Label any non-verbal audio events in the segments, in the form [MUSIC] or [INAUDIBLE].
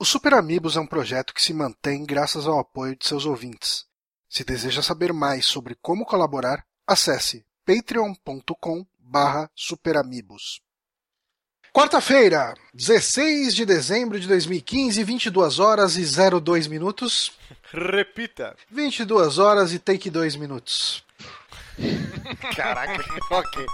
O Super Amigos é um projeto que se mantém graças ao apoio de seus ouvintes. Se deseja saber mais sobre como colaborar, acesse patreon.com barra superamigos. Quarta-feira, 16 de dezembro de 2015, 22 horas e 02 minutos. Repita. 22 horas e take 2 minutos. Caraca, [LAUGHS] ok.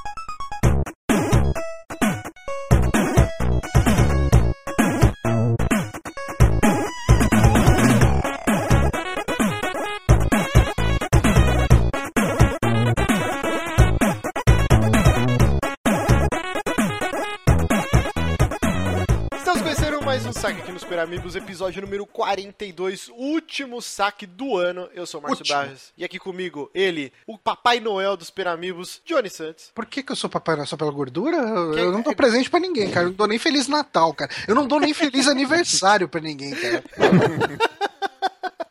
Super Amigos, episódio número 42, último saque do ano. Eu sou o Márcio Último. Barros e aqui comigo ele, o Papai Noel dos Super Amigos, Johnny Santos. Por que, que eu sou papai Noel só pela gordura? Eu, não dou presente pra ninguém, cara. Eu não dou nem Feliz Natal, cara. Eu não dou nem Feliz [LAUGHS] Aniversário pra ninguém, cara. [LAUGHS]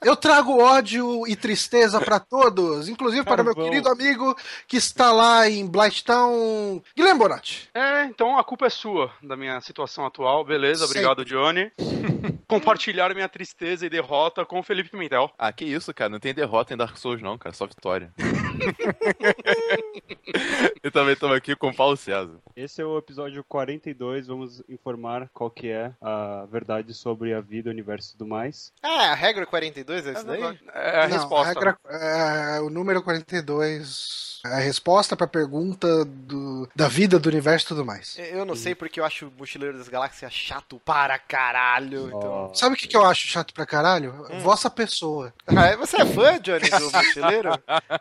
Eu trago ódio e tristeza pra todos, inclusive para meu Carvão. querido amigo que está lá em Blighttown, Guilherme Bonatti. É, então a culpa é sua da minha situação atual, beleza? Obrigado, Johnny. [LAUGHS] Compartilhar minha tristeza e derrota com o Felipe Pimentel. Ah, que isso, cara. Não tem derrota em Dark Souls, não, cara. Só vitória. [LAUGHS] e também estamos aqui com o Paulo César. Esse é o episódio 42, vamos informar qual que é a verdade sobre a vida, o universo e tudo mais. Ah, a regra 42 é isso daí? É a Não, resposta. regra- é, o número 42 é a resposta pra pergunta do- da vida, do universo e tudo mais. Eu não sei porque eu acho o Mochileiro das Galáxias chato para caralho. Então... Sabe o que, que eu acho chato pra caralho? Hum. Vossa pessoa. Ah, você é fã, Johnny, do [LAUGHS] Mochileiro?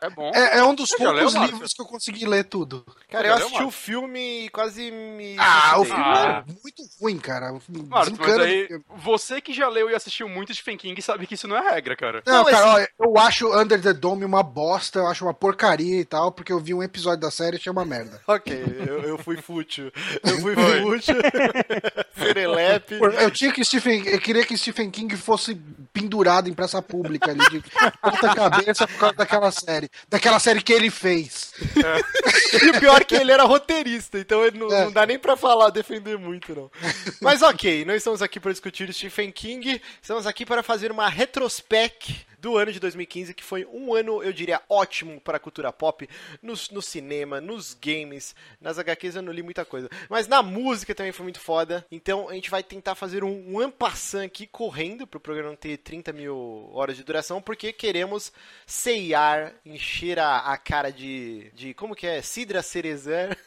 É bom. É, é um dos poucos livros que eu consegui ler tudo. Cara, eu leu, assisti o filme e quase me. Ah, o filme Ah. é muito ruim, cara. Mas aí, você que já leu e assistiu muito Stephen King sabe que isso não é regra, cara. Não, Não, cara, ó, eu acho Under the Dome uma bosta, eu acho uma porcaria e tal, porque eu vi um episódio da série e achei uma merda. Ok, eu, eu fui fútil. Eu fui Foi. fútil. [LAUGHS] Serelepe. Por- Eu tinha que Stephen, eu queria que Stephen King fosse pendurado em praça pública ali, de ponta cabeça por causa daquela série. Daquela série que ele fez. E o pior é que ele era roteirista, então ele não, É. não dá nem pra falar, defender muito, não. Mas ok, não estamos aqui para discutir Stephen King, estamos aqui para fazer uma Beck do ano de 2015, que foi um ano, eu diria, ótimo para a cultura pop, no, no cinema, nos games, nas HQs eu não li muita coisa, mas na música também foi muito foda, então a gente vai tentar fazer um, um aqui correndo, pro programa não ter 30 mil horas de duração, porque queremos ceiar, encher a, a cara de, de, como que é, Sidra Cerezer.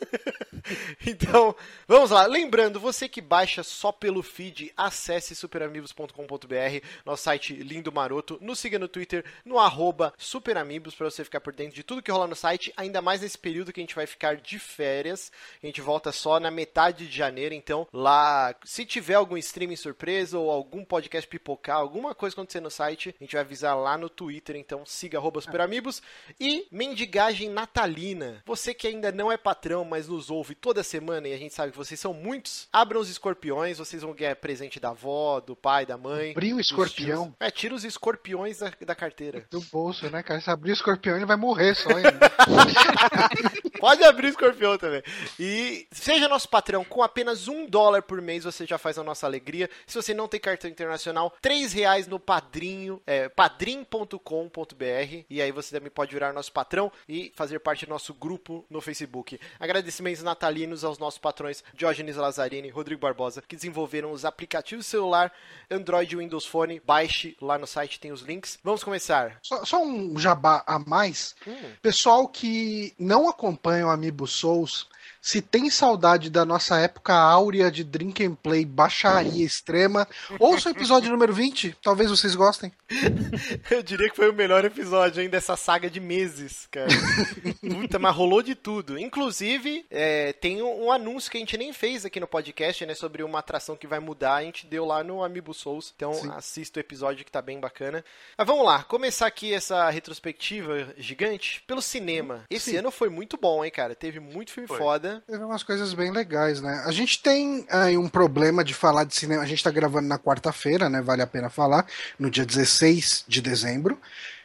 [LAUGHS] então, vamos lá, lembrando, você que baixa só pelo feed, acesse superamigos.com.br, nosso site lindo maroto, nos siga no Twitter, no arroba superamigos, pra você ficar por dentro de tudo que rola no site, ainda mais nesse período que a gente vai ficar de férias, a gente volta só na metade de janeiro, então lá, se tiver algum streaming surpresa ou algum podcast pipocar, alguma coisa acontecer no site, a gente vai avisar lá no Twitter, então siga arroba superamigos e mendigagem natalina. Você que ainda não é patrão, mas nos ouve toda semana e a gente sabe que vocês são muitos, abram os escorpiões, vocês vão ganhar presente da avó, do pai, da mãe. Abrir o dos escorpião. É, tira os escorpiões da, da carteira. do bolso, né, cara? Se abrir o escorpião, ele vai morrer só ainda. [LAUGHS] Pode abrir o escorpião também. E seja nosso patrão, com apenas um dólar por mês você já faz a nossa alegria. Se você não tem cartão internacional, três reais no padrinho, é, padrim.com.br. E aí você também pode virar nosso patrão e fazer parte do nosso grupo no Facebook. Agradecimentos natalinos aos nossos patrões Diógenes Lazzarini e Rodrigo Barbosa, que desenvolveram os aplicativos celular Android e Windows Phone. Baixe lá no site, tem os links. Vamos começar. Só, só um jabá a mais. Hum. Pessoal que não acompanha o Amiibo Souls, se tem saudade da nossa época áurea de drink and play, baixaria extrema, ouça o episódio número 20, talvez vocês gostem. [LAUGHS] Eu diria que foi o melhor episódio ainda dessa saga de meses, cara. [LAUGHS] Puta, mas rolou de tudo. Inclusive, é, tem um, anúncio que a gente nem fez aqui no podcast, né? Sobre uma atração que vai mudar. A gente deu lá no Amiibo Souls. Então Sim. assista o episódio que tá bem bacana. Mas vamos lá, começar aqui essa retrospectiva gigante pelo cinema. Esse Sim. ano foi muito bom, hein, cara? Teve muito filme Foi. foda. Teve umas coisas bem legais, né? A gente tem aí um problema de falar de cinema. A gente tá gravando na quarta-feira, né? Vale a pena falar, no dia 16 de dezembro.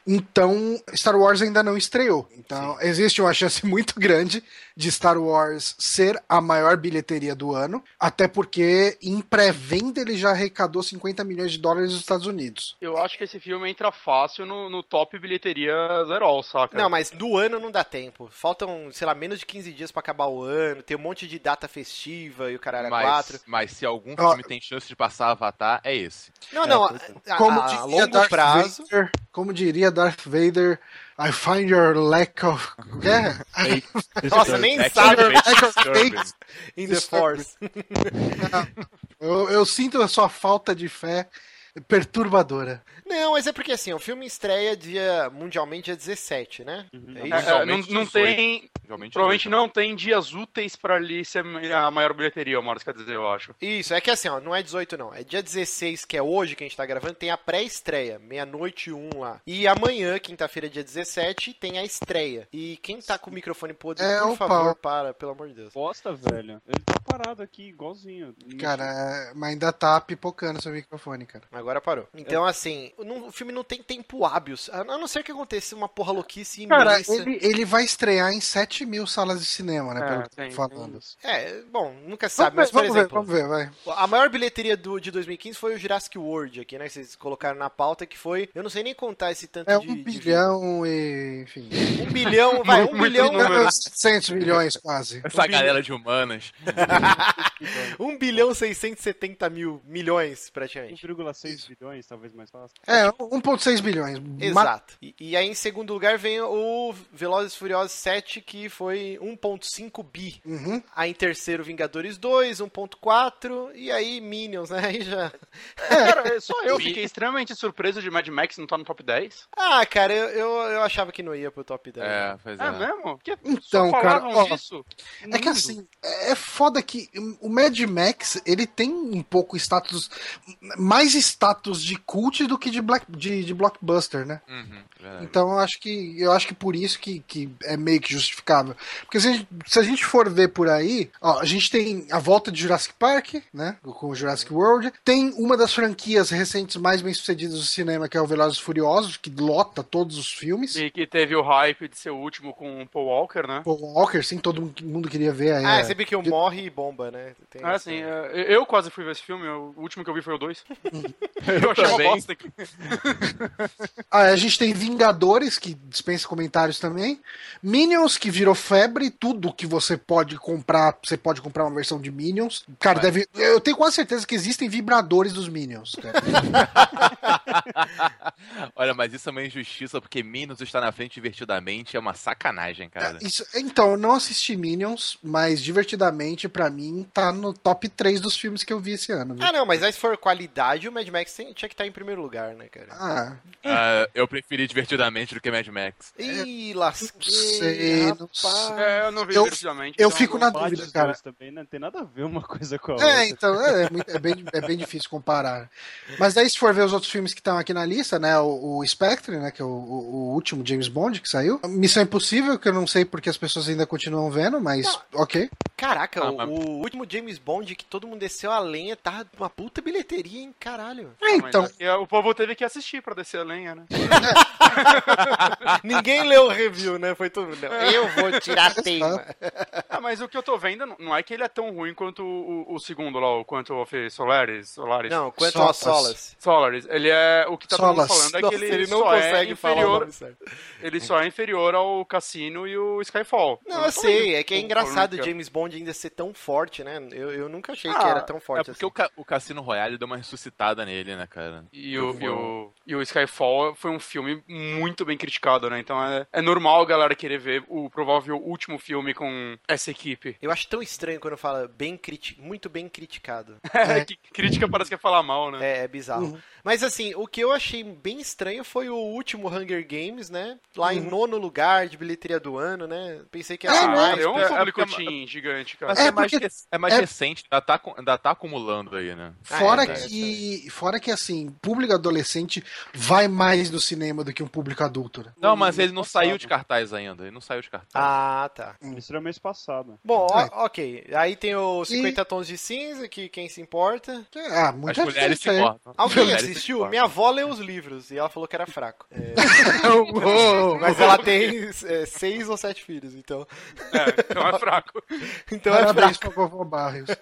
Então, Star Wars ainda não estreou. Então, existe uma chance [LAUGHS] muito grande de Star Wars ser a maior bilheteria do ano, até porque em pré-venda ele já arrecadou 50 milhões de dólares nos Estados Unidos. Eu acho que esse filme entra fácil no, no top bilheteria Zerol, saca? Não, mas do ano não dá tempo. Faltam, sei lá, menos de 15 dias pra acabar o ano, tem um monte de data festiva e o caralho é Mas, quatro. mas se algum filme tem chance de passar Avatar, é esse. Não, não, a, a- Como a diria longo Darth prazo. Vader, como diria Darth Vader, I find your lack of. É? [LAUGHS] Nossa, nem sabe to Disturbing. Basics. in the Force. [LAUGHS] Eu, eu sinto a sua falta de fé perturbadora. Não, mas é porque assim, o filme estreia dia mundialmente dia 17, né? Uhum. É É, isso? é, não, não 18. tem. Realmente Provavelmente não tem dias úteis pra ali ser a maior bilheteria, o Morris quer dizer, eu acho. Isso, é que assim, ó, não é 18 não, é dia 16, que é hoje que a gente tá gravando, tem a pré-estreia, meia-noite e um lá. E amanhã, quinta-feira, dia 17, tem a estreia. E quem tá com o microfone podre, É, por favor, para, pelo amor de Deus. Bosta, velho. Ele tá parado aqui, igualzinho. Cara, é, mas ainda tá pipocando seu microfone, cara. Agora parou. Então, assim, não- o filme não tem tempo hábil, a não ser que aconteça uma porra louquice Cara, imensa. ele, ele vai estrear em 7 mil salas de cinema, né? É, pelo que tem- eu tô falando. É, bom, nunca se Vamos, sabe, mas ver, por vamos ver, exemplo... vamos ver, vai. A maior bilheteria do, de 2015 foi o Jurassic World aqui, né? Que vocês colocaram na pauta, que foi. Eu não sei nem contar esse tanto É de. um de bilhão e. enfim. Um bilhão, vai, um bilhão. número. 700 milhões quase. Essa galera de humanas. [LAUGHS] Um bilhão 670 mil milhões, praticamente. 1,6 bilhões, talvez mais fácil. É, 1,6 bilhões. Exato. E, e aí, em segundo lugar, vem o Velozes e Furiosos 7, que foi 1.5 bi. Uhum. Aí em terceiro, Vingadores 2, 1.4. E aí, Minions, né? [LAUGHS] Aí já. Cara, só eu fiquei extremamente surpreso de Mad Max não estar no top 10. Ah, cara, eu, eu, eu achava que não ia pro top 10. É, pois é. É mesmo? Porque Então, só cara, ó, disso. É que assim, é foda que o Mad Max, ele tem um pouco status, mais status de cult do que de, black, de, de blockbuster, né? Uhum. Então eu acho que eu acho que por isso que, que é meio que justificável. Porque se a, gente, se a gente for ver por aí, ó, a gente tem a volta de Jurassic Park, né? Com o Jurassic World. Tem uma das franquias recentes mais bem sucedidas do cinema, que é o Velozes e Furiosos, que lota todos os filmes. E que teve o hype de ser o último com o Paul Walker, né? Paul Walker, sim, todo mundo queria ver. aí, Ah, é. é sempre que eu morre e bomba, né? Tem É essa- assim, é, eu quase fui ver esse filme, o último que eu vi foi o 2. [LAUGHS] eu achei uma bosta. [LAUGHS] Ah, a gente tem Vingadores, que dispensa comentários também. Minions, que virou febre. Tudo que você pode comprar, você pode comprar uma versão de Minions. Cara, deve. Eu tenho quase certeza que existem vibradores dos Minions. cara. [LAUGHS] Olha, mas isso é uma injustiça, porque Minos está na frente divertidamente é uma sacanagem, cara. Isso- então, eu não assisti Minions, mas divertidamente, pra mim, tá no top 3 dos filmes que eu vi esse ano. viu? Ah, não, mas aí se for qualidade, o Mad Max tinha que estar em primeiro lugar, né, cara? Ah, Ah, eu preferi divertidamente do que Mad Max. Ih, lasquei, sei, não rapaz. É, eu não vi Eu- divertidamente. eu então fico na dúvida, os cara. também não tem nada a ver uma coisa com a outra. É, então, é, é é bem, é bem difícil comparar. Mas daí, se for ver os outros filmes que estão aqui na lista, né? O, o Spectre, né? Que é o, o- último James Bond que saiu. Missão Impossível, que eu não sei porque as pessoas ainda continuam vendo, mas ok. Caraca, Ah, o, o último James Bond que todo mundo desceu a lenha tá uma puta bilheteria, hein? Caralho. É, Mas então, aqui, o povo teve que assistir pra descer a lenha, né? [LAUGHS] Ninguém leu o review, né? Foi todo mundo. Eu vou tirar a teima. Ah, mas o que eu tô vendo não- é que ele é tão ruim quanto o, o segundo lá, o Quanto of Solaris. Solaris. Não, quanto Solas. a Solas. Solaris. Ele é. O que tá todo mundo falando é que Nossa, ele, ele não só é consegue o inferior. Ele só é inferior ao Cassino e o Skyfall. Não, eu tô sei, é que é engraçado o o- James Bond ainda ser tão forte, né? Eu, eu nunca achei que Ah, era tão É forte porque assim. o, ca o Cassino Royale deu uma ressuscitada nele, né, cara? E o, e, o, e o Skyfall foi um filme muito bem criticado, né? Então é, é normal a galera querer ver o provável último filme com essa equipe. Eu acho tão estranho quando fala bem criti muito bem criticado. [LAUGHS] É. que crítica parece que é falar mal, né? É, é bizarro. Uhum. Mas assim, o que eu achei bem estranho foi o último Hunger Games, né? Lá em Uhum. nono lugar de bilheteria do ano, né? Pensei que ia É, ser né? mais. é um é, teen gigante. cara. Mas É, é, mais, rec- é mais é- recente, ainda tá, ainda tá acumulando aí, né? Ah, Fora, é, é, que, fora que, assim, público adolescente vai mais no cinema do que um público adulto, né? Não, mas ele não passado. saiu de cartaz ainda. Ele não saiu de cartaz. Ah, tá. Isso era mês passado. Bom, É. ok. Aí tem os 50 tons de cinza, que quem se importa. Ah, As muita mulheres gente se importam. Alguém Mulheres assistiu? importam. Minha avó leu os livros e ela falou que era fraco. [LAUGHS] É, mas ela tem é, seis ou sete filhos, então. É, então é fraco. [LAUGHS] Então é Parabéns fraco. pra vovó Barrios. [LAUGHS]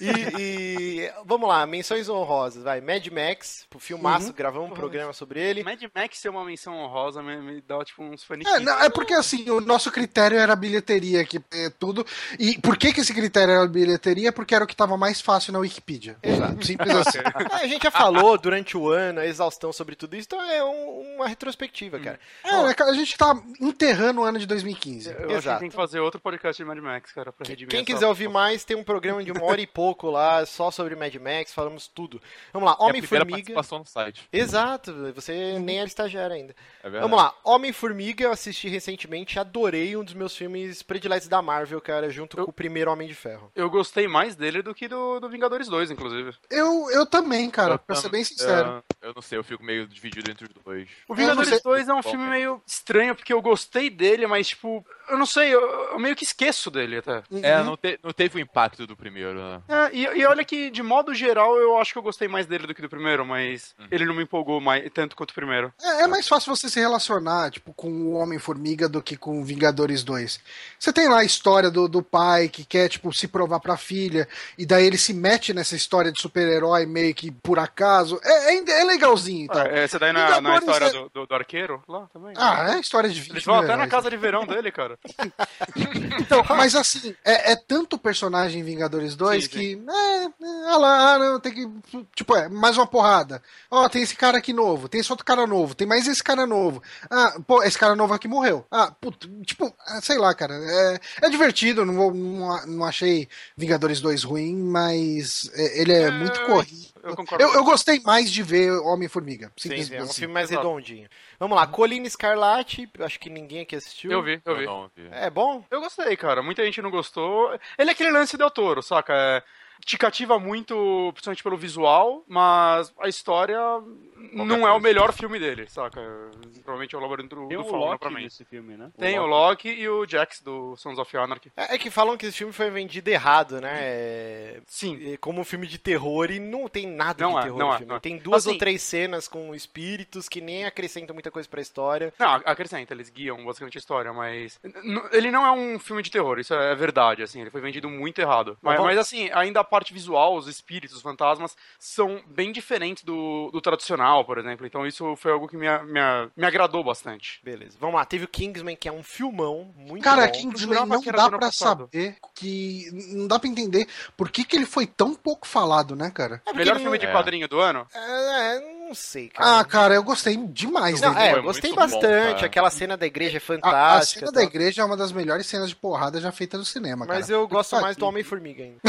E, e- vamos lá, menções honrosas. Vai, Mad Max, pro filmaço, gravamos um programa sobre ele. Mad Max ser uma menção honrosa me, me dá, tipo, uns É, faniquinhos. não, é porque assim, o nosso critério era a bilheteria, que é tudo. E por que, que esse critério era a bilheteria? Porque era o que tava mais fácil na Wikipedia. Exato. Simples assim. [LAUGHS] É, a gente já falou durante o ano, a exaustão sobre tudo isso, então é um- uma retrospectiva, cara. É, né, a gente tá enterrando o ano de 2015. Eu acho que Exato. tem que fazer outro podcast de Mad Max, cara, pra redimir Quem quiser ouvir mais, tem um programa de uma hora e [LAUGHS] pouco lá, só sobre Mad Max, falamos tudo. Vamos lá, É Homem-Formiga. participação no site. Exato, você nem era estagiário ainda. É. Vamos lá, Homem-Formiga, eu assisti recentemente, adorei um dos meus filmes prediletos da Marvel, cara, junto Eu- com o primeiro Homem de Ferro. Eu gostei mais dele do que do, do Vingadores 2, inclusive. Eu, eu também, cara, Eu pra ser bem sincero. Eu, eu não sei, eu fico meio dividido entre os dois. O Vingadores não sei- 2 é um Bom, filme é. meio estranho, porque eu gostei dele, mas, tipo, eu não sei, eu, eu meio que esqueço dele até. É, Uhum. não, te- não teve o impacto do primeiro, né? É, e, e olha que, de modo geral, eu acho que eu gostei mais dele do que do primeiro, mas Uhum. ele não me empolgou mais, tanto quanto o primeiro. É, é mais fácil você se relacionar, tipo, com o Homem-Formiga do que com o Vingadores 2. Você tem lá a história do, do pai que quer, tipo, se provar pra filha, e daí ele se mete nessa história de super-herói meio que por acaso. É, é, é legalzinho tal. É, essa daí na, na Vingadores história é- do, do, do arqueiro, lá também. Ah, é história de 20 Eles vão até na casa de verão dele, cara. [LAUGHS] Então, mas assim, é, é tanto personagem em Vingadores 2 Sim, que. É, é, ah lá, ah, não, tem que. Tipo, é, mais uma porrada. Ó, tem esse cara aqui novo, tem esse outro cara novo, tem mais esse cara novo. Ah, pô, esse cara novo aqui morreu. Ah, puto, tipo, ah, sei lá, cara. É, é divertido, não, vou, não, não achei Vingadores 2 ruim, mas é, ele é, É, muito corrido. Eu concordo. Eu, eu gostei mais de ver Homem-Formiga. Sim, sim, é um assim. filme mais Exato. redondinho. Vamos lá, Colina Escarlate, acho que ninguém aqui assistiu. Eu vi, eu vi. não vi. É bom? Eu gostei, cara. Muita gente não gostou. Ele é aquele lance do Toro, saca? É, te cativa muito, principalmente pelo visual, mas a história não é o melhor filme dele, saca? Provavelmente é o Labirinto do, do o Fauno pra Loki mim. nesse filme, né? Tem o Loki e o Jax do Sons of Anarchy. É é que falam que esse filme foi vendido errado, né? É, Sim. é Como um filme de terror e não tem nada Não de é, terror não no é, filme. não é. Tem duas Assim- ou três cenas com espíritos que nem acrescentam muita coisa pra história. Não, acrescenta, eles guiam basicamente a história, mas. Ele não é um filme de terror, isso é verdade, assim, ele foi vendido muito errado. Mas, mas, assim, ainda a parte visual, os espíritos, os fantasmas, são bem diferentes do, do tradicional, por exemplo. Então isso foi algo que me, me, me agradou bastante. Beleza. Vamos lá, teve o Kingsman, que é um filmão muito Cara, bom. Kingsman não dá pra passado. saber que. Não dá pra entender por que, que ele foi tão pouco falado, né, cara? É Melhor filme não- de É. quadrinho do ano? É, é, não sei, cara. Ah, cara, eu gostei demais Não, dele. é, eu gostei bom, bastante. cara. Aquela cena da igreja é A, a fantástica. cena tal. da igreja é uma das melhores cenas de porrada já feitas no cinema, Mas cara. eu gosto mais do que- Homem-Formiga ainda.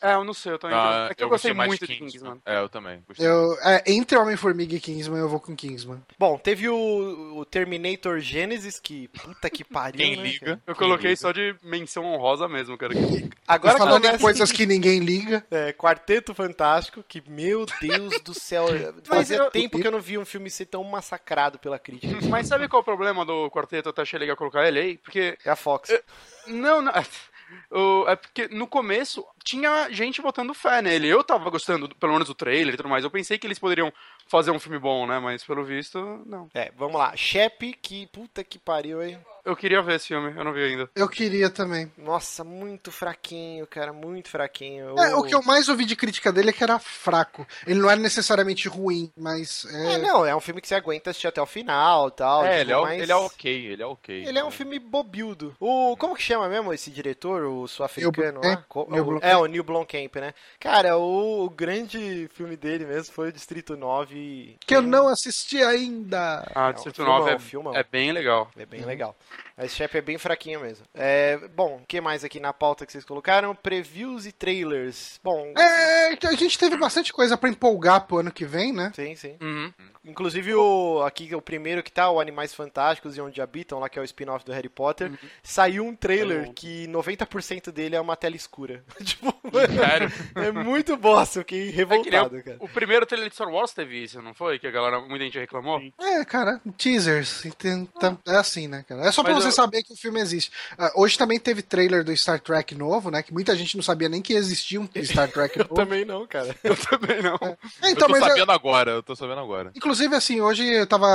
é, é, eu não sei, eu também. Ah, é que eu, gostei mais muito de Kingsman. É, eu também. Gostei. Eu, é, entre Homem-Formiga e Kingsman, eu vou com Kingsman. Bom, teve o, o Terminator Genesis, que puta que pariu. Quem né, liga? cara? Eu coloquei liga? só de menção honrosa mesmo, cara. Agora Falando começa em coisas que ninguém liga. É, Quarteto Fantástico, que, meu Deus do céu. Fazia eu- tempo que eu não vi um filme ser tão massacrado pela crítica. [LAUGHS] Mas sabe qual é o problema do quarteto? Eu até achei legal colocar ele aí, porque É a Fox. Não, não. [LAUGHS] O- É porque no começo tinha gente botando fé nele. Eu tava gostando, do- pelo menos do trailer e tudo mais. Eu pensei que eles poderiam fazer um filme bom, né? Mas pelo visto, não. É, vamos lá. Shep, que puta que pariu, hein? Eu queria ver esse filme, eu não vi ainda. Eu queria também. Nossa, muito fraquinho, cara, muito fraquinho. É, o que eu mais ouvi de crítica dele é que era fraco. Ele não era necessariamente ruim, mas. É, É, não, é um filme que você aguenta assistir até o final e tal. É, tipo, ele é, o- mas ele é ok, ele é ok. Ele é um filme bobildo. O, como que chama mesmo esse diretor, o sul-africano lá? É, É, o Neil Blomkamp, né? Cara, o, o grande filme dele mesmo foi o Distrito 9. e- Que eu não assisti ainda. Ah, É, Distrito um filmão, 9 é, filmão. é bem legal. É bem legal. Esse chefe é bem fraquinho mesmo. É, bom, o que mais aqui na pauta que vocês colocaram? Previews e trailers. Bom, É, a gente teve bastante coisa pra empolgar pro ano que vem, né? sim, sim. Uhum. Inclusive o aqui o primeiro que tá, o Animais Fantásticos e Onde Habitam, lá que é o spin-off do Harry Potter, Uhum. saiu um trailer que 90% dele é uma tela escura. [LAUGHS] tipo, Sério. é muito bosta, eu fiquei É que revoltado, cara. o, o primeiro trailer de Star Wars teve isso, não foi? Que a galera, muita gente reclamou. Sim. É, cara, teasers. Então, tá- É assim, né, cara? É só pra você eu- saber que o filme existe. Ah, hoje também teve trailer do Star Trek novo, né? Que muita gente não sabia nem que existia um Star Trek [LAUGHS] Eu novo. também não, cara. [LAUGHS] Eu também não. É, então, eu tô sabendo agora, eu tô sabendo agora. Inclusive, assim, hoje eu tava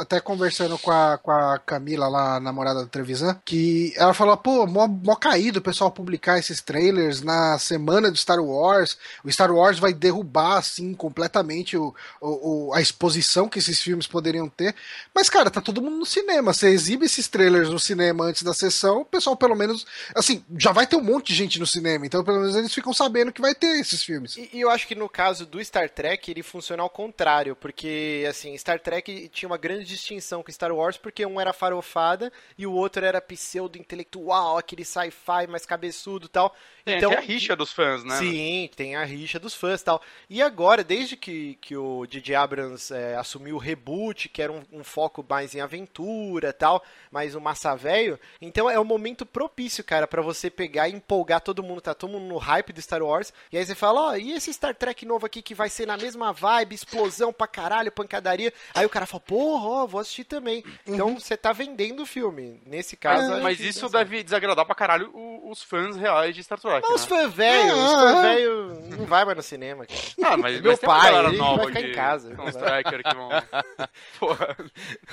até conversando com a, com a Camila, lá, a namorada do Trevisan, que ela falou, pô, mó, mó caído o pessoal publicar esses trailers na semana do Star Wars. O Star Wars vai derrubar, assim, completamente o, o- o- a exposição que esses filmes poderiam ter. Mas, cara, tá todo mundo no cinema. Você exibe esses trailers no cinema antes da sessão, o pessoal, pelo menos, assim, já vai ter um monte de gente no cinema, então pelo menos eles ficam sabendo que vai ter esses filmes. E, e eu acho que no caso do Star Trek, ele funciona ao contrário, porque, assim, Star Trek tinha uma grande distinção com Star Wars, porque um era farofada e o outro era pseudo-intelectual, aquele sci-fi mais cabeçudo e tal. Tem então, até a rixa dos fãs, né? Sim, tem a rixa dos fãs e tal. E agora, desde que, que o J.J. Abrams é, assumiu o reboot, que era um, um foco mais em aventura e tal, mais um massa velho, então é o momento propício, cara, pra você pegar e empolgar todo mundo, tá todo mundo no hype do Star Wars, e aí você fala, ó, e esse Star Trek novo aqui que vai ser na mesma vibe, explosão pra caralho, pancadaria, aí o cara fala, porra, ó, vou assistir também. Então você tá vendendo o filme, nesse caso... Mas, acho mas que isso certo. deve desagradar pra caralho o- os fãs reais de Star Trek. Mas os né? fãs velhos, os Ah, fãs ah. velhos não vai mais no cinema, cara. Ah, mas, Meu mas pai, ele nova vai ficar de- em casa. Uns tracker que vão. [LAUGHS] Porra.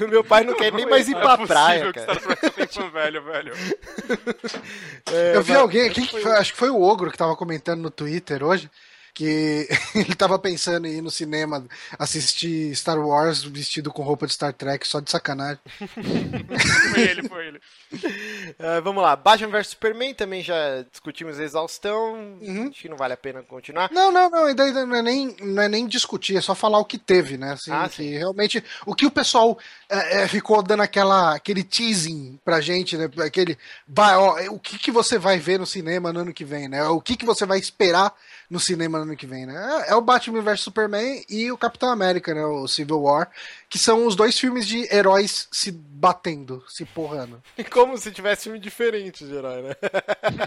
O meu pai não quer nem mais ir Não pra é praia, que cara. Star Trek só tem fã [LAUGHS] velho, velho. É, Eu vi mas- alguém aqui, que foi- acho que foi o Ogro que tava comentando no Twitter hoje, que [LAUGHS] ele tava pensando em ir no cinema assistir Star Wars vestido com roupa de Star Trek, só de sacanagem. [LAUGHS] Foi ele, foi ele. [LAUGHS] Ah, vamos lá, Batman vs Superman também já discutimos a exaustão. Uhum. Acho que não vale a pena continuar. Não, não, não, ainda, ainda não, é nem, não é nem discutir, é só falar o que teve, né? Assim, Ah, que sim. realmente, o que o pessoal é, é, ficou dando aquela, aquele teasing pra gente, né? Aquele, vai, ó, o que, que você vai ver no cinema no ano que vem, né? O que, que você vai esperar no cinema no ano que vem, né? É, é o Batman vs Superman e o Capitão América, né? O Civil War, que são os dois filmes de heróis se batendo, se porrando. [LAUGHS] Como se tivesse filme diferente de herói, né?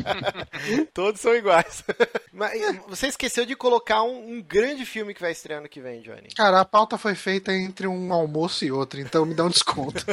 [LAUGHS] Todos são iguais. [LAUGHS] Mas você esqueceu de colocar um, um grande filme que vai estrear ano que vem, Johnny. Cara, a pauta foi feita entre um almoço e outro, então me dá um desconto.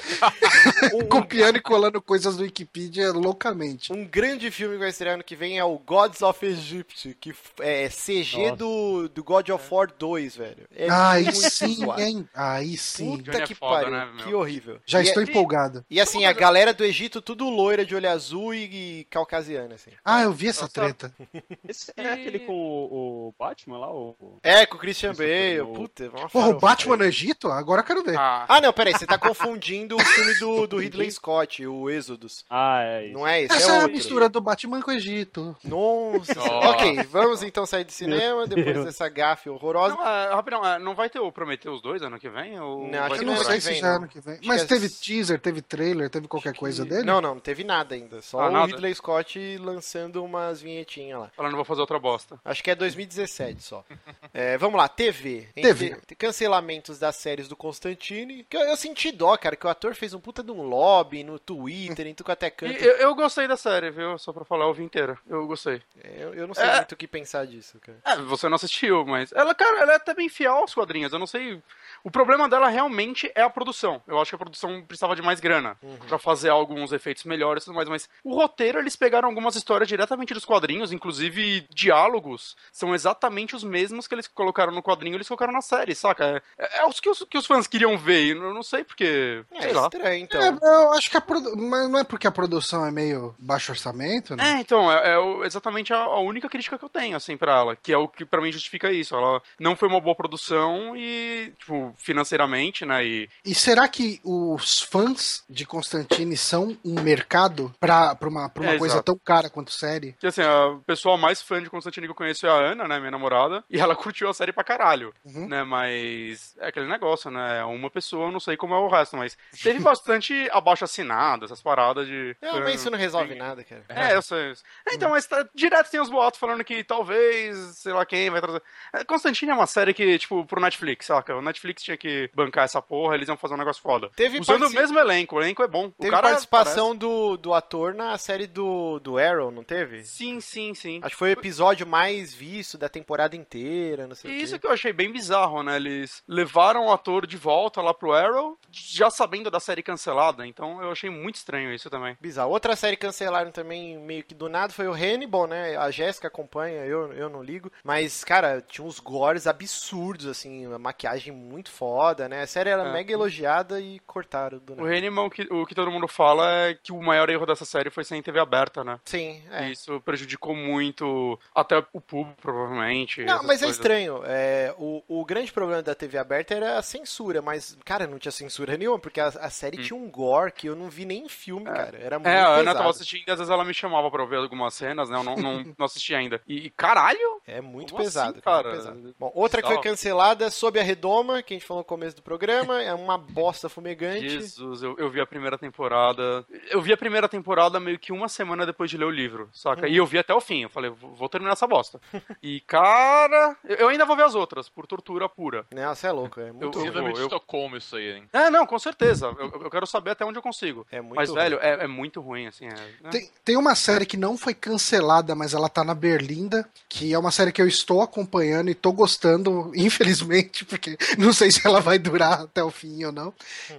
Um, um, Copiando e colando coisas do Wikipedia loucamente. um grande filme que vai estrear ano que vem é o Gods of Egypt, que é CG Nossa. do, do God of War 2, velho. É Aí muito sim, zoado. hein? Aí sim. Puta Johnny é que foda, pariu, né, que horrível. Já E estou é- empolgado. E assim, a galera do Egito tudo loira de olho azul e, e caucasiana, assim. Ah, eu vi essa Nossa. treta. [LAUGHS] Esse é aquele com o, o Batman lá? O... É, com o Christian Bale, o- puta, Porra, o. Batman no Egito? Agora eu quero ver. Ah, Ah, não, peraí, você tá confundindo o filme do, do Ridley [LAUGHS] Scott, o Êxodos. Ah, é isso. Não é esse, Essa é é a mistura do Batman com o Egito. Nossa. Nossa. Ok, vamos então sair do cinema, depois Deus. dessa gafe horrorosa. não, é, rapidão, é, não vai ter o Prometheus 2 ano que vem? Ou Não, acho que não não é sei se já é ano que vem. Mas que é- teve teaser, teve trailer, teve qualquer coisa dele? Não, não, não teve nada ainda. Só Ah, o nada? Ridley Scott lançando umas vinhetinhas lá. Falando, vou fazer outra bosta. Acho que é 2017 só. [LAUGHS] É, vamos lá, TV. TV. Entre Cancelamentos das séries do Constantine. Que eu, eu senti dó, cara, que o ator fez um puta de um lobby no Twitter, em tudo até E canto. eu, eu gostei da série, viu? Só pra falar, eu vi inteira. Eu gostei. Eu, eu não sei É. muito o que pensar disso, cara. É, você não assistiu, mas. Ela, cara, ela é até bem fiel aos quadrinhos. Eu não sei. O problema dela realmente é a produção. Eu acho que a produção precisava de mais grana pra fazer alguns efeitos melhores e tudo mais. Mas o roteiro, eles pegaram algumas histórias diretamente dos quadrinhos, inclusive diálogos, são exatamente os mesmos que eles colocaram no quadrinho eles colocaram na série, saca? É, é os, que os que os fãs queriam ver. e Eu não sei porque. É sei lá. estranho, então. É, eu acho que a produ... Mas não é porque a produção é meio baixo orçamento, né? É, então, é, é exatamente a, a única crítica que eu tenho, assim, pra ela. Que é o que pra mim justifica isso. Ela não foi uma boa produção e, tipo, financeiramente, né? E E será que os fãs de Constantine são um mercado pra, pra uma, pra uma É, coisa exato. tão cara quanto série? que, assim, a pessoa mais fã de Constantine que eu conheço é a Ana, né? Minha namorada. E ela [LAUGHS] curtiu a série pra caralho, Uhum. né? Mas é aquele negócio, né? é Uma pessoa, eu não sei como é o resto, mas teve [LAUGHS] bastante abaixo assinado, essas paradas de. Não, mas isso não resolve nada, cara. É, eu sei. isso. Então, mas tá- direto tem os boatos falando que talvez, sei lá quem vai trazer. É, Constantine é uma série que, tipo, pro Netflix, saca? O Netflix tinha que bancar essa porra, eles iam fazer um negócio foda. Teve Usando partici- o mesmo elenco, o elenco é bom. Teve o cara participação do, do ator na série do, do Arrow, não teve? Sim, sim, sim. Acho que foi o episódio mais visto da temporada inteira, não sei E o quê. isso que eu achei bem bizarro, né? Eles levaram o ator de volta lá pro Arrow, já sabendo da série cancelada. Então eu achei muito estranho isso também. Bizarro. Outra série cancelaram também meio que do nada foi o Hannibal, né? A Jéssica acompanha, eu, eu não ligo. Mas, cara, tinha uns gores absurdos, assim, a maquiagem muito foda, né? A série era É. mega elogiada e cortaram do O nada. O que, o que todo mundo fala é que o maior erro dessa série foi ser em TV aberta, né? Sim, é. Isso prejudicou muito até o público, provavelmente. Não, mas é coisas. estranho. É, o, o grande problema da TV aberta era a censura, mas, cara, não tinha censura nenhuma, porque a, a série tinha um gore que eu não vi nem em filme, cara. Era muito Hum. É, a Ana pesado. tava assistindo e às vezes ela me chamava pra ver algumas cenas, né? Eu não, não, não assisti ainda. E, e, caralho! É muito Como pesado, assim, cara. pesado. Bom, outra que foi cancelada, Sob a Redoma, que a gente falou no começo do programa, é uma bosta fumegante. Jesus, eu, eu vi a primeira temporada. Eu vi a primeira temporada meio que uma semana depois de ler o livro, saca? E eu vi até o fim. Eu falei, vou terminar essa bosta. [LAUGHS] e, cara, eu ainda vou ver as outras, por tortura pura. Você é louco, é muito, Eu- de eu- Estocolmo isso aí, hein? É, não, com certeza. Eu, eu quero saber até onde eu consigo. é muito Mas, ruim. velho, é, é muito ruim, assim. É, né? Tem, tem uma série que não foi cancelada, mas ela tá na Berlinda, que é uma série que eu estou acompanhando e tô gostando, [LAUGHS] infelizmente, porque não sei se ela vai durar até o fim ou não,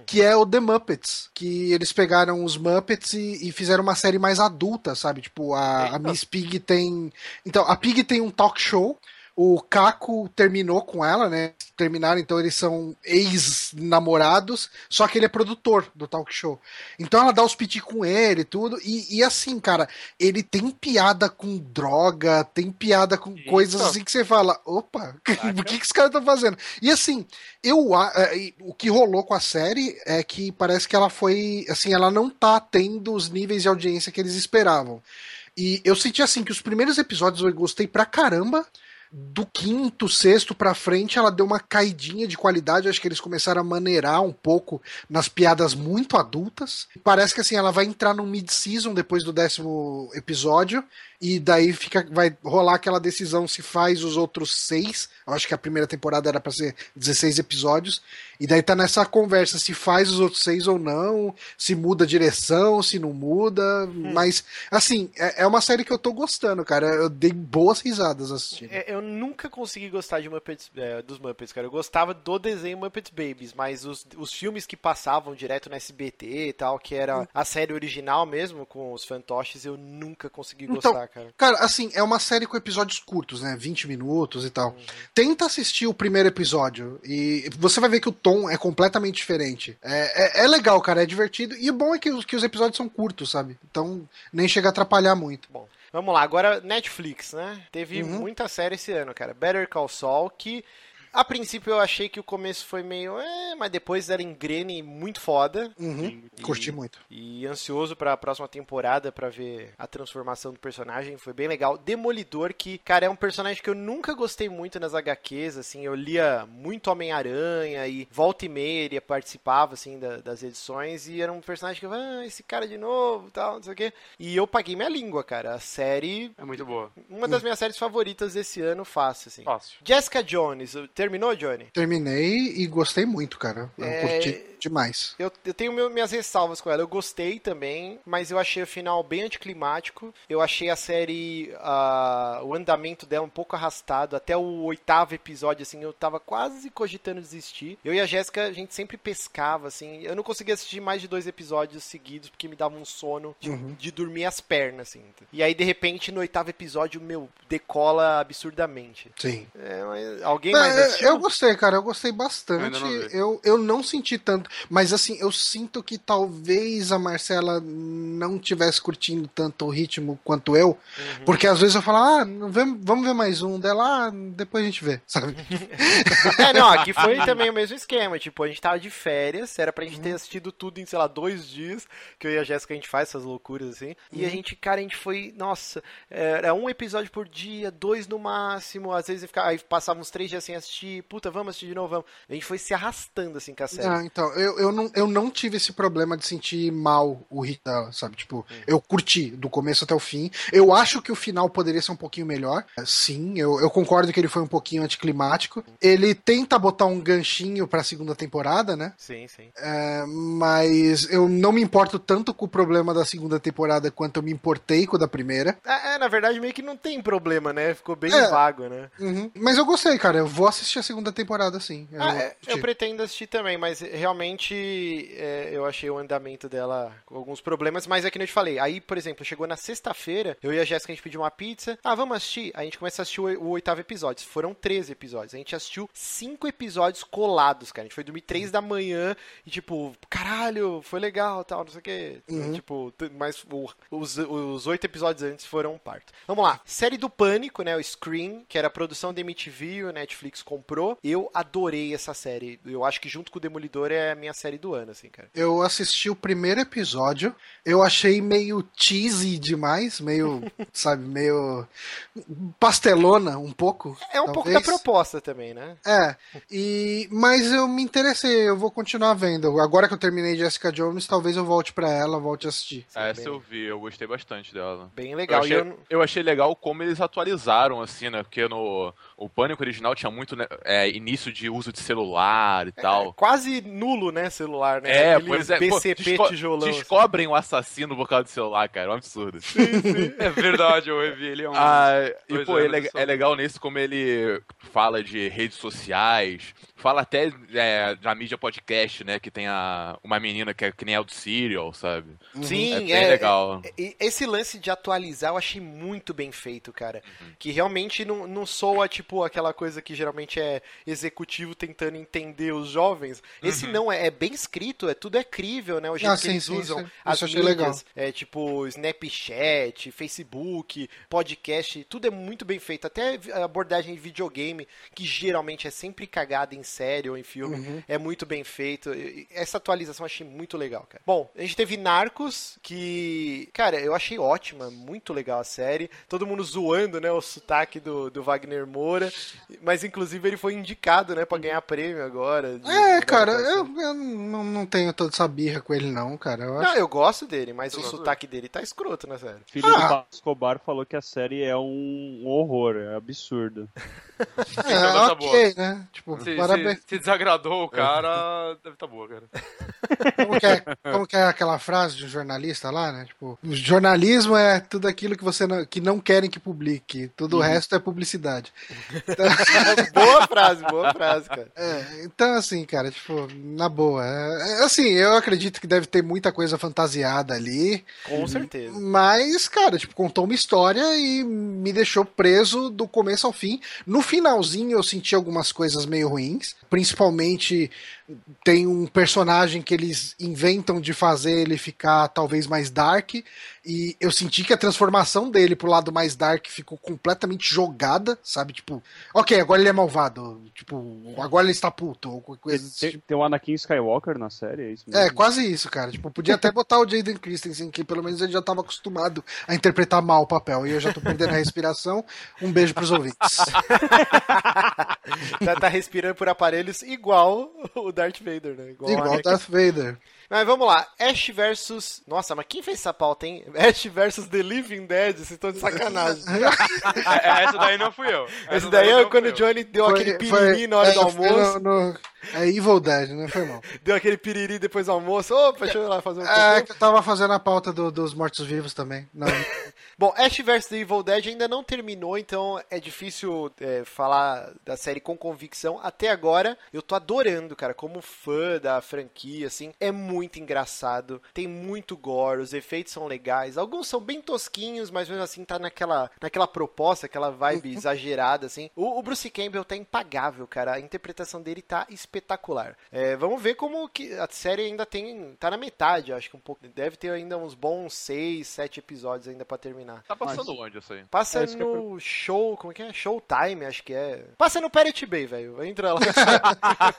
que é o The Muppets, que eles pegaram os Muppets e, e fizeram uma série mais adulta, sabe? Tipo, a, a. Miss Pig tem... Então, a Pig tem um talk show, o Caco terminou com ela, né? Terminaram, então eles são ex-namorados, só que ele é produtor do talk show. Então ela dá os piti com ele e tudo. E, e assim, cara, ele tem piada com droga, tem piada com Eita. coisas assim que você fala: opa, [LAUGHS] o que, que os caras estão fazendo? E assim, eu é, o que rolou com a série é que parece que ela foi. Assim, ela não tá tendo os níveis de audiência que eles esperavam. E eu senti assim que os primeiros episódios eu gostei pra caramba. Do quinto, sexto pra frente, ela deu uma caidinha de qualidade. Acho que eles começaram a maneirar um pouco nas piadas muito adultas. Parece que assim, ela vai entrar no mid-season depois do décimo episódio. E daí fica, vai rolar aquela decisão se faz os outros seis. Eu acho que a primeira temporada era pra ser 16 episódios. E daí tá nessa conversa se faz os outros seis ou não, se muda a direção, se não muda. Mas, assim, é, é uma série que eu tô gostando, cara. Eu dei boas risadas assistindo. É, eu nunca consegui gostar de Muppets, é, dos Muppets, cara. Eu gostava do desenho Muppet Babies, mas os, os filmes que passavam direto no SBT e tal, que era a série original mesmo, com os fantoches, eu nunca consegui Então, gostar, cara. Cara, assim, é uma série com episódios curtos, né? 20 minutos e tal. Tenta assistir o primeiro episódio e você vai ver que o tom é completamente diferente. É, é, é legal, cara, é divertido. E o bom é que os, que os episódios são curtos, sabe? Então nem chega a atrapalhar muito. Bom, vamos lá. Agora, Netflix, né? Teve Uhum. muita série esse ano, cara. Better Call Saul, que a princípio eu achei que o começo foi meio. É, mas depois era engrene muito foda. Uhum. Curti muito. E ansioso pra próxima temporada pra ver a transformação do personagem. Foi bem legal. Demolidor, que, cara, é um personagem que eu nunca gostei muito nas HQs, assim. Eu lia muito Homem-Aranha e volta e meia ele participava, assim, da- das edições. E era um personagem que eu, ah, esse cara de novo tal, não sei o quê. E eu paguei minha língua, cara. A série. É muito boa. Uma das minhas séries favoritas desse ano, fácil, assim. Fácil. Jessica Jones, terminou, Johnny? Terminei e gostei muito, cara. Eu É, curti demais. Eu, eu tenho meu- minhas ressalvas com ela. Eu gostei também, mas eu achei o final bem anticlimático. Eu achei a série, ah, o andamento dela um pouco arrastado. Até o oitavo episódio, assim, eu tava quase cogitando desistir. Eu e a Jéssica, a gente sempre pescava, assim. Eu não conseguia assistir mais de dois episódios seguidos, porque me dava um sono de, Uhum. de dormir as pernas, assim. E aí, de repente, no oitavo episódio, meu, decola absurdamente. Sim. É, alguém Mas, mais é, assistiu? eu gostei, cara. Eu gostei Eu bastante. vi. Eu, eu não senti tanto. Mas assim, eu sinto que talvez a Marcela não tivesse curtindo tanto o ritmo quanto eu. Uhum. Porque às vezes eu falo, ah, vamos ver mais um dela, ah, depois a gente vê, sabe? [LAUGHS] É, não, aqui foi também o mesmo esquema. Tipo, a gente tava de férias, era pra gente ter assistido tudo em, sei lá, dois dias, que eu e a Jéssica a gente faz essas loucuras assim. E a gente, cara, a gente foi, nossa, era um episódio por dia, dois no máximo, às vezes ficava, aí passava uns três dias sem assistir, puta, vamos assistir de novo, vamos. A gente foi se arrastando assim com a série. Ah, então, eu, eu, não, eu não tive esse problema de sentir mal o ritmo dela, sabe? Tipo, eu curti do começo até o fim. Eu acho que o final poderia ser um pouquinho melhor. Sim, eu, eu concordo que ele foi um pouquinho anticlimático. Ele tenta botar um ganchinho pra segunda temporada, né? Sim, sim. É, mas eu não me importo tanto com o problema da segunda temporada quanto eu me importei com o da primeira. É, é, na verdade, meio que não tem problema, né? Ficou bem É. vago, né? Uhum. Mas eu gostei, cara. Eu vou assistir a segunda temporada, sim. Eu, Ah, é, eu pretendo assistir também, mas realmente é, eu achei o andamento dela com alguns problemas, mas é que nem eu te falei. Aí, por exemplo, chegou na sexta-feira, eu e a Jéssica a gente pediu uma pizza. Ah, vamos assistir? A gente começa a assistir o, o oitavo episódio. Foram 13 episódios. A gente assistiu cinco episódios colados, cara. A gente foi dormir três da manhã e, tipo, caralho, foi legal tal, não sei o quê. Tipo, t- mas o- os, os oito episódios antes foram um parto. Vamos lá. Série do Pânico, né? O Scream, que era a produção da MTV, o Netflix comprou. Eu adorei essa série. Eu acho que junto com o Demolidor é a minha série do ano, assim, cara. Eu assisti o primeiro episódio, eu achei meio cheesy demais, meio, [LAUGHS] sabe, meio pastelona um pouco. É um pouco da talvez. proposta também, né? É, e mas eu me interessei, eu vou continuar vendo. Agora que eu terminei Jessica Jones, talvez eu volte pra ela, volte a assistir. Essa bem- eu vi, eu gostei bastante dela. Bem Eu legal. achei, E eu- eu achei legal como eles atualizaram, assim, né? Porque no o Pânico original tinha muito né, é, início de uso de celular e é tal. quase nulo, né, celular, né? É, Aquele pois é. pô, PCP desco- tijolão. assim. Descobrem o assassino por causa do celular, cara. É um absurdo. [LAUGHS] É verdade, eu revi ele há uns Ah, e pô, é, é legal nesse como ele fala de redes sociais, fala até é, da mídia podcast, né? Que tem a, uma menina que é que nem a do Serial, sabe? Sim, é bem é, legal. E Esse lance de atualizar eu achei muito bem feito, cara. Uhum. Que realmente não, não soa, tipo, aquela coisa que geralmente é executivo tentando entender os jovens. Esse não, é, é bem escrito, é tudo é crível, né? O jeito Ah, que sim, eles sim, usam sim. as mídias, legal. é tipo Snapchat, Facebook, podcast, tudo é muito bem feito. Até a abordagem de videogame, que geralmente é sempre cagada em série ou em filme, Uhum. é muito bem feito. Essa atualização eu achei muito legal, cara. Bom, a gente teve Narcos, que, cara, eu achei ótima, muito legal a série. Todo mundo zoando, né, o sotaque do, do Wagner Moura. Mas, inclusive, ele foi indicado, né, pra ganhar prêmio agora. de- É, cara, eu, eu não, não tenho toda essa birra com ele, não, cara. Eu acho Não, eu gosto dele, mas o gosto sotaque dele tá escroto na série. Filho Ah. do Pablo Escobar falou que a série é um horror, é absurdo. [LAUGHS] É, Então ok, né? Tipo, Se, parabéns. Se- se desagradou o cara, deve tá boa, cara. Como que, é, como que é aquela frase de um jornalista lá, né? Tipo, jornalismo é tudo aquilo que você não, que não querem que publique. Tudo o resto é publicidade. [LAUGHS] boa frase, boa frase, cara. É, então, assim, cara, tipo, na boa. é- é, assim, eu acredito que deve ter muita coisa fantasiada ali. Com certeza. Mas, cara, tipo, contou uma história e me deixou preso do começo ao fim. No finalzinho eu senti algumas coisas meio ruins. Principalmente tem um personagem que eles inventam de fazer ele ficar talvez mais dark. E eu senti que a transformação dele pro lado mais dark ficou completamente jogada, sabe? Tipo, ok, agora ele é malvado. Tipo, agora ele está puto. Ou coisa Tem, tipo. tem o Anakin Skywalker na série, é isso mesmo? É, quase isso, cara. Tipo, podia até botar o Jaden Christensen, que pelo menos ele já estava acostumado a interpretar mal o papel. E eu já tô perdendo a respiração. Um beijo pros ouvintes. [LAUGHS] tá, tá respirando por aparelhos igual o Darth Vader, né? Igual, Igual. Darth Vader. Mas vamos lá, Ash versus. Nossa, mas quem fez essa pauta, hein? [LAUGHS] Ash versus The Living Dead, vocês estão de sacanagem. [LAUGHS] É, essa daí não fui eu. Esse daí não é quando o. Johnny deu aquele Foi- piriri na hora é, do foi almoço. no- no- É Evil Dead, né? Foi mal. [LAUGHS] Deu aquele piriri depois do almoço. Opa, deixa eu ir lá fazer um É que eu tava fazendo a pauta do- dos mortos-vivos também. Não, Bom, Ash vs The Evil Dead ainda não terminou, então é difícil é, falar da série com convicção. Até agora, eu tô adorando, cara, como fã da franquia, assim. É muito engraçado, tem muito gore, os efeitos são legais. Alguns são bem tosquinhos, mas mesmo assim tá naquela, naquela proposta, aquela vibe exagerada, assim. O, o Bruce Campbell tá impagável, cara. A interpretação dele tá espetacular. É, vamos ver como que a série ainda tem. tá na metade, acho que um pouco. Deve ter ainda uns bons seis, sete episódios ainda pra terminar. Tá passando onde isso aí? Passa É, no show, como é que é? Showtime, acho que é. Passa no Pirate Bay, velho. Entra lá. [LAUGHS]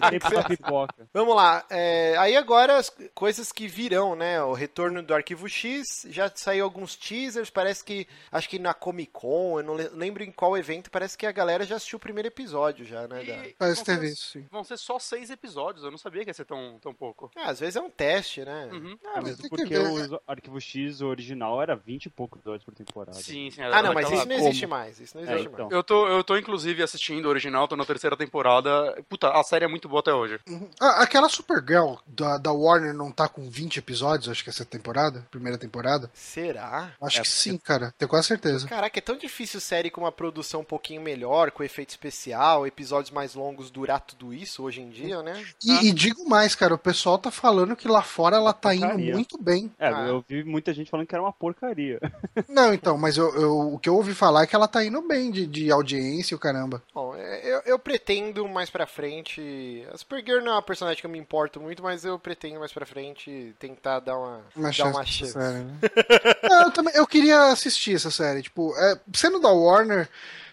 [LAUGHS] Vamos lá. é, aí agora coisas que virão, né? O retorno do Arquivo X, já saiu alguns teasers, parece que, acho que na Comic Con, eu não le- lembro em qual evento, parece que a galera já assistiu o primeiro episódio já, né? da- Parece vão ter ser- visto, sim. Vão ser só seis episódios, eu não sabia que ia ser tão, tão pouco. Ah, às vezes é um teste, né? Uhum. Ah, mas Mesmo porque o Arquivo X original era 20 e poucos episódios por temporada. Sim, sim. Ah, não, mas isso não existe mais. Isso não É, existe então. mais. Eu tô, eu tô inclusive assistindo o original, tô na terceira temporada. Puta, a série é muito boa até hoje. Ah, aquela Supergirl da, da Warner não tá com 20 episódios, acho que essa temporada, primeira temporada? Será? Acho É, que sim, cara. Tenho quase certeza. Caraca, é tão difícil série com uma produção um pouquinho melhor, com efeito especial, episódios mais longos durar tudo isso hoje em dia, né? E, e digo mais, cara, o pessoal tá falando que lá fora ela tá indo muito bem. É, Ah. eu vi muita gente falando que era uma porcaria. [LAUGHS] Não, então, mas eu, eu- o que eu ouvi falar é que ela tá indo bem de, de audiência e o caramba. Bom, é, eu, eu pretendo mais pra frente. A Supergirl não é uma personagem que eu me importo muito, mas eu pretendo mais pra frente tentar dar uma, Uma dar chance. uma chance. série, né? [LAUGHS] Eu, também, eu queria assistir essa série. Tipo, é, sendo da Warner,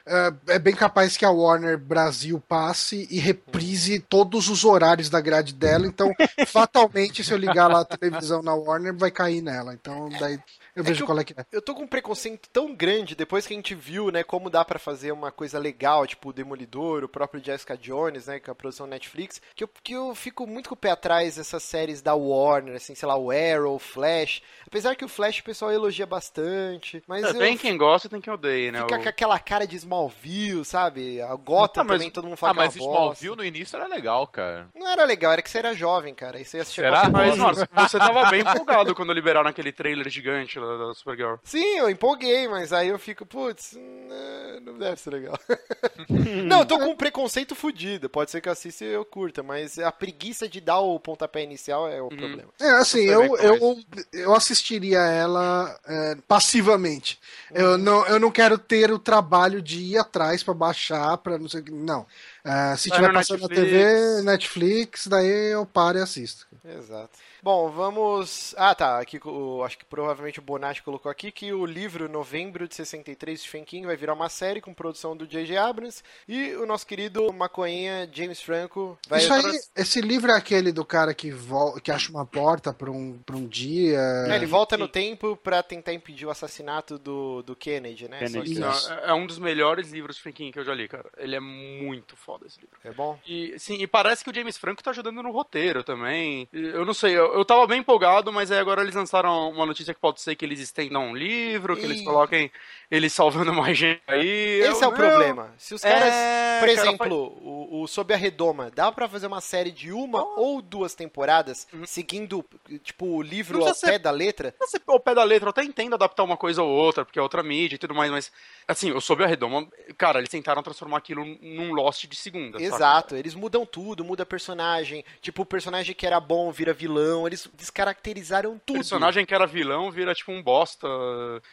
é, é bem capaz que a Warner Brasil passe e reprise todos os horários da grade dela. Então, [LAUGHS] fatalmente, se eu ligar lá a televisão na Warner, vai cair nela. Então, daí eu vejo que qual é que é. Eu tô com um preconceito tão grande depois que a gente viu, né, como dá pra fazer uma coisa legal, tipo o Demolidor, o próprio Jessica Jones, né, com a produção Netflix, que eu, que eu fico muito com o pé atrás dessas séries da Warner, assim, sei lá, o Arrow, o Flash. Apesar que o Flash o pessoal elogia bastante, mas É, eu tem quem gosta e tem quem odeia, né? fica O- com aquela cara de Smallville, sabe? A Gotham Ah, mas- também, todo mundo fala Ah, que é mas uma bosta. Smallville no início era legal, cara. Não era legal, era que você era jovem, cara. E você ia assistir Será? Mas, mano, você tava bem empolgado quando liberaram aquele trailer gigante da, da Supergirl. Sim, eu empolguei, mas aí eu fico, putz, né, não deve ser legal. [LAUGHS] não, eu tô com um preconceito fudido. Pode ser que eu assista e eu curta, mas a preguiça de dar o pontapé inicial é o problema. É, assim, eu, eu, eu assistiria ela é, passivamente. Eu não, eu não quero ter o trabalho de ir atrás pra baixar, pra não sei o que. Não. É, se Vai tiver passando na Netflix. TV, Netflix, daí eu paro e assisto. Exato. Bom, vamos. Ah, tá. Aqui, o... acho que provavelmente o Bonatti colocou aqui que o livro Novembro de 63 de Stephen King vai virar uma série com produção do J.J. Abrams e o nosso querido maconha James Franco vai. Isso aí, esse livro é aquele do cara que, vol que acha uma porta pra um, pra um dia. É, ele volta no tempo pra tentar impedir o assassinato do, do Kennedy, né? Só Kennedy. que- é, é um dos melhores livros Stephen King que eu já li, cara. Ele é muito foda esse livro. É bom? E, sim, e parece que o James Franco tá ajudando no roteiro também. Eu não sei, eu, eu tava bem empolgado, mas aí agora eles lançaram uma notícia que pode ser que eles estendam um livro, que eles Ih. coloquem ele salvando mais gente aí. Esse Eu- é o não. problema. Se os caras, É, por cara, exemplo, o, o Sob a Redoma, dá pra fazer uma série de uma ou duas temporadas seguindo, tipo, o livro ao precisa pé ser- da letra? Ao pé da letra, eu até entendo adaptar uma coisa ou outra, porque é outra mídia e tudo mais, mas, assim, eu soube a redoma, cara, eles tentaram transformar aquilo num Lost de segunda. saca? Exato, eles mudam tudo, muda personagem. Tipo, o personagem que era bom vira vilão, eles descaracterizaram O tudo. personagem que era vilão vira tipo um bosta.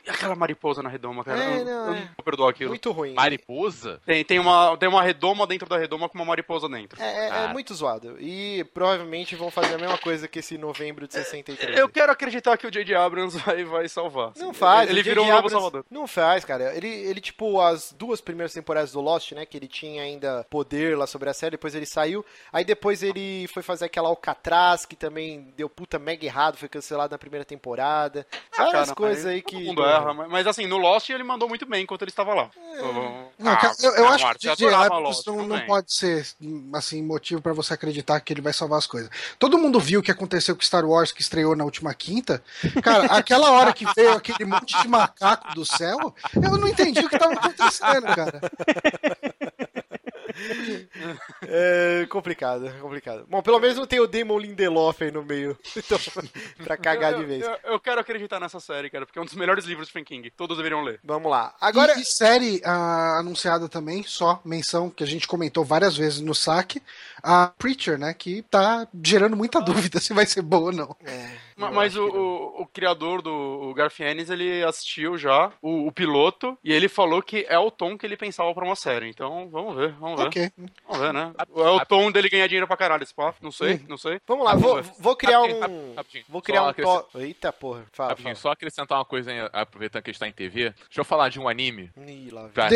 E aquela mariposa na redoma, cara. É, eu, não, eu é. não vou perdoar aquilo. Muito ruim. Mariposa? Tem, tem, uma, tem uma redoma dentro da redoma com uma mariposa dentro. É, é- é Ah. muito zoado. E provavelmente vão fazer a mesma coisa que esse novembro de 63. Eu quero acreditar que o J.J. Abrams vai, vai salvar. Não faz. Ele o virou um novo salvador. Não faz, cara. Ele, ele, tipo, as duas primeiras temporadas do Lost, né? Que ele tinha ainda poder lá sobre a série, depois ele saiu. Aí depois ele foi fazer aquela Alcatraz, que também deu puta mega errado, foi cancelado na primeira temporada. Várias Ah, Cara, coisas aí todo que. mundo erra, mas, mas assim, no Lost ele mandou muito bem enquanto ele estava lá. Não, Ah, eu, eu ah, acho que o DJ Lost, não, não pode ser assim motivo pra você acreditar que ele vai salvar as coisas. Todo mundo viu o que aconteceu com Star Wars que estreou na última quinta. Cara, aquela hora que veio aquele monte de macaco do céu, eu não entendi o que tava acontecendo, cara. [LAUGHS] É complicado, é complicado. Bom, pelo menos não tem o Damon Lindelof aí no meio. [LAUGHS] Então, [LAUGHS] pra cagar de Eu- vez. Eu, eu quero acreditar nessa série, cara, porque é um dos melhores livros de Stephen King. Todos deveriam ler. Vamos lá. Agora. E, e série ah, anunciada também, só menção que a gente comentou várias vezes no saque, a Preacher, né? Que tá gerando muita dúvida se vai ser boa ou não. É, Mas acho o, o, o criador do Garfienes, ele assistiu já o, o piloto e ele falou que é o tom que ele pensava pra uma série. Então, vamos ver, vamos ver. Ok. Vamos ver, né? É o tom dele ganhar dinheiro pra caralho, esse pá. Não sei, não sei. Vamos lá, vou, vou criar Rapidinho, um. rapidinho. Vou criar Só um. acrescent- To... Eita porra, fala. Fala. só acrescentar uma coisa, aí, aproveitando que a gente tá em TV. Deixa eu falar de um anime Ih, lá pra,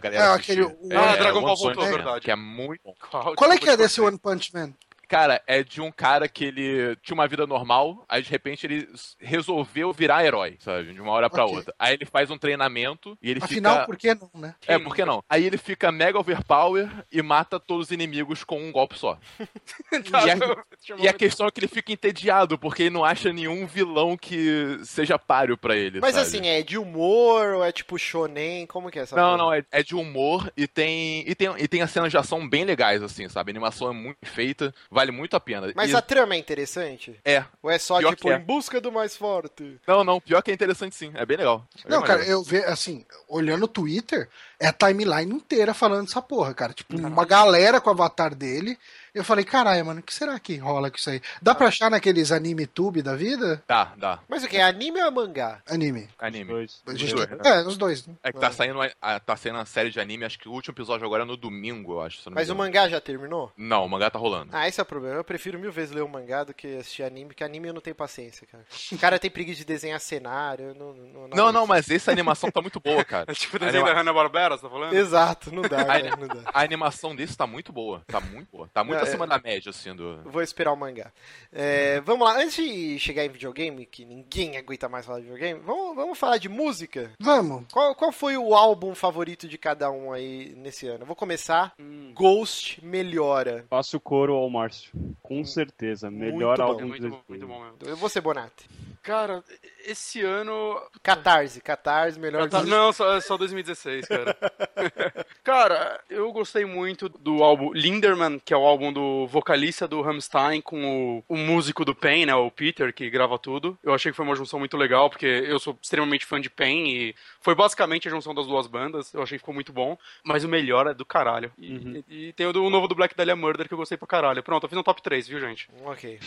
galera É, assistir. aquele- o- Ah, Dragon Ball voltou, Man, verdade. Que é muito bom. Qual é que é desse? One Punch Man? Cara, é de um cara que ele tinha uma vida normal, aí de repente ele resolveu virar herói, sabe? De uma hora pra Ok. outra. Aí ele faz um treinamento e ele Afinal, fica. por que não, né? É, por que não? Aí ele fica mega overpower e mata todos os inimigos com um golpe só. [LAUGHS] Tá, E a- E a questão é que ele fica entediado, porque ele não acha nenhum vilão que seja páreo pra ele. Mas sabe? assim, é de humor ou é tipo shonen? Como que é essa Não, porra? não, é, é de humor e tem, e tem. E tem as cenas de ação bem legais, assim, sabe? A animação é muito feita, vale muito a pena. Mas E- a trama é interessante? É. Ou é só Pior tipo que é. em busca do mais forte? Não, não, pior que é interessante sim, é bem legal. É Não, bem cara, maneiro. eu vejo, assim, olhando o Twitter, é a timeline inteira falando dessa porra, cara. Tipo, uma galera com o avatar dele. Eu falei, caralho, mano, o que será que rola com isso aí? Dá pra achar naqueles anime tube da vida? Dá, dá. Mas o que? É anime ou mangá? Anime. Anime. Dois. A gente dois, tá- né? É, nos dois. Né? É que tá saindo, a, tá saindo uma série de anime, acho que o último episódio agora é no domingo, eu acho. não Mas o mangá já terminou? Não, o mangá tá rolando. Ah, esse é o problema. Eu prefiro mil vezes ler o mangá do que assistir anime, porque anime eu não tenho paciência, cara. O cara tem preguiça de desenhar cenário. eu Não, não, Não, não, mas essa animação tá muito boa, cara. [LAUGHS] É tipo o A desenho anima- da Hanna-Barbera, você tá falando? Exato, não dá, cara, não dá. A animação desse tá muito boa. Tá muito boa. Tá muito acima é. da média, assim, do. Vou esperar o mangá. É, vamos lá, antes de chegar em videogame, que ninguém aguenta mais falar de videogame, vamos, vamos falar de música. Vamos. Qual, qual foi o álbum favorito de cada um aí nesse ano? Eu vou começar. Hum, Ghost Melhora. Faço coro ao Márcio. Com certeza. Melhor Muito bom. é álbum muito, de bom, muito bom mesmo. Eu vou ser Bonatti. Cara, esse ano. Catarse, Catarse, melhor Tá- disco. Não, só, só 2016, cara. [LAUGHS] cara, eu gostei muito do álbum Linderman, que é o álbum do vocalista do Rammstein com o, o músico do Pain, né, o Peter, que grava tudo. Eu achei que foi uma junção muito legal, porque eu sou extremamente fã de Pain e foi basicamente a junção das duas bandas. Eu achei que ficou muito bom, mas o melhor é do caralho. E, Uhum. e- e tem o, do, o novo do Black Dahlia Murder que eu gostei pra caralho. Pronto, eu fiz um top 3, viu, gente? Ok.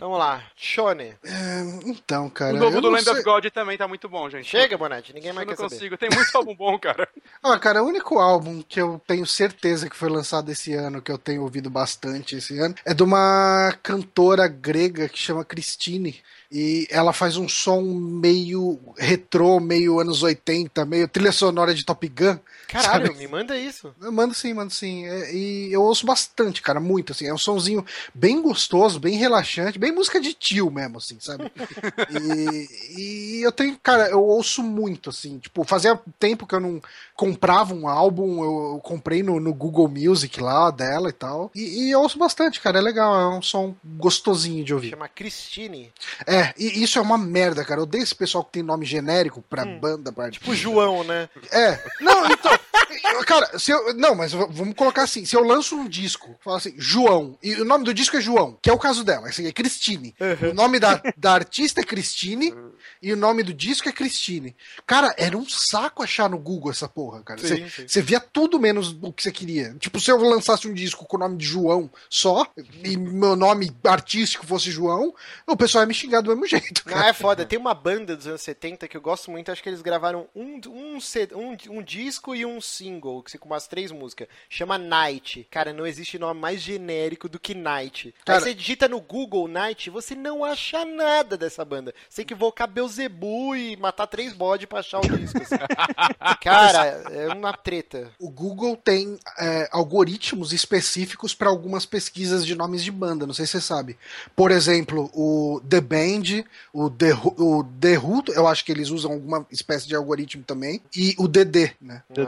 Vamos lá. Shone. É, então, cara. o novo eu do não Land sei- of God também tá muito bom, gente. Chega, Bonatti. Ninguém Eu mais não quer saber. consigo, tem muito álbum bom, cara. [LAUGHS] Ah, cara, o único álbum que eu tenho certeza que foi lançado esse ano, que eu tenho ouvido bastante esse ano, é de uma cantora grega que chama Christine. E ela faz um som meio retrô, meio anos 80, meio trilha sonora de Top Gun. Caralho, Sabe? me manda isso. Eu mando sim, mando sim. É, e eu ouço bastante, cara, muito, assim. É um sonzinho bem gostoso, bem relaxante, bem música de tio mesmo, assim, sabe? [LAUGHS] e, e eu tenho, cara, eu ouço muito, assim. Tipo, fazia tempo que eu não comprava um álbum, eu, eu comprei no, no Google Music lá dela e tal. E, e eu ouço bastante, cara, é legal, é um som gostosinho de ouvir. Chama Christine. É, e isso é uma merda, cara. Eu odeio esse pessoal que tem nome genérico pra Hum. banda, pra Tipo João, né? é. Não, então. [LAUGHS] Cara, se eu. Não, mas vamos colocar assim: se eu lanço um disco, fala assim, João, e o nome do disco é João, que é o caso dela, assim, é Cristine. O nome da, da artista é Cristine e o nome do disco é Cristine. Cara, era um saco achar no Google essa porra, cara. Você via tudo menos o que você queria. Tipo, se eu lançasse um disco com o nome de João só, e meu nome artístico fosse João, o pessoal ia me xingar do mesmo jeito. Não, é foda. Tem uma banda dos anos 70 que eu gosto muito. Acho que eles gravaram um, um, um, um disco e um single, que se- com umas três músicas. Chama Night. Cara, não existe nome mais genérico do que Night. Cara- Aí você digita no Google Night, você não acha nada dessa banda. Você tem que invocar Beelzebub e matar três bodes pra achar o disco. assim. [LAUGHS] Cara, é uma treta. O Google tem é, algoritmos específicos para algumas pesquisas de nomes de banda, não sei se você sabe. Por exemplo, o The Band, o The, o The Who, eu acho que eles usam alguma espécie de algoritmo também, e o DD, né? Duh.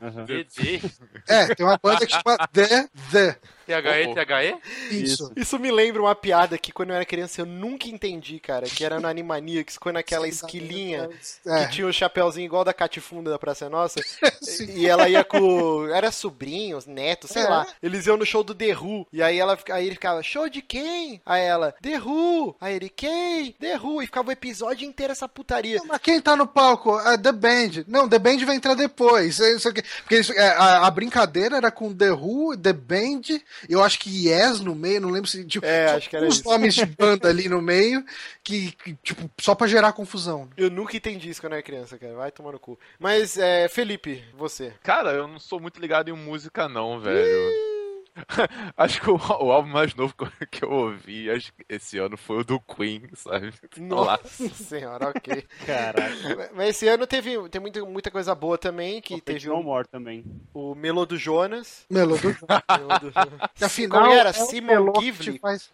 Aham. DD? É, tem uma banda que chama The The. THE, Oh, oh. THE? Isso. Isso me lembra uma piada que quando eu era criança eu nunca entendi, cara. Que era no Animaniacs, quando aquela esquilinha É. que tinha o chapéuzinho igual da Catifunda da Praça é Nossa. [LAUGHS] E ela ia com. Era sobrinhos, netos, sei É. lá. Eles iam no show do The Who. E aí, ela, aí ele ficava, show de quem? Aí ela, The Who. Aí ele, quem? The Who. E ficava o episódio inteiro essa putaria. Mas quem tá no palco? É The Band. Não, The Band vai entrar depois. É isso aqui. Porque isso- é, a, a brincadeira era com The Who, The Band, eu acho que Yes no meio, não lembro se. Tipo, É, acho que era uns isso. nomes de [LAUGHS] banda ali no meio, que, que, tipo, só pra gerar confusão. Eu nunca entendi isso quando eu era criança, cara. Vai tomar no cu. Mas, é, Felipe, você. Cara, eu não sou muito ligado em música, não, velho. [LAUGHS] acho que o, o álbum mais novo que- eu ouvi esse ano foi o do Queen, sabe? [LAUGHS] Nossa senhora, ok. Caraca. Mas esse ano teve tem muita, muita coisa boa também, que teve No o, More também. o Melo do Jonas. Melo do [LAUGHS] Jonas. afinal Como era? é o Simon te faz-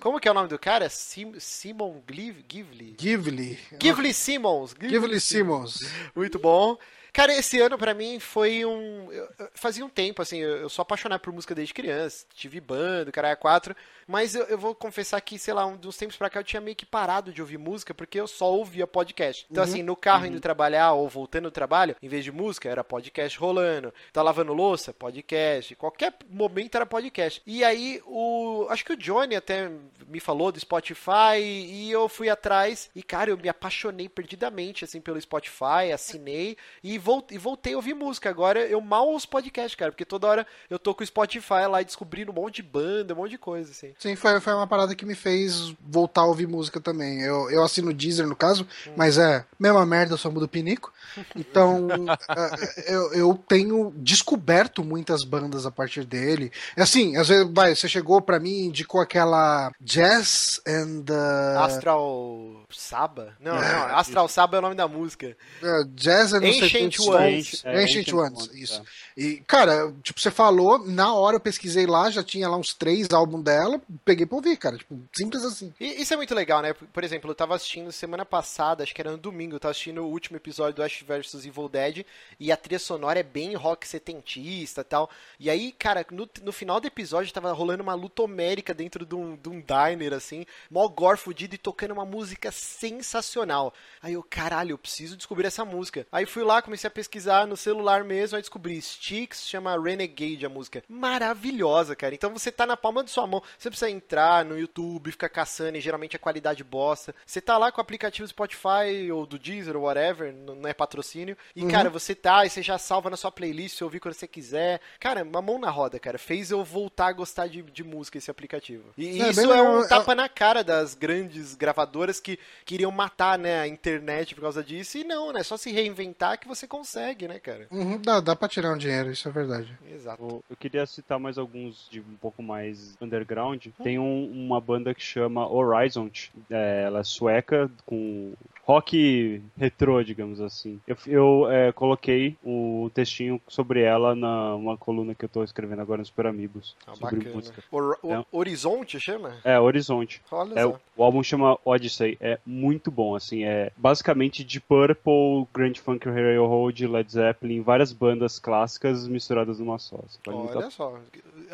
Como que é o nome do cara? Sim, Simon Givli? Givli. Givli Simmons. Givli Simmons. Muito bom. Cara, esse ano pra mim foi um. Fazia um tempo, assim, eu, sou apaixonado por música desde criança. Tive banda, caralho, quatro. Mas eu, eu vou confessar que, sei lá, um dos tempos pra cá eu tinha meio que parado de ouvir música porque eu só ouvia podcast. Então, assim, no carro indo trabalhar ou voltando do trabalho, em vez de música, era podcast rolando. Tá lavando louça? Podcast. Qualquer momento era podcast. E aí, o. Acho que o Johnny até me falou do Spotify e eu fui atrás. E, cara, eu me apaixonei perdidamente, assim, pelo Spotify, assinei e e voltei a ouvir música. Agora eu mal ouço podcast, cara, porque toda hora eu tô com o Spotify lá e descobrindo um monte de banda, um monte de coisa, assim. Sim, foi, foi uma parada que me fez voltar a ouvir música também. Eu, eu assino Deezer, no caso, mas é mesma merda, só mudo pinico. Então, [LAUGHS] é, eu, eu tenho descoberto muitas bandas a partir dele. É Assim, às vezes, vai, você chegou pra mim e indicou aquela Jazz and... uh, Astral Saba? Não, não, Astral Saba é o nome da música. jazz and sei Ancient Ones. É, Ancient Ancient Ones, Ones, isso. é. E, cara, tipo, você falou, na hora eu pesquisei lá, já tinha lá uns três álbuns dela, peguei pra ouvir, cara. Tipo, simples assim. E isso é muito legal, né? Por exemplo, eu tava assistindo semana passada, acho que era no domingo, eu tava assistindo o último episódio do Ash vs Evil Dead e a trilha sonora é bem rock setentista e tal. E aí, cara, no, no final do episódio tava rolando uma luta homérica dentro de um, de um diner, assim, mó gore fudido e tocando uma música sensacional. Aí eu, caralho, eu preciso descobrir essa música. Aí fui lá, comecei a pesquisar no celular mesmo, aí descobri Sticks, chama Renegade a música. Maravilhosa, cara. Então você tá na palma de sua mão, você precisa entrar no YouTube, ficar caçando, e geralmente a qualidade bosta. Você tá lá com o aplicativo Spotify ou do Deezer ou whatever, não é patrocínio. E, cara, você tá, e você já salva na sua playlist, você ouvir quando você quiser. Cara, uma mão na roda, cara. Fez eu voltar a gostar de, de música esse aplicativo. E É, isso é legal. um É- tapa na cara das grandes gravadoras que queriam matar, né, a internet por causa disso. E não, né? Só se reinventar que você consegue, né, cara? Uhum, dá, dá pra tirar um dinheiro, isso é verdade. Exato. Eu eu queria citar mais alguns de um pouco mais underground. Tem um- uma banda que chama Horizon. É, ela é sueca, com rock retrô, digamos assim. Eu, eu, é, coloquei o textinho sobre ela na uma coluna que eu tô escrevendo agora no Super Amigos. Ah, sobre bacana. música. Hor- o- É. Horizonte chama? É, Horizonte. Olha É, só. o álbum chama Odyssey, é muito bom, assim, é basicamente de Purple, Grand Funk Railroad, Led Zeppelin, várias bandas clássicas misturadas numa só. a Olha só.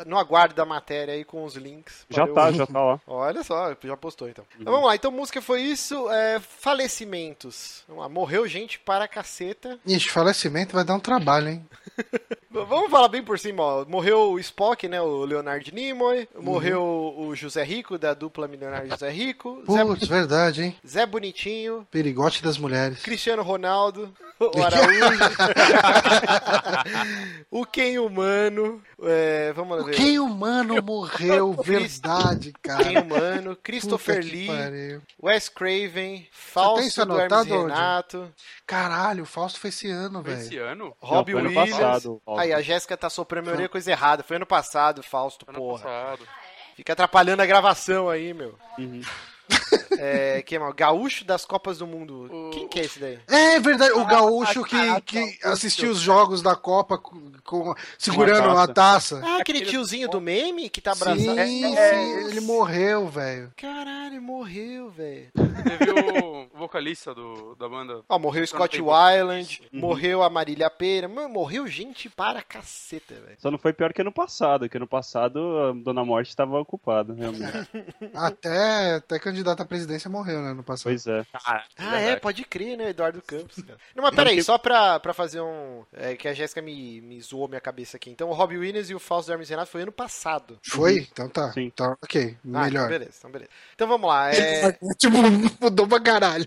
No aguardo da matéria aí com os links. Já para eu- tá, já tá lá. Olha só, já postou então. Uhum. Então vamos lá, então música foi isso. É, falecimentos. Vamos lá, morreu gente para caceta. Ixi, falecimento vai dar um trabalho, hein? [LAUGHS] Vamos falar bem por cima, ó. Morreu o Spock, né? O Leonard Nimoy. Morreu o José Rico, da dupla Milionário José Rico. Zé, Putz, verdade, hein? Zé Bonitinho. Perigote das mulheres. Cristiano Ronaldo. [LAUGHS] O Araújo. [LAUGHS] o Ken Humano. É, vamos ver. Quem humano [LAUGHS] morreu, verdade, cara. Humano. Christopher Lee. pariu. Wes Craven. Fausto do Hermes onde? Renato. Caralho, o Fausto foi esse ano, Foi esse velho. ano? Robbie Não, foi ano Williams. passado, Fausto. Aí, a Jéssica tá soprando minha orelha coisa errada. Foi ano passado, Fausto, Ano porra. passado. Fica atrapalhando a gravação aí, meu. Uhum. [LAUGHS] É, quem é? Gaúcho das Copas do Mundo. O- Quem que é esse daí? É verdade, o Ah, gaúcho ah, que, ah, que tá, assistiu os jogos da Copa com, com- segurando Uma uma taça. Ah, aquele Aquele- tiozinho do meme que tá Sim, abraçado. sim, é, ele morreu, velho. Caralho, ele morreu, velho. Teve o vocalista do, da banda. Ó, morreu Scott Weiland, Uhum. morreu a Marília Pera, mano, morreu gente para caceta, velho. Só não foi pior que ano passado, que ano passado a Dona Morte estava ocupada, realmente. [LAUGHS] Até, até candidato à presidência morreu, né, no passado. pois é. Ah, é, Verdade. pode crer, né? Eduardo Campos, cara. [LAUGHS] Não, mas peraí, só pra, pra fazer um. É, que a Jéssica me, me zoou minha cabeça aqui. Então, o Robbie Williams e o Fausto Hermes Renato foi ano passado. Foi? Então tá. Sim. Então, ok, Ah, então melhor. beleza, então beleza. Então vamos lá. É... [LAUGHS] tipo, mudou pra caralho.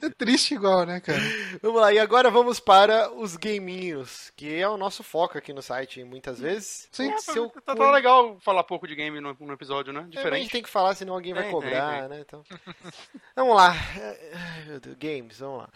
é [LAUGHS] triste igual, né, cara? Vamos lá, e agora vamos para os gaminhos, que é o nosso foco aqui no site muitas vezes. Sim. O seu Tá, tá legal falar pouco de game no, no episódio, né? É, mas a Diferente. gente tem que falar, senão alguém vai cobrar, tem, né? Então... [LAUGHS] vamos lá. Ai, meu Deus, games, vamos lá.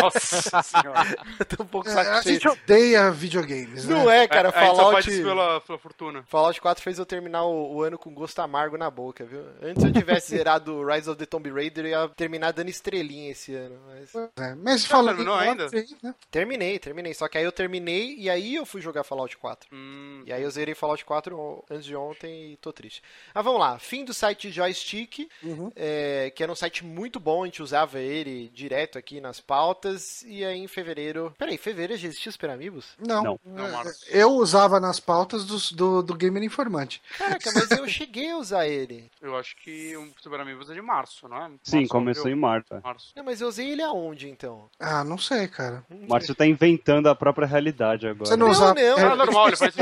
Nossa [LAUGHS] senhora. Eu tô um pouco É, saco a cheio. gente odeia videogames, né? Não é, cara, a, a gente só Fallout... faz isso pela, pela fortuna. Fallout 4 fez eu terminar o, o ano com gosto amargo na boca, viu? Antes eu tivesse [LAUGHS] zerado Rise of the Tomb Raider, eu ia terminar dando estrelinha esse ano. Mas... É, Mas falando terminou ainda? Fallout, né? Terminei, terminei. Só que aí eu terminei e aí eu fui jogar Fallout 4. Hum, E aí eu zerei Fallout 4 antes de ontem e tô triste. Mas vamos lá, fim do site Joystick, Uhum. é, que era um site muito bom, a gente usava ele direto aqui nas pautas. E aí em fevereiro. Peraí, fevereiro já existia Super Amigos? Não. Não. Não, Marcos. Eu usava nas pautas dos- do, do Gamer Informante. Caraca, mas eu cheguei a usar ele. [LAUGHS] eu acho que o Super Amigos é de março, não é? Sim, Março, começou em março. março. Não, mas eu usei ele aonde então? Ah, não sei, cara. Márcio tá inventando a própria realidade agora. Você não, Não, usava. não. é, normal, ele faz. Você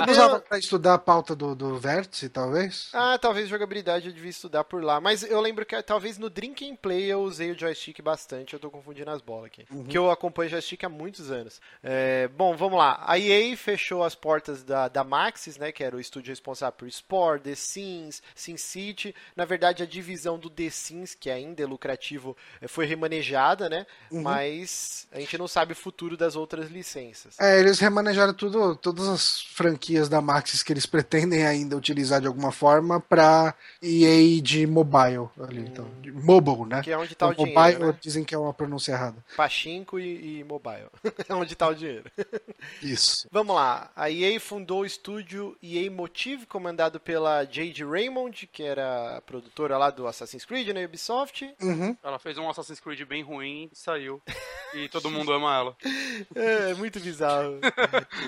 não Não. usava pra estudar a pauta do, do Vértice, talvez? Ah, talvez jogabilidade eu devia estudar por lá. Mas eu lembro que talvez no Drink and Play eu usei o joystick bastante. Eu tô confundindo as bolas aqui. Que eu acompanho joystick há muitos anos. É, bom, vamos lá. A EA fechou as portas da, da Maxis, né? Que era o estúdio responsável por Spore, The Sims, SimCity. Na verdade, a divisão do The Sims, que ainda é lucrativo, eh, foi remanejada, né? Mas a gente não sabe o futuro das outras licenças. É, eles remanejaram tudo, todas as franquias da Maxis que eles pretendem ainda utilizar de alguma forma pra EA de mobile ali, então. De mobile, né? Que é onde tá o Então, dinheiro, mobile né? dizem que é uma pronúncia errada. Pachinko e, e mobile. [LAUGHS] é onde tá o dinheiro. [LAUGHS] Isso. Vamos lá. A EA fundou o estúdio EA Motive, comandado pela Jade Raymond, que era a produtora lá do Assassin's Creed na Ubisoft. Uhum. Ela fez um Assassin's Creed bem ruim e saiu. E todo mundo ama ela. [LAUGHS] É, muito bizarro.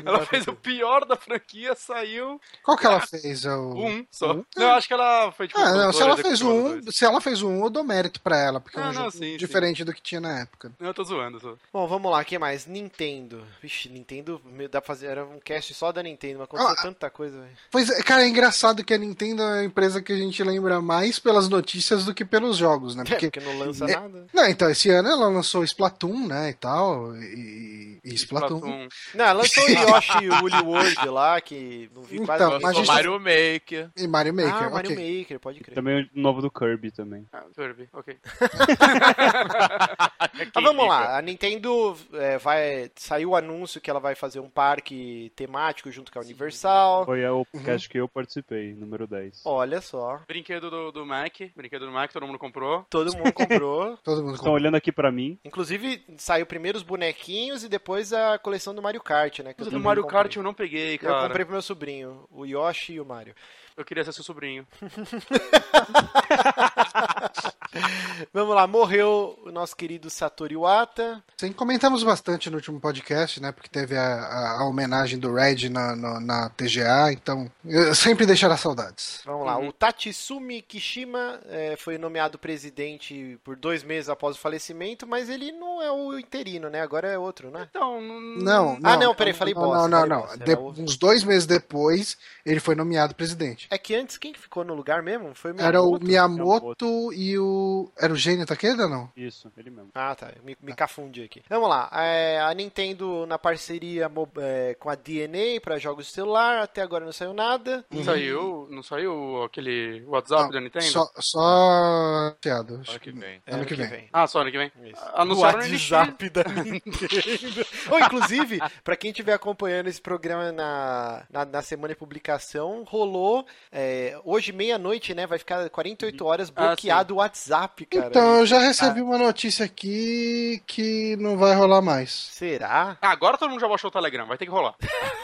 Ela fez o pior da franquia, saiu Qual que ela fez? É O... um só. Não, eu acho que ela foi tipo. Ah, não, se ela fez um, dois. se ela fez um, eu dou mérito pra ela, porque é Ah, um não, jogo sim, sim. diferente do que tinha na época. Eu tô zoando, só. Bom, vamos lá, o que mais? Nintendo. Vixe, Nintendo, dá pra fazer, era um cast só da Nintendo, mas aconteceu Ah, tanta coisa, velho. Pois é, cara, é engraçado que a Nintendo é a empresa que a gente lembra mais pelas notícias do que pelos jogos, né? É, Porque porque não lança é- nada. Não, então, esse ano ela lançou Splatoon, né, e tal, e, e Splatoon. Splatoon. Não, ela lançou o Yoshi Woolly World lá, que não vi quase Então, a Lançou gente- Mario Maker. E Mario Maker, Ah, ok. Mario Maker, pode crer. Também o novo do Kirby também. Ah, Kirby, ok. [LAUGHS] [LAUGHS] Mas vamos lá, a Nintendo é, vai. Saiu o anúncio que ela vai fazer um parque temático junto com a Universal. Foi o Uhum. cast que eu participei, número 10. Olha só. Brinquedo do, do Mac. Brinquedo do Mac, todo mundo comprou. Todo mundo [LAUGHS] comprou. Todo mundo Estão olhando aqui pra mim. Inclusive, saiu primeiro os bonequinhos e depois a coleção do Mario Kart, né? que eu do Mario comprei. Kart eu não peguei, Eu cara. comprei pro meu sobrinho, o Yoshi e o Mario. Eu queria ser seu sobrinho. [LAUGHS] [LAUGHS] Vamos lá, morreu o nosso querido Satoru Iwata. Sim, comentamos bastante no último podcast, né? Porque teve a, a- a homenagem do Red na, na, na TGA, então eu sempre deixará saudades. Vamos lá, Uhum. o Tatsumi Kishima eh, foi nomeado presidente por dois meses após o falecimento, mas ele não é o interino, né? Agora é outro, né? Então, Não, Ah, não. não, peraí, falei não, bosta, Não, não, não. bosta, De- uns dois meses depois, ele foi nomeado presidente. É que antes quem que ficou no lugar mesmo? Foi o Era o Miyamoto? Miyamoto e o. Era o Gênio Takeda, não? Isso, ele mesmo. Ah, tá. Me, me cafundi aqui. Vamos lá. É, a Nintendo na parceria é, com a DNA para jogos de celular. Até agora não saiu nada. não saiu, não saiu aquele WhatsApp Não, da Nintendo? Só. só... Teado, Ano que vem. É, Ano que vem. Ah, só ano que vem. Isso. Anunciaram o. WhatsApp da Nintendo. [LAUGHS] Ou, inclusive, pra quem estiver acompanhando esse programa na, na, na semana de publicação, rolou é, hoje, meia-noite, noite, né? Vai ficar 48 horas Ah, bloqueado o WhatsApp, cara. Então, eu já recebi uma notícia aqui que não vai rolar mais. Será? Ah, agora todo mundo já baixou o Telegram, vai ter que rolar.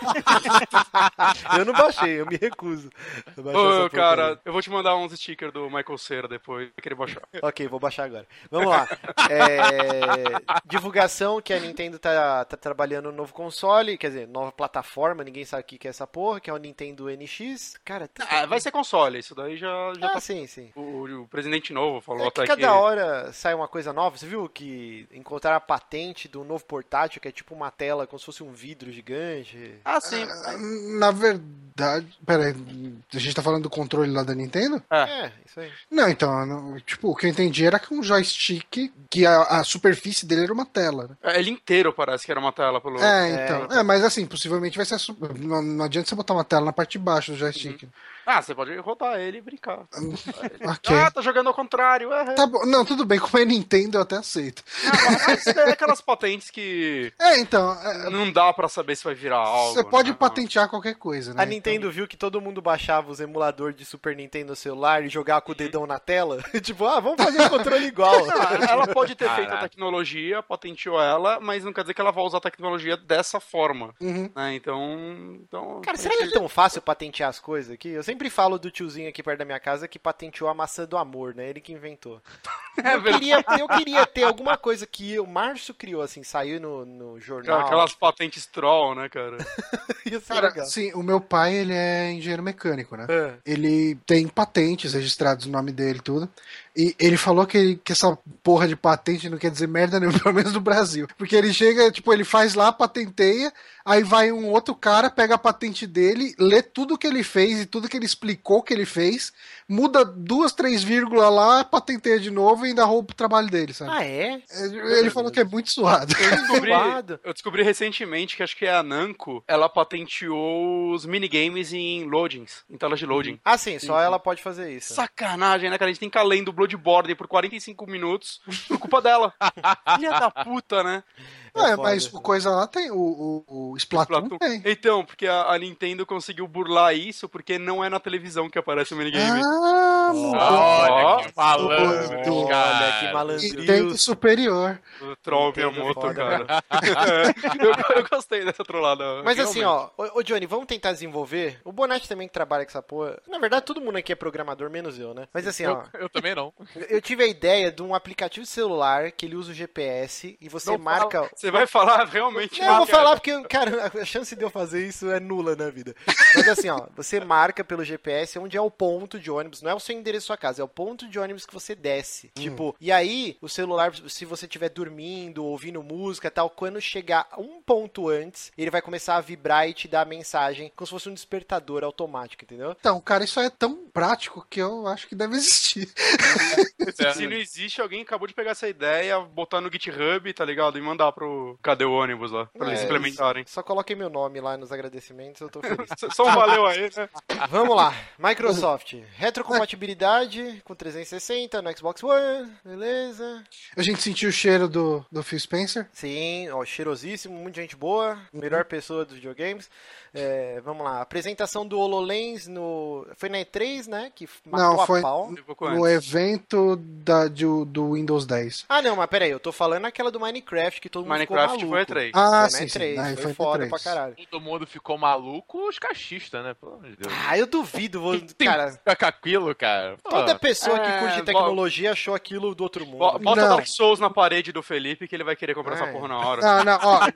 [LAUGHS] eu não baixei, eu me recuso. a baixar Ô, cara, eu vou te mandar uns stickers do Michael Cera depois, vai querer baixar. [LAUGHS] Ok, vou baixar agora. Vamos lá. É, Divulgação que a Nintendo tá, tá trabalhando no novo console, quer dizer, nova plataforma, ninguém sabe o que que é essa porra, que é o Nintendo NX. Cara, tanta Ah, vai ser console, isso daí já, já Ah, tá. sim, sim. O, o presidente novo falou É que até cada hora sai uma coisa nova. Você viu que encontraram a patente do novo portátil, que é tipo uma tela, como se fosse um vidro gigante. Ah, sim. Na verdade. Pera aí, a gente tá falando do controle lá da Nintendo? É, isso aí. Não, então, tipo, o que eu entendi era que um joystick, que a, a superfície dele era uma tela. né? É, Ele inteiro parece que era uma tela pelo. É, então. É, mas assim, possivelmente vai ser. Não, não adianta você botar uma tela na parte de baixo do joystick. Ah, você pode rodar ele e brincar. [LAUGHS] Ok. Ah, tá jogando ao contrário. É, Tá bom. Não, tudo bem, como é Nintendo, eu até aceito. [LAUGHS] mas é aquelas patentes que É, então. é, não dá pra saber se vai virar algo. você pode né? patentear qualquer coisa, né? A Nintendo viu que todo mundo baixava os emuladores de Super Nintendo no celular e jogava com o dedão na tela. [LAUGHS] tipo, ah, vamos fazer um controle [LAUGHS] igual. Ah, ela pode ter feito a Caraca. tecnologia, patenteou ela, mas não quer dizer que ela vai usar a tecnologia dessa forma. Então, uhum. Né? Então, então. Cara, será que é tão fácil patentear as coisas aqui? Eu sempre falo do tiozinho aqui perto da minha casa que patenteou a maçã do amor, né? Ele que inventou. [LAUGHS] É Eu queria, eu queria ter alguma coisa que o Márcio criou, assim, saiu no, no jornal. Aquelas patentes troll, né, cara? [LAUGHS] Cara, legal. sim, o meu pai, ele é engenheiro mecânico, né? É. Ele tem patentes registradas no nome dele e tudo. E ele falou que, ele- que essa porra de patente não quer dizer merda nenhuma, [LAUGHS] pelo menos no Brasil. Porque ele chega, tipo, ele faz lá, patenteia, aí vai um outro cara, pega a patente dele, lê tudo que ele fez e tudo que ele explicou que ele fez, muda duas, três vírgulas lá, patenteia de novo e ainda rouba o trabalho dele, sabe? Ah, é? Ele falou que é muito suado. Eu descobri, [LAUGHS] eu descobri recentemente que acho que é a Namco, ela patenteou os minigames em loadings, em telas de loading. Ah, sim, só ela pode fazer isso. Sacanagem, né, cara? A gente tem que ficar lendo Bloodborne por 45 minutos por culpa dela. [LAUGHS] Filha da puta, né? É, foda. mas o coisa lá tem, o, o, o Splatoon, Splatoon. tem. Então, porque a, a Nintendo conseguiu burlar isso porque não é na televisão que aparece o minigame. Ah, Olha que malandro, Olha que Nintendo malandrilho. superior. O troll Nintendo é Miyamoto, cara. [LAUGHS] eu, eu gostei dessa trollada. Mas assim, realmente. ó, ô, ô, Johnny, vamos tentar desenvolver. O Bonatti também que trabalha com essa porra. Na verdade, todo mundo aqui é programador, menos eu, né? Mas assim, ó, Eu, eu também não. Eu tive a ideia de um aplicativo de celular que ele usa o GPS e você Não marca. fala- Você vai falar realmente. Não, eu vou cara. falar porque, cara, a chance de eu fazer isso é nula na vida. Mas assim, ó, você marca pelo GPS onde é o ponto de ônibus, não é o seu endereço da sua casa, é o ponto de ônibus que você desce. Tipo, e aí, o celular, se você estiver dormindo, ouvindo música e tal, quando chegar um ponto antes, ele vai começar a vibrar e te dar a mensagem como se fosse um despertador automático, entendeu? Então, cara, isso é tão prático que eu acho que deve existir. Se não existe, alguém acabou de pegar essa ideia, botar no GitHub, tá ligado? E mandar pro Cadê o ônibus lá, pra eles É, implementarem. Só coloquei meu nome lá nos agradecimentos, eu tô feliz. [LAUGHS] Só um valeu aí, né? Vamos lá, Microsoft. Retrocompatibilidade com 360 no Xbox One, beleza. A gente sentiu o cheiro do, do Phil Spencer. Sim, ó, cheirosíssimo, muita gente boa, melhor pessoa dos videogames. É, vamos lá, apresentação do HoloLens no. Foi na E3, né? Que matou Não, foi a pau. Um no antes. Evento da, de- do Windows 10. Ah, não, mas peraí, eu tô falando aquela do Minecraft que todo mundo Minecraft ficou foi maluco. E3. Ah, foi sim, E3, sim. Foi, foi foda E3. pra caralho. Todo mundo ficou maluco, os cachistas, né? Pelo amor de Deus. Ah, eu duvido, vou, cara. ficar com aquilo, cara. Pô, Toda pessoa que é, curte tecnologia achou aquilo do outro mundo. Bo- Bota Não. Dark Souls na parede do Felipe que ele vai querer comprar É. essa porra na hora. Não, não, ó,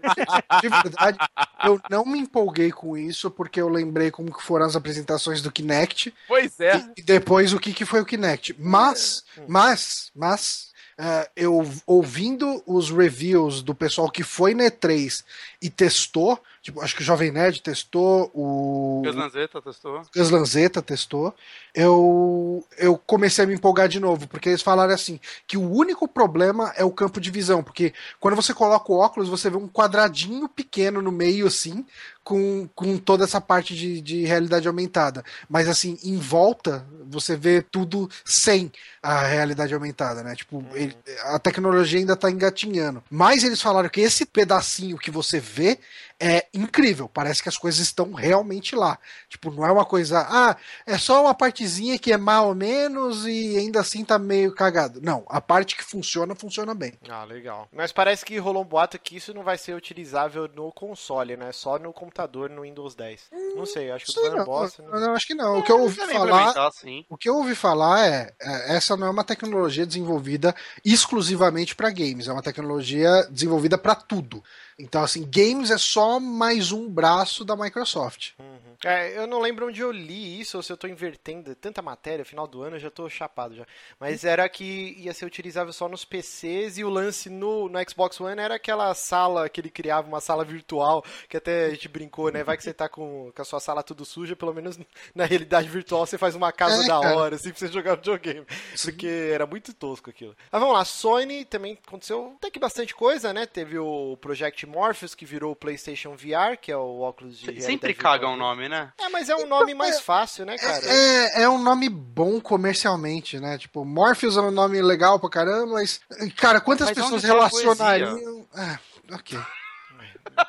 de verdade, eu não me empolguei com isso porque eu lembrei como que foram as apresentações do Kinect Pois é. e depois o que, que foi o Kinect. Mas, mas, mas, é, eu ouvindo os reviews do pessoal que foi na E3 e testou, tipo, acho que o Jovem Nerd testou, o Gus Lanzetta testou. Gus Lanzetta testou, eu, eu comecei a me empolgar de novo, porque eles falaram assim, que o único problema é o campo de visão, porque quando você coloca o óculos, você vê um quadradinho pequeno no meio, assim, com, com toda essa parte de, de realidade aumentada. Mas assim, em volta, você vê tudo sem a realidade aumentada, né? Tipo, ele- a tecnologia ainda tá engatinhando. Mas eles falaram que esse pedacinho que você vê é incrível. Parece que as coisas estão realmente lá. Tipo, não é uma coisa, ah, é só uma partezinha que é mal ou menos e ainda assim tá meio cagado. Não, a parte que funciona, funciona bem. Ah, legal. Mas parece que rolou um boato que isso não vai ser utilizável no console, né? Só no computador, no Windows 10. Não sei, acho que eu tô Sei dando não, bosta. eu não, acho que não. O que eu ouvi falar, implementar, sim. o que eu ouvi falar é, é, essa não é uma tecnologia desenvolvida exclusivamente para games, é uma tecnologia desenvolvida para tudo. Então, assim, games é só mais um braço da Microsoft. Uhum. É, eu não lembro onde eu li isso, ou se eu tô invertendo tanta matéria, final do ano eu já tô chapado já. Mas era que ia ser utilizável só nos PCs e o lance no, no Xbox One era aquela sala que ele criava, uma sala virtual, que até a gente brincou, né? Vai que você tá com, com a sua sala tudo suja, pelo menos [LAUGHS] na realidade virtual você faz uma casa É, da cara. hora, assim, pra você jogar videogame. Porque era muito tosco aquilo. Mas vamos lá, Sony também aconteceu até que bastante coisa, né? Teve o Project Morpheus, que virou o PlayStation VR, que é o óculos de Sempre caga o dele. nome, né? É, mas é um nome mais fácil, né, cara? É, é um nome bom comercialmente, né? Tipo, Morpheus é um nome legal pra caramba, mas, cara, quantas Mas pessoas tá a relacionariam. É, ok.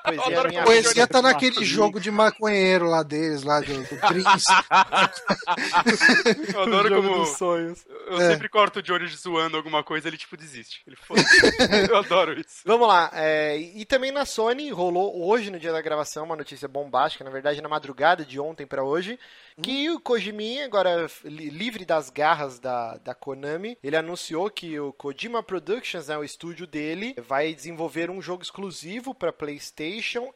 Poesia é minha poesia. tá naquele jogo de maconheiro lá deles, lá do, do Prince. Eu adoro como. dos sonhos. Eu É. sempre corto o Johnny zoando alguma coisa, ele tipo desiste. Ele foda-se. [LAUGHS] Eu adoro isso. Vamos lá, é, e também na Sony rolou hoje, no dia da gravação, uma notícia bombástica, na verdade na madrugada de ontem pra hoje, que o Kojiminha, agora li- livre das garras da, da Konami, ele anunciou que o Kojima Productions, né, o estúdio dele, vai desenvolver um jogo exclusivo pra PlayStation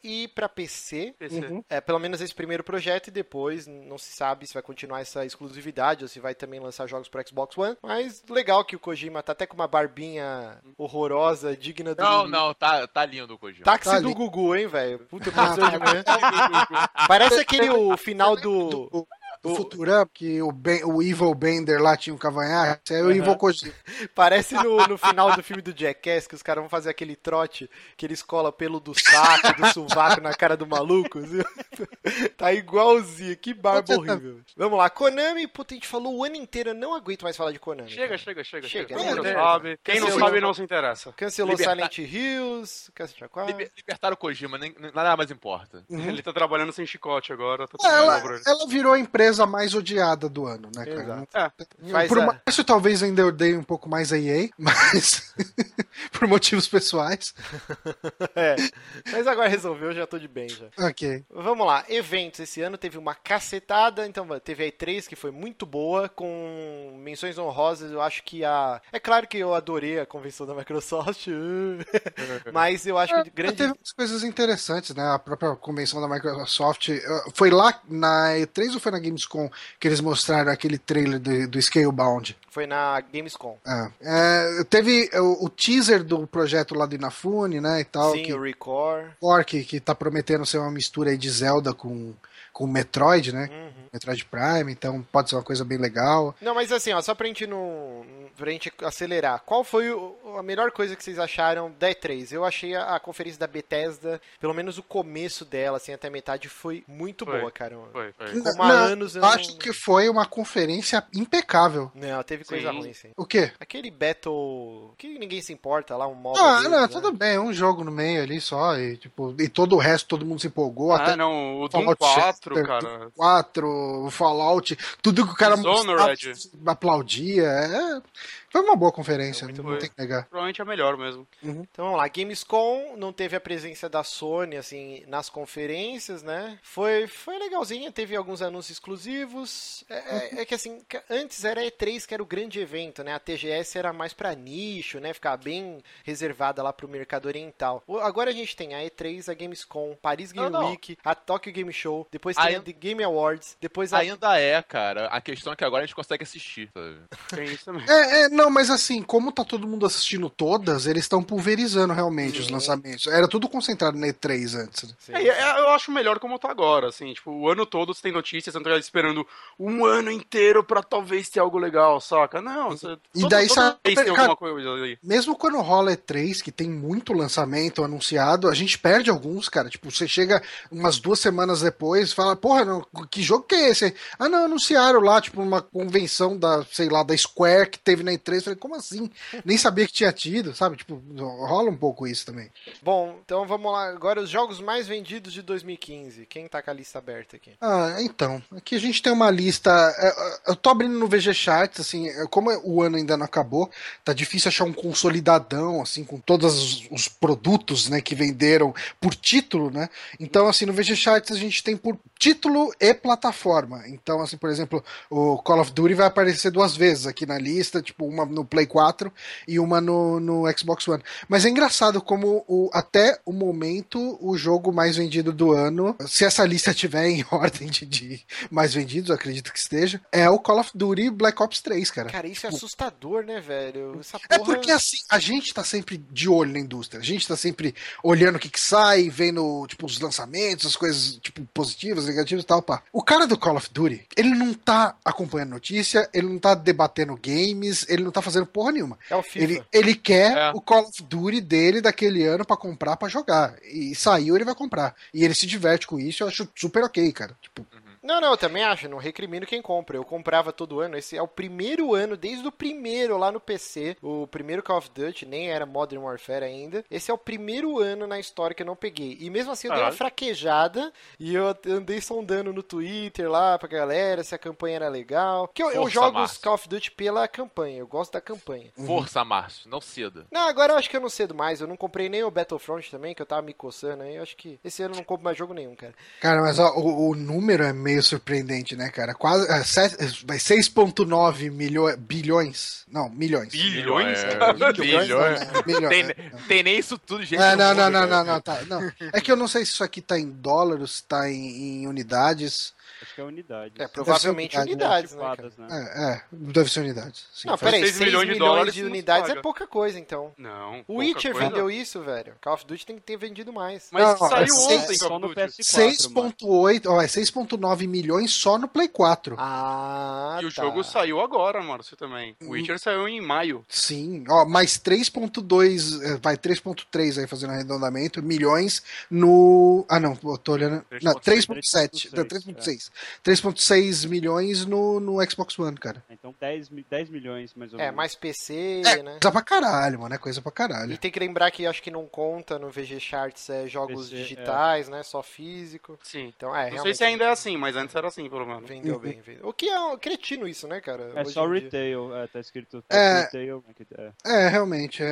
e pra PC. PC. Uhum. É, pelo menos esse primeiro projeto e depois não se sabe se vai continuar essa exclusividade ou se vai também lançar jogos pro Xbox One. Mas legal que o Kojima tá até com uma barbinha horrorosa, digna do Não, não, tá, tá lindo o Kojima. táxi Tá do. Gugu, hein, velho? Puta, [LAUGHS] passou de manhã. [LAUGHS] Parece aquele o final do. Do, do Futurama, que o, ben, o Evil Bender lá tinha um cavanhaque, é o Evil Kojima. Parece no, no final do filme do Jackass, que os caras vão fazer aquele trote que eles colam pelo do saco, do sovaco na cara do maluco. assim. [LAUGHS] Tá igualzinho, que barba horrível. Vamos lá, Konami, puta, a gente falou o ano inteiro, eu não aguento mais falar de Konami. Chega, cara. chega, chega, Chega, chega. né? É, sabe. Quem não Cancelou. sabe não se interessa. Cancelou Libertar- Silent Hills. Liber- Libertaram o Kojima, nem, nada mais importa. Ele tá trabalhando sem chicote agora. Tá tudo Ela, ele. ela virou a empresa mais odiada do ano, né, cara? Exato. É, por a- mais talvez ainda odeie um pouco mais a EA, mas [LAUGHS] por motivos pessoais. [LAUGHS] É. Mas agora resolveu, já tô de bem já. Ok. Vamos lá, eventos. Esse ano teve uma cacetada, então teve a E3 que foi muito boa, com menções honrosas. Eu acho que a. É claro que eu adorei a convenção da Microsoft, [LAUGHS] mas eu acho que Mas grande. Teve umas coisas interessantes, né? A própria convenção da Microsoft. eh, Foi lá na E3 ou foi na Gamescom que eles mostraram aquele trailer do, do Scalebound? Foi na Gamescom. Ah, é, teve o, o teaser do projeto lá do Inafune, né? E tal. Sim, que, o Record. Orc, que tá prometendo ser uma mistura aí de Zelda com, com Metroid, né? Uhum. Metroid Prime, então pode ser uma coisa bem legal. Não, mas assim, ó, só pra gente não. pra gente acelerar. Qual foi o- a melhor coisa que vocês acharam da E3? Eu achei a, a conferência da Bethesda, pelo menos o começo dela, assim, até metade, foi muito Foi. boa, cara. foi, foi. Como há Não, anos eu acho não- que foi uma conferência impecável. Não, teve coisa Sim. ruim, sim. O quê? Aquele Battle. que ninguém se importa lá, um modo. Ah, deles, não, né? tudo bem, um jogo no meio ali só, e tipo, e todo o resto todo mundo se empolgou, Ah, até não, o Doom Fallout 4, Shelter, cara. Doom 4, o Fallout, tudo que o cara Dishonored. aplaudia, é, foi uma boa conferência, Muito não boa. tem que negar. Provavelmente é melhor mesmo. Então vamos lá, Gamescom não teve a presença da Sony assim nas conferências, né? Foi, foi legalzinha, teve alguns anúncios exclusivos. É, é- é que assim, antes era a E3 que era o grande evento, né? A TGS era mais pra nicho, né? Ficava bem reservada lá pro mercado oriental. Agora a gente tem a E3, a Gamescom, Paris Game Não, não. Week, a Tokyo Game Show, depois tem Aí- a The Game Awards, depois a Ainda é, cara. A questão é que agora a gente consegue assistir, sabe? [LAUGHS] Tem isso também. É, é, não, mas assim, como tá todo mundo assistindo todas, eles estão pulverizando realmente os lançamentos. Era tudo concentrado na E3 antes. né? Sim, É, é, eu acho melhor como tá agora, assim, tipo, o ano todo você tem notícias, você não tá esperando um ano inteiro pra talvez ter algo legal, saca? Não, você, E daí, toda sabe, cara, alguma coisa ali. Mesmo quando rola E3, que tem muito lançamento anunciado, a gente perde alguns, cara. Tipo, você chega umas duas semanas depois fala, porra, não, que jogo que é esse? Ah, não, anunciaram lá, tipo, uma convenção da, sei lá, da Square que teve na E3 3. Falei, como assim? Nem sabia que tinha tido, sabe? Tipo, rola um pouco isso também. Bom, então vamos lá. Agora os jogos mais vendidos de 2015. Quem tá com a lista aberta aqui? Ah, então. Aqui a gente tem uma lista. é, Eu tô abrindo no VG Charts, assim, é, como o ano ainda não acabou, tá difícil achar um consolidadão, assim, com todos os- os produtos, né, que venderam por título, né? Então, assim, no VG Charts a gente tem por título e plataforma. Então, assim, por exemplo, o Call of Duty vai aparecer duas vezes aqui na lista, tipo, uma no Play 4 e uma no, no Xbox One. Mas é engraçado como o, até o momento o jogo mais vendido do ano, se essa lista tiver em [LAUGHS] ordem de, de mais vendidos, acredito que esteja, é o Call of Duty Black Ops 3, cara. Cara, isso é assustador, né, velho? Essa É porra... porque assim, a gente tá sempre de olho na indústria, a gente tá sempre olhando o que que sai, vendo, tipo, os lançamentos, as coisas, tipo, positivas, negativas e tal, pá. O cara do Call of Duty, ele não tá acompanhando notícia, ele não tá debatendo games, ele não tá fazendo porra nenhuma. É o FIFA. Ele, ele quer É. o Call of Duty dele daquele ano pra comprar, pra jogar. E saiu, ele vai comprar. E ele se diverte com isso, eu acho super ok, cara. Tipo, Não, não, eu também acho, não recrimino quem compra. Eu comprava todo ano. Esse é o primeiro ano, desde o primeiro lá no PC. O primeiro Call of Duty, nem era Modern Warfare ainda. Esse é o primeiro ano na história que eu não peguei. E mesmo assim eu dei uma fraquejada. E eu andei sondando no Twitter lá pra galera se a campanha era legal. Porque eu, eu jogo os. Call of Duty pela campanha. Eu gosto da campanha. Força, Márcio, não ceda. Não, agora eu acho que eu não cedo mais. Eu não comprei nem o Battlefront também, que eu tava me coçando aí. Eu acho que esse ano eu não compro mais jogo nenhum, cara. Cara, mas ó, o, o número é meio surpreendente, né, cara? Quase. É, sete- vai 6,9 milho- bilhões. Não, milhões. Bilhões? É, bilhões. Não, né? Milhões, Tem, né? tem nem isso tudo, gente. É, não, não, não, não, não, tá. Não. É que eu não sei se isso aqui tá em dólar ou se tá em, em unidades. Acho que é unidade. É, provavelmente unidade, unidades, né, cara? Estipadas, né? É, é, deve ser unidades. Sim, Não, peraí, 6 6 milhões milhões de de, dólares não se unidades é pouca coisa, então. Não. O Witcher coisa. vendeu isso, velho. Call of Duty tem que ter vendido mais. Mas Não, saiu é ontem, Call só no Duty. PS4. mano. 6,8, ó, é 6,9 milhões só no Play 4. Ah, E o tá. jogo saiu agora, Márcio, também. Hum. O Witcher saiu em maio. Sim, ó, mais 3.2, é, vai 3.3 aí fazendo arredondamento, milhões no... Ah não, eu tô olhando... Não, 3.7, 3.6, não, 3.6. 3.6 milhões no, no Xbox One, cara. Então 10, mi- 10 milhões mais ou É, menos. mais PC, É, né? coisa pra caralho, mano, é coisa pra E caralho. tem que lembrar que acho que não conta no VG Charts é, jogos PC, digitais, né? Só físico. Sim. Então, é, Não sei se ainda é assim, mas antes era assim, pelo menos. Vendeu bem, vendeu. O que é um cretino isso, né, cara? É Hoje só retail, é, tá escrito É. retail. É. É, realmente, é,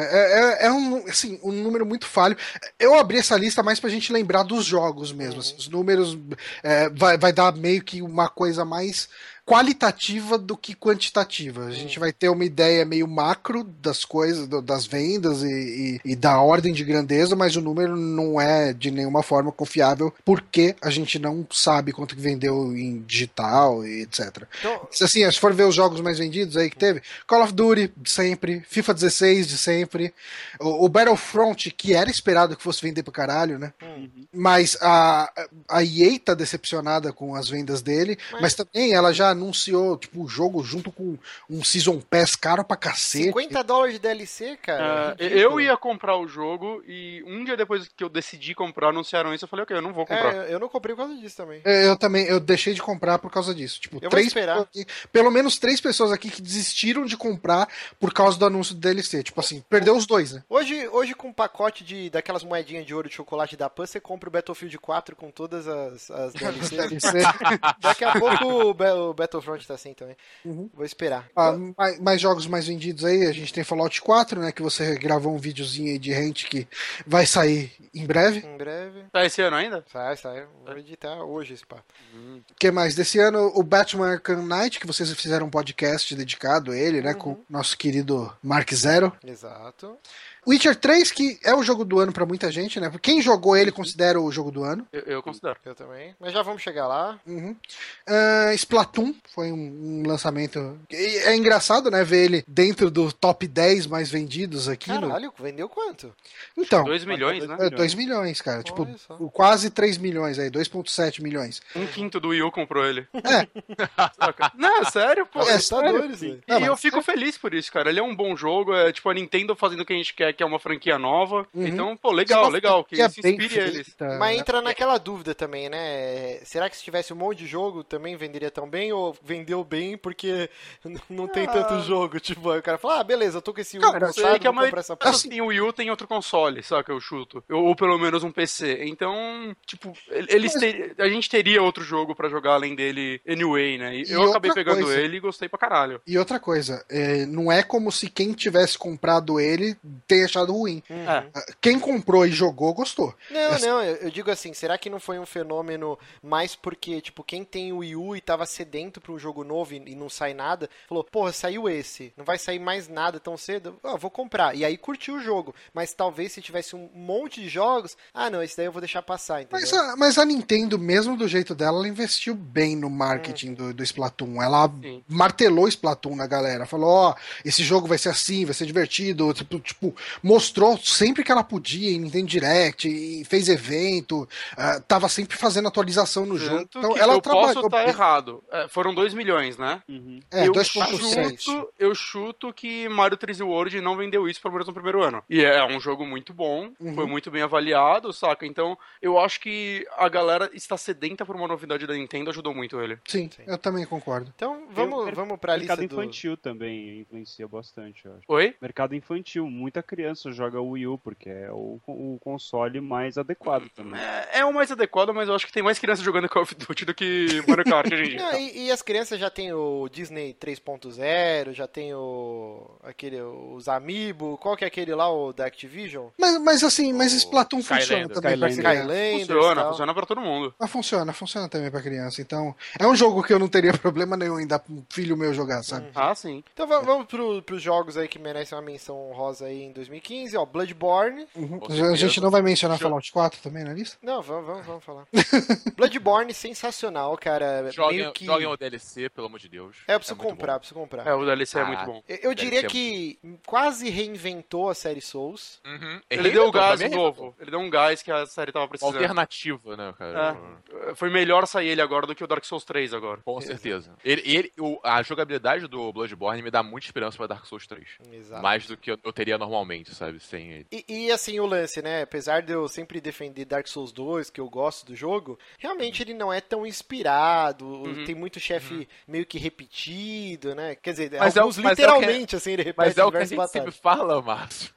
é, é um, assim, um número muito falho. Eu abri essa lista mais pra gente lembrar dos jogos mesmo, assim, os números é, vai, vai dar meio que uma coisa mais qualitativa do que quantitativa. A gente vai ter uma ideia meio macro das coisas, das vendas e, e- e da ordem de grandeza, mas o número não é de nenhuma forma confiável porque a gente não sabe quanto que vendeu em digital e etc. Então, Se, Assim, se for ver os jogos mais vendidos aí que teve, Call of Duty de sempre, FIFA 16 de sempre, o, o Battlefront, que era esperado que fosse vender pra caralho, né? hum, Mas a, a EA tá decepcionada com as vendas dele, mas, Mas- também ela já anunciou, tipo, o jogo junto com um Season Pass caro pra cacete. 50 dólares de DLC, cara. É, ridículo. eu ia comprar o jogo e um dia depois que eu decidi comprar, anunciaram isso, eu falei, ok, eu não vou comprar. É, eu não comprei por causa disso também. É, Eu também, eu deixei de comprar por causa disso. Tipo, Eu vou três esperar. pessoas aqui- pelo menos três pessoas aqui que desistiram de comprar por causa do anúncio do DLC. Tipo assim, perdeu os dois, né? Hoje, hoje com um pacote de daquelas moedinhas de ouro de chocolate da Pan, você compra o Battlefield 4 com todas as, as DLCs. [LAUGHS] DLC. Daqui a pouco o, o Battlefront tá assim também. Uhum. Vou esperar. Ah, mais, mais jogos mais vendidos aí, a gente tem Fallout 4, né? Que você gravou um videozinho aí de rente que vai sair em breve. Em breve. Tá esse ano ainda? Sai, sai. Vou editar hoje esse papo. O que mais? Desse ano, o Batman Arkham Knight, que vocês fizeram um podcast dedicado a ele, né? Com o nosso querido Mark Zero. Exato. Witcher 3, que é o jogo do ano pra muita gente, né? Quem jogou ele considera o jogo do ano. Eu, eu considero. Eu também. Mas já vamos chegar lá. Uhum. Ah, Splatoon foi um, um lançamento. e É engraçado, né? Ver ele dentro do top 10 mais vendidos aqui. no- Caralho, vendeu quanto? Então, 2 milhões, né? é 2 milhões, cara. Tipo, Olha só. quase 3 milhões aí, 2,7 milhões. Um quinto do Wii U comprou ele. É. [LAUGHS] Não, sério, pô. É, Assustadores, velho. E Não, mas- eu fico feliz por isso, cara. Ele é um bom jogo, é tipo a Nintendo fazendo o que a gente quer que é uma franquia nova. Uhum. Então, pô, legal, Uma legal, que bem inspire eles. Mas né? entra naquela dúvida também, né? Será que se tivesse um monte de jogo também venderia tão bem? Ou vendeu bem porque [LAUGHS] não tem Ah. tanto jogo? Tipo, aí o cara fala, ah, beleza, eu tô com esse Cara, Wii sei montado, que a vou comprar maioria essa porra. assim, o Wii U tem outro console, saca? Eu chuto. Ou pelo menos um PC. Então, tipo, eles ter- a gente teria outro jogo pra jogar além dele anyway, né? E E eu acabei pegando coisa. ele e gostei pra caralho. E outra coisa, é, não é como se quem tivesse comprado ele tenha achado ruim. Uhum. É. Quem comprou e jogou, gostou. Não, Essa- não, eu, eu digo assim, será que não foi um fenômeno mais porque, tipo, quem tem o Wii U e tava sedento pra um jogo novo e, e não sai nada, falou, porra, saiu esse, não vai sair mais nada tão cedo, ah, vou comprar. E aí curtiu o jogo. Mas talvez se tivesse um monte de jogos, ah, não, esse daí eu vou deixar passar, entendeu? Mas a, mas a Nintendo, mesmo do jeito dela, ela investiu bem no marketing do, do Splatoon. Ela Sim. martelou Splatoon na galera. Falou, ó, esse jogo vai ser assim, vai ser divertido. Tipo, tipo, mostrou sempre que ela podia em Nintendo Direct, e fez evento, ah, tava sempre fazendo atualização no jogo. Tanto Então que ela eu posso trabalhou estar bem. errado. É, foram 2 milhões, né? Uhum. É, eu 2.7. chuto, eu chuto que Mario 3D World não vendeu isso pelo menos no primeiro ano. E é um jogo muito bom, Uhum. foi muito bem avaliado, saca? Então, eu acho que a galera está sedenta por uma novidade da Nintendo, ajudou muito ele. Sim, Sim. eu também concordo. Então, vamos, o vamos pra lista mercado do... infantil também influencia bastante, eu acho. Oi? Mercado infantil, muita criança joga o Wii U porque é o, o console mais adequado também. É, é o mais adequado, mas eu acho que tem mais crianças jogando Call of Duty do que Mario Kart hoje em dia. [LAUGHS] Não, e, e as crianças já tem o Disney 3.0, já tem o aquele os Amiibo, qual que é aquele lá o da Activision? Mas, mas assim, mas O Splatoon funciona também pra Skylanders. criança. Skylanders, Funciona, tal. funciona pra todo mundo. Mas funciona, funciona também pra criança. Então, é um jogo que eu não teria [LAUGHS] problema nenhum em dar pra um filho meu jogar, sabe? Ah, sim. Então va- vamos pro, pros jogos aí que merecem uma menção honrosa aí em 2015, ó, Bloodborne. Uhum. A gente não vai mencionar Show. Fallout 4 também na lista? Não, vamos, vamos, vamos falar. [LAUGHS] Bloodborne sensacional, cara. Joguem, Meio que joguem o DLC, pelo amor de Deus. É, eu preciso muito comprar, bom. preciso comprar. É, o DLC é Ah. muito bom. Eu- Eu diria ser- que quase reinventou a série Souls. Uhum. Ele deu um gás também novo. Ele deu um gás que a série tava precisando. alternativa, né, cara? Foi melhor sair ele agora do que o Dark Souls 3 agora. Com certeza. Ele, ele- o- a jogabilidade do Bloodborne me dá muita esperança pra Dark Souls 3. Exato. Mais do que eu, eu teria normalmente, sabe? Sem ele. E, e, assim, o lance, né? Apesar de eu sempre defender Dark Souls 2, que eu gosto do jogo, realmente ele não é tão inspirado. Uhum. Tem muito chefe meio que repetido, né? Quer dizer, Mas é o- alguns mas é o que- literalmente, assim, ele repete Mas é o que a gente batalhas. sempre fala, [LAUGHS] Márcio.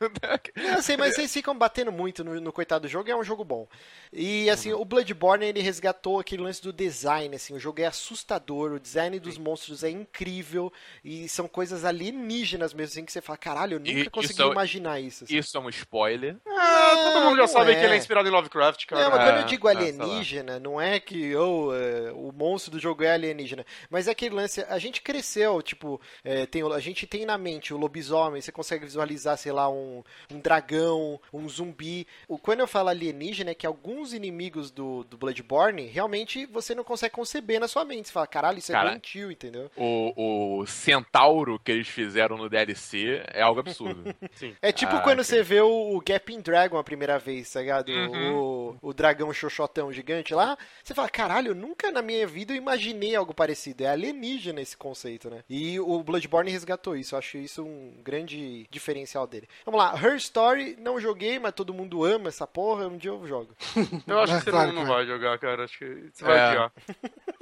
Não, sei, mas vocês ficam batendo muito no, no coitado do jogo e é um jogo bom. E assim, o Bloodborne ele resgatou aquele lance do design, assim, o jogo é assustador, o design dos monstros é incrível e são coisas alienígenas mesmo, assim, que você fala, caralho, eu nunca E consegui é- imaginar isso. assim. Isso é um spoiler. Ah, todo mundo já sabe é. que ele é inspirado em Lovecraft, cara. Não, mas É, quando eu digo é, sei lá. alienígena, não é que oh, é, o monstro do jogo é alienígena, mas é aquele lance, a gente cresceu, tipo, é, tem, a gente tem na mente o lobisomem, você consegue visualizar, sei lá, um, um dragão, um zumbi. O, quando eu falo alienígena, é que alguns inimigos do, do Bloodborne, realmente você não consegue conceber na sua mente. Você fala, caralho, isso é doentio, entendeu? O, o centauro que eles fizeram no DLC é algo absurdo. [LAUGHS] É tipo Ah, quando você vê o, Gaping Dragon a primeira vez, tá ligado? Uhum. O, o dragão xoxotão gigante lá. Você fala, caralho, eu nunca na minha vida eu imaginei algo parecido. É alienígena esse conceito, né? E o Bloodborne resgatou isso. Eu acho isso um grande diferencial dele. Vamos lá, Her Story, não joguei, mas todo mundo ama essa porra. Um dia eu jogo. [LAUGHS] Eu acho É, que você claro, não, vai jogar, cara. Acho que você vai É. odiar. [LAUGHS]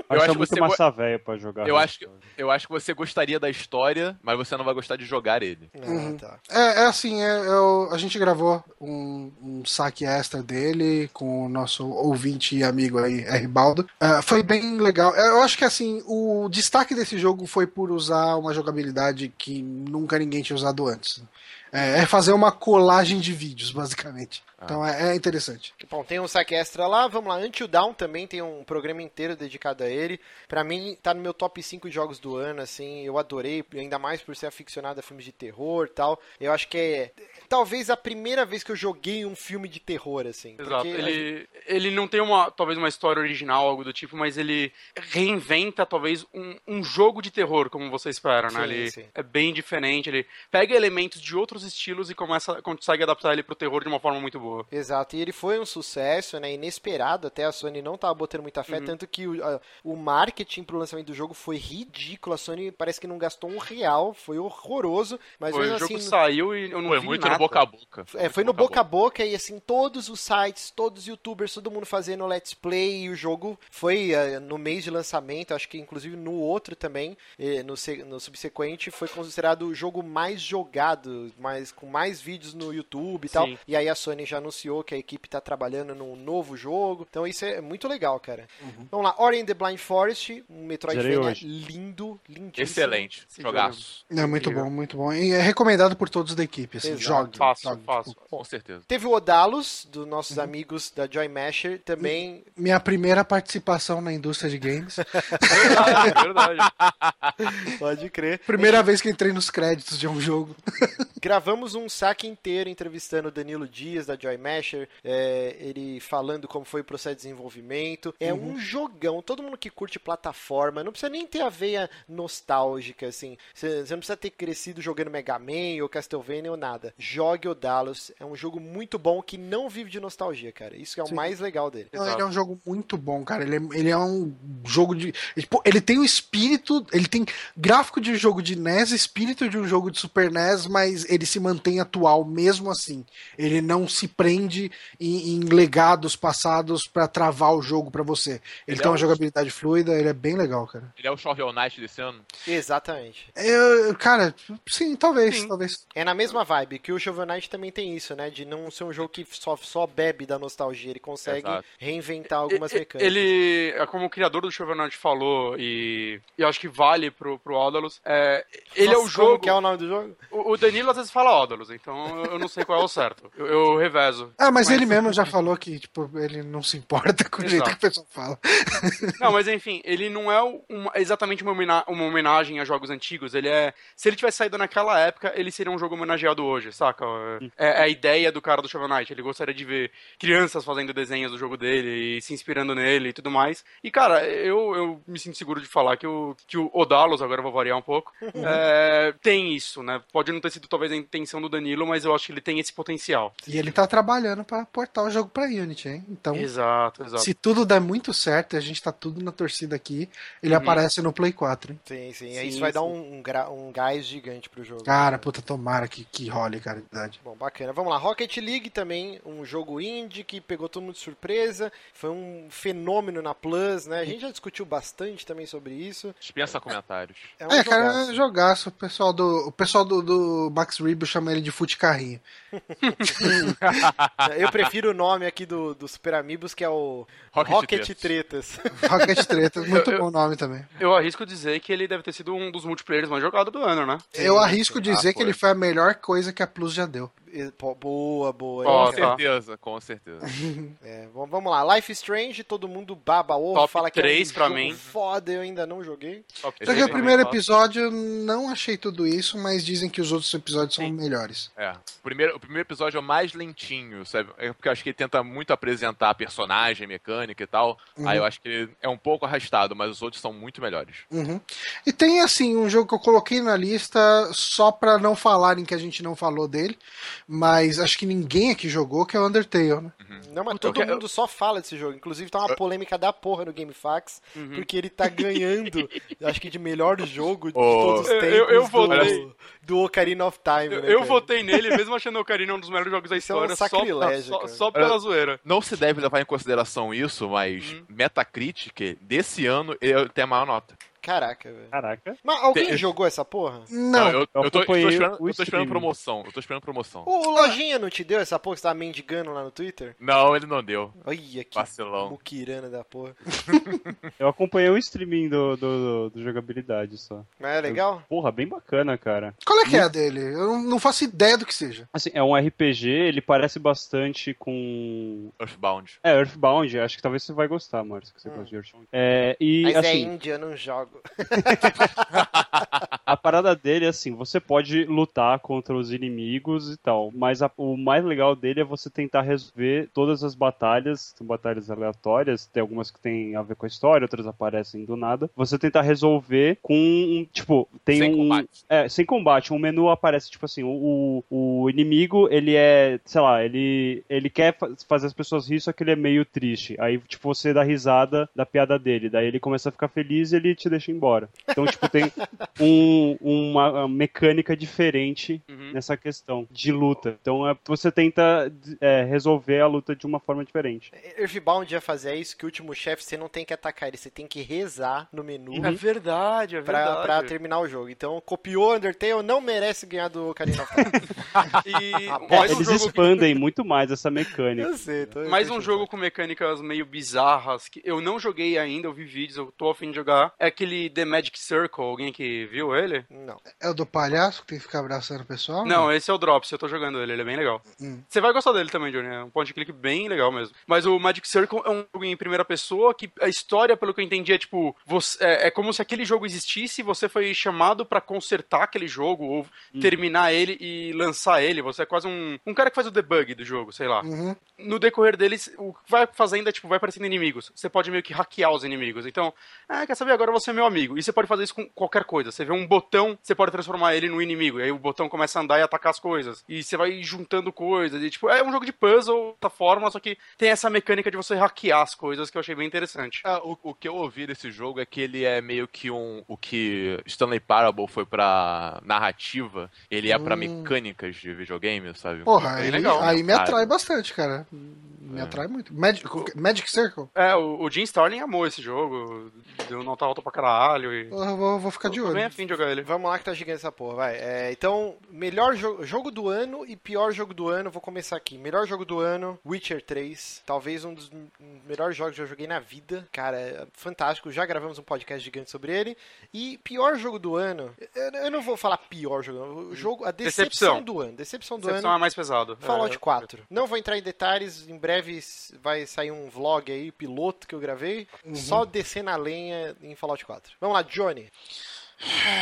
Eu acho Acho que muito você massa velha pra jogar. Eu acho que-. Eu acho que você gostaria da história, mas você não vai gostar de jogar ele. Ah, Uhum. tá. É, é assim, é, eu- a gente gravou um, um saque extra dele com o nosso ouvinte e amigo aí, R. Baldo. Ah, foi bem legal. Eu acho que assim, o destaque desse jogo foi por usar uma jogabilidade que nunca ninguém tinha usado antes. É, é fazer uma colagem de vídeos, basicamente. Então é, é interessante. Bom, tem um saque extra lá, vamos lá. Until Dawn também tem um programa inteiro dedicado a ele. Pra mim, tá no meu top 5 jogos do ano, assim. Eu adorei, ainda mais por ser aficionado a filmes de terror e tal. Eu acho que é talvez a primeira vez que eu joguei um filme de terror, assim. Exato. Porque Ele, ele não tem uma, talvez uma história original, algo do tipo, mas ele reinventa talvez um, um jogo de terror, como você espera, né? Sim, Ele sim. é bem diferente, ele pega elementos de outros estilos e começa, consegue adaptar ele pro terror de uma forma muito boa. Exato, e ele foi um sucesso, né? Inesperado, até a Sony não tava botando muita fé, Uhum. tanto que o, a- o marketing pro lançamento do jogo foi ridículo. A Sony parece que não gastou um real, foi horroroso, mas Foi, mesmo o jogo assim. saiu e eu não Foi vi muito nada. no boca a boca. É, foi no boca a boca e assim, todos os sites, todos os youtubers, todo mundo fazendo let's play e o jogo foi eh, no mês de lançamento, acho que inclusive no outro também, eh, no, no subsequente, foi considerado o jogo mais jogado, mais, com mais vídeos no YouTube e tal. Sim. E aí a Sony já anunciou que a equipe tá trabalhando num novo jogo, então isso é muito legal, cara. Vamos lá, Ori and the Blind Forest, um Metroidvania lindo, lindíssimo. Excelente. Esse Jogaço. É muito bom, muito bom. E é recomendado por todos da equipe, assim, Exato. jogue. Fácil, jogue. fácil. Com certeza. Teve o Odalos, dos nossos amigos da Joy Masher, também Minha primeira participação na indústria de games. [LAUGHS] Verdade, verdade. [LAUGHS] Pode crer. Primeira vez que entrei nos créditos de um jogo. Gravamos um saque inteiro entrevistando o Danilo Dias da Joy Masher, é, ele falando como foi o processo de desenvolvimento. É um jogão. Todo mundo que curte plataforma, não precisa nem ter a veia nostálgica, assim. Você não precisa ter crescido jogando Mega Man ou Castlevania ou nada. Jogue o Dallas. É um jogo muito bom que não vive de nostalgia, cara. Isso que é o Sim. mais legal dele. Não, Ele é um jogo muito bom, cara. Ele é, ele é um jogo de. ele- tem o espírito. Ele tem gráfico de jogo de NES, espírito de um jogo de Super NES, mas ele se mantém atual mesmo assim. Ele não se prende em, em legados passados pra travar o jogo pra você. Ele, Ele tem é uma um- jogabilidade fluida, ele é bem legal, cara. Ele é o Shovel Knight desse ano? Exatamente. Eu, cara, sim, talvez, Sim. talvez. É na mesma vibe, que o Shovel Knight também tem isso, né? De não ser um jogo que só, só bebe da nostalgia. Ele consegue Exato. reinventar algumas E- e- mecânicas. Ele, é como o criador do Shovel Knight falou, e, e eu acho que vale pro, pro Audalus, é, ele é o Nossa, jogo... Como que é o nome do jogo? O, o Danilo às vezes fala Audalus, então eu não sei qual é o certo. Eu, eu revezo. Ah, mas, Mas- ele mesmo [LAUGHS] já falou que, tipo, ele não se importa com o jeito que o pessoal fala. [LAUGHS] Não, mas enfim, ele não é uma- exatamente uma, homena- uma homenagem a jogos antigos. Ele é. Se ele tivesse saído naquela época, ele seria um jogo homenageado hoje, saca? É, é a ideia do cara do Shovel Knight. Ele gostaria de ver crianças fazendo desenhos do jogo dele e se inspirando nele e tudo mais. E, cara, eu, eu me sinto seguro de falar que o, que o Odalos, agora eu vou variar um pouco, é, tem isso, né? Pode não ter sido talvez a intenção do Danilo, mas eu acho que ele tem esse potencial. E ele tá trabalhando pra portar o jogo pra Unity, hein? Então, Exato, exato. se tudo der muito certo, e a gente tá tudo na torcida aqui, ele Uhum. aparece no Play 4, hein? Sim, sim. Sim, Isso vai dar um, um, gra- um gás gigante pro jogo. Cara, puta, tomara que, que role, cara, de verdade. Bom, bacana. Vamos lá. Rocket League também, um jogo indie que pegou todo mundo de surpresa. Foi um fenômeno na Plus, né? A gente já discutiu bastante também sobre isso. Dispensa comentários. É um É, cara, jogaço. é jogaço. O pessoal do, o pessoal do, do Max Rebo chama ele de fute carrinho. [LAUGHS] [LAUGHS] Eu prefiro o nome aqui do, do Super Amigos, que é o Rocket Rocket, Tretas. Tretas. [LAUGHS] Rocket Treta, muito bom nome também. Eu arrisco dizer que ele deve ter sido um dos multiplayers mais jogados do ano, né? Eu arrisco dizer Ah, que ele foi a melhor coisa que a Plus já deu. Boa, boa. Com certeza, com certeza. [LAUGHS] É, vamos lá. Life is Strange, todo mundo baba ovo, Top fala que é um pra jogo mim. foda, eu ainda não joguei. Só que o primeiro episódio eu não achei tudo isso, mas dizem que os outros episódios são Sim. melhores. É. O primeiro, o primeiro episódio é o mais lentinho, sabe? É porque eu acho que ele tenta muito apresentar a personagem, mecânica e tal. Uhum. Aí eu acho que ele é um pouco arrastado, mas os outros são muito melhores. Uhum. E tem, assim, um jogo que eu coloquei na lista só pra não falarem que a gente não falou dele, mas acho que ninguém aqui jogou, que é o Undertale, né? Não, mas todo eu mundo só fala desse jogo. Inclusive tá uma polêmica da porra no GameFAQs, Uhum. porque ele tá ganhando, [LAUGHS] acho que de melhor jogo de Oh. todos os tempos eu- eu do, votei. do Ocarina of Time. Eu, né, eu votei nele, mesmo [LAUGHS] achando o Ocarina um dos melhores jogos da é um história, só, sacrilégio, só, cara. só pela zoeira. Não se deve levar em consideração isso, mas Uhum. Metacritic, desse ano, ele tem a maior nota. Caraca, velho. Caraca. Mas alguém Tem- jogou essa porra? Não, eu, eu eu, tô, eu tô acompanhei esperando, o eu tô esperando promoção. Eu tô esperando promoção. O Lojinha não te deu essa porra que você tava mendigando lá no Twitter? Não, ele não deu. Olha que Vacilão. muquirana da porra. [LAUGHS] Eu acompanhei o streaming do, do, do, do jogabilidade só. Mas é legal? Porra, bem bacana, cara. qual é que é a dele? Eu não- não faço ideia do que seja. Assim, é um RPG, ele parece bastante com. Earthbound. É, Earthbound, acho que talvez você vai gostar, Márcio, que você Hum. gosta de Earthbound. É, e Mas é assim, índia, eu não jogo. [LAUGHS] a parada dele é assim, você pode lutar contra os inimigos e tal, mas a- o mais legal dele é você tentar resolver todas as batalhas, são batalhas aleatórias, tem algumas que tem a ver com a história, outras aparecem do nada. Você tentar resolver com um, tipo, tem Sem um combate. é, sem combate, um menu aparece tipo assim, o, o inimigo, ele é, sei lá, ele ele quer fa- fazer as pessoas rir, só que ele é meio triste. Aí tipo você dá risada da piada dele, daí ele começa a ficar feliz e ele te deixa embora. Então, tipo, tem um- uma mecânica diferente Uhum. nessa questão de luta. Então, é, você tenta é, resolver a luta de uma forma diferente. Earthbound ia fazer isso, que o último chefe você não tem que atacar ele, você tem que rezar no menu É verdade, é pra, verdade. pra terminar o jogo. Então, copiou Undertale, não merece ganhar do Ocarina of Time. [LAUGHS] E [LAUGHS] um Eles jogo expandem muito mais essa mecânica. Eu sei, tô- [LAUGHS] Mais um jogo o com mecânicas meio bizarras que eu não joguei ainda, eu vi vídeos, eu tô a fim de jogar. É aquele The Magic Circle, alguém que viu ele? Não. É o do palhaço que tem que ficar abraçando o pessoal? Não, esse é o Drops, eu tô jogando ele, ele é bem legal. Hum. Você vai gostar dele também, Johnny, é um point click bem legal mesmo. Mas o Magic Circle é um jogo em primeira pessoa que a história, pelo que eu entendi, é tipo, você, é, é como se aquele jogo existisse e você foi chamado pra consertar aquele jogo ou terminar ele e lançar ele. Você é quase um, um cara que faz o debug do jogo, sei lá. Uhum. no decorrer deles, o que vai fazendo é, tipo, vai aparecendo inimigos. Você pode meio que hackear os inimigos. Então, ah, quer saber? Agora você é meu amigo. E você pode fazer isso com qualquer coisa. Você vê um botão, você pode transformar ele no inimigo. E aí o botão começa a andar e atacar as coisas. E você vai juntando coisas. E, tipo, é um jogo de puzzle, da forma, só que tem essa mecânica de você hackear as coisas que eu achei bem interessante. Ah, o, o que eu ouvi desse jogo é que ele é meio que um. O que Stanley Parable foi pra narrativa, ele é pra Hum. mecânicas de videogame, sabe? Porra, aí, legal. aí me Cara. atrai bastante, cara. Me É. atrai muito. Magic, Magic Circle? É, o, o Jim Starlin amou esse jogo. Deu nota alta pra caralho. E... Porra, eu vou, vou ficar de Tô bem olho. afim de jogar ele. Vamos lá que tá gigante essa porra, vai. É, então, melhor jo jogo do ano e pior jogo do ano, vou começar aqui. Melhor jogo do ano, Witcher 3. Talvez um dos melhores jogos que eu joguei na vida. Cara, é fantástico. Já gravamos um podcast gigante sobre ele. E pior jogo do ano, eu, eu não vou falar pior jogo, o jogo, a decepção, Decepção. do ano. Decepção do Decepção ano. é mais pesado. Fallout É, 4. Não vou entrar em detalhes, em breve vai sair um vlog aí, piloto que eu gravei, só descer na lenha em Fallout 4. Vamos lá, Johnny.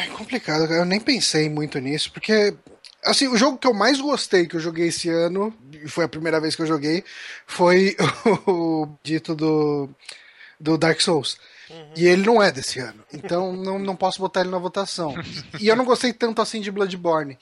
É complicado, cara. Eu nem pensei muito nisso, porque. Assim, o jogo que eu mais gostei que eu joguei esse ano, e foi a primeira vez que eu joguei, foi [LAUGHS] o dito do, do Dark Souls. E ele não é desse ano. Então [LAUGHS] não, não posso botar ele na votação. E eu não gostei tanto assim de Bloodborne.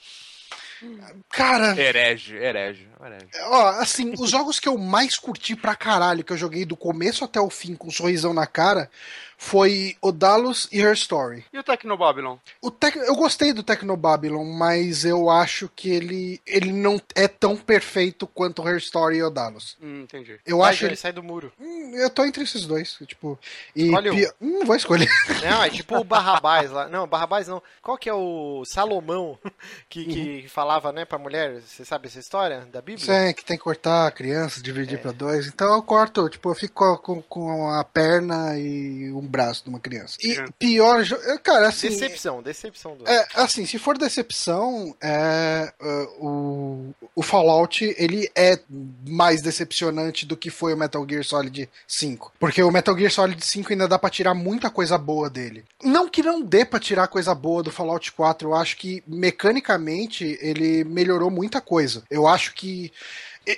Cara, Herege, herege, herege. ó, assim, os jogos que eu mais curti pra caralho, que eu joguei do começo até o fim com um sorrisão na cara, foi Odalos e Her Story. E o Tecnobabylon? O Tec... Eu gostei do Tecnobabylon, mas eu acho que ele, ele não é tão perfeito quanto Her Story e Odalos. Hum, entendi. Eu Vai, acho Johnny, ele... sai do muro. Hum, Eu tô entre esses dois, tipo... E Escolhe um. Hum, vou escolher. [LAUGHS] Não, é tipo o Barrabás lá. Não, Barrabás não. Qual que é o Salomão [LAUGHS] que, que falava, né, pra mulher? Você sabe essa história da Bíblia? Sei que tem que cortar a criança, dividir pra dois. Então eu corto, tipo, eu fico com, com a perna e um braço de uma criança. E pior... Cara, assim... Decepção, decepção do É, assim, se for decepção, é, uh, o, o Fallout ele é mais decepcionante do que foi o Metal Gear Solid 5. Porque o Metal Gear Solid 5 ainda dá pra tirar muita coisa boa dele. Não que não dê pra tirar coisa boa do Fallout 4, eu acho que mecanicamente ele melhorou muita coisa. Eu acho que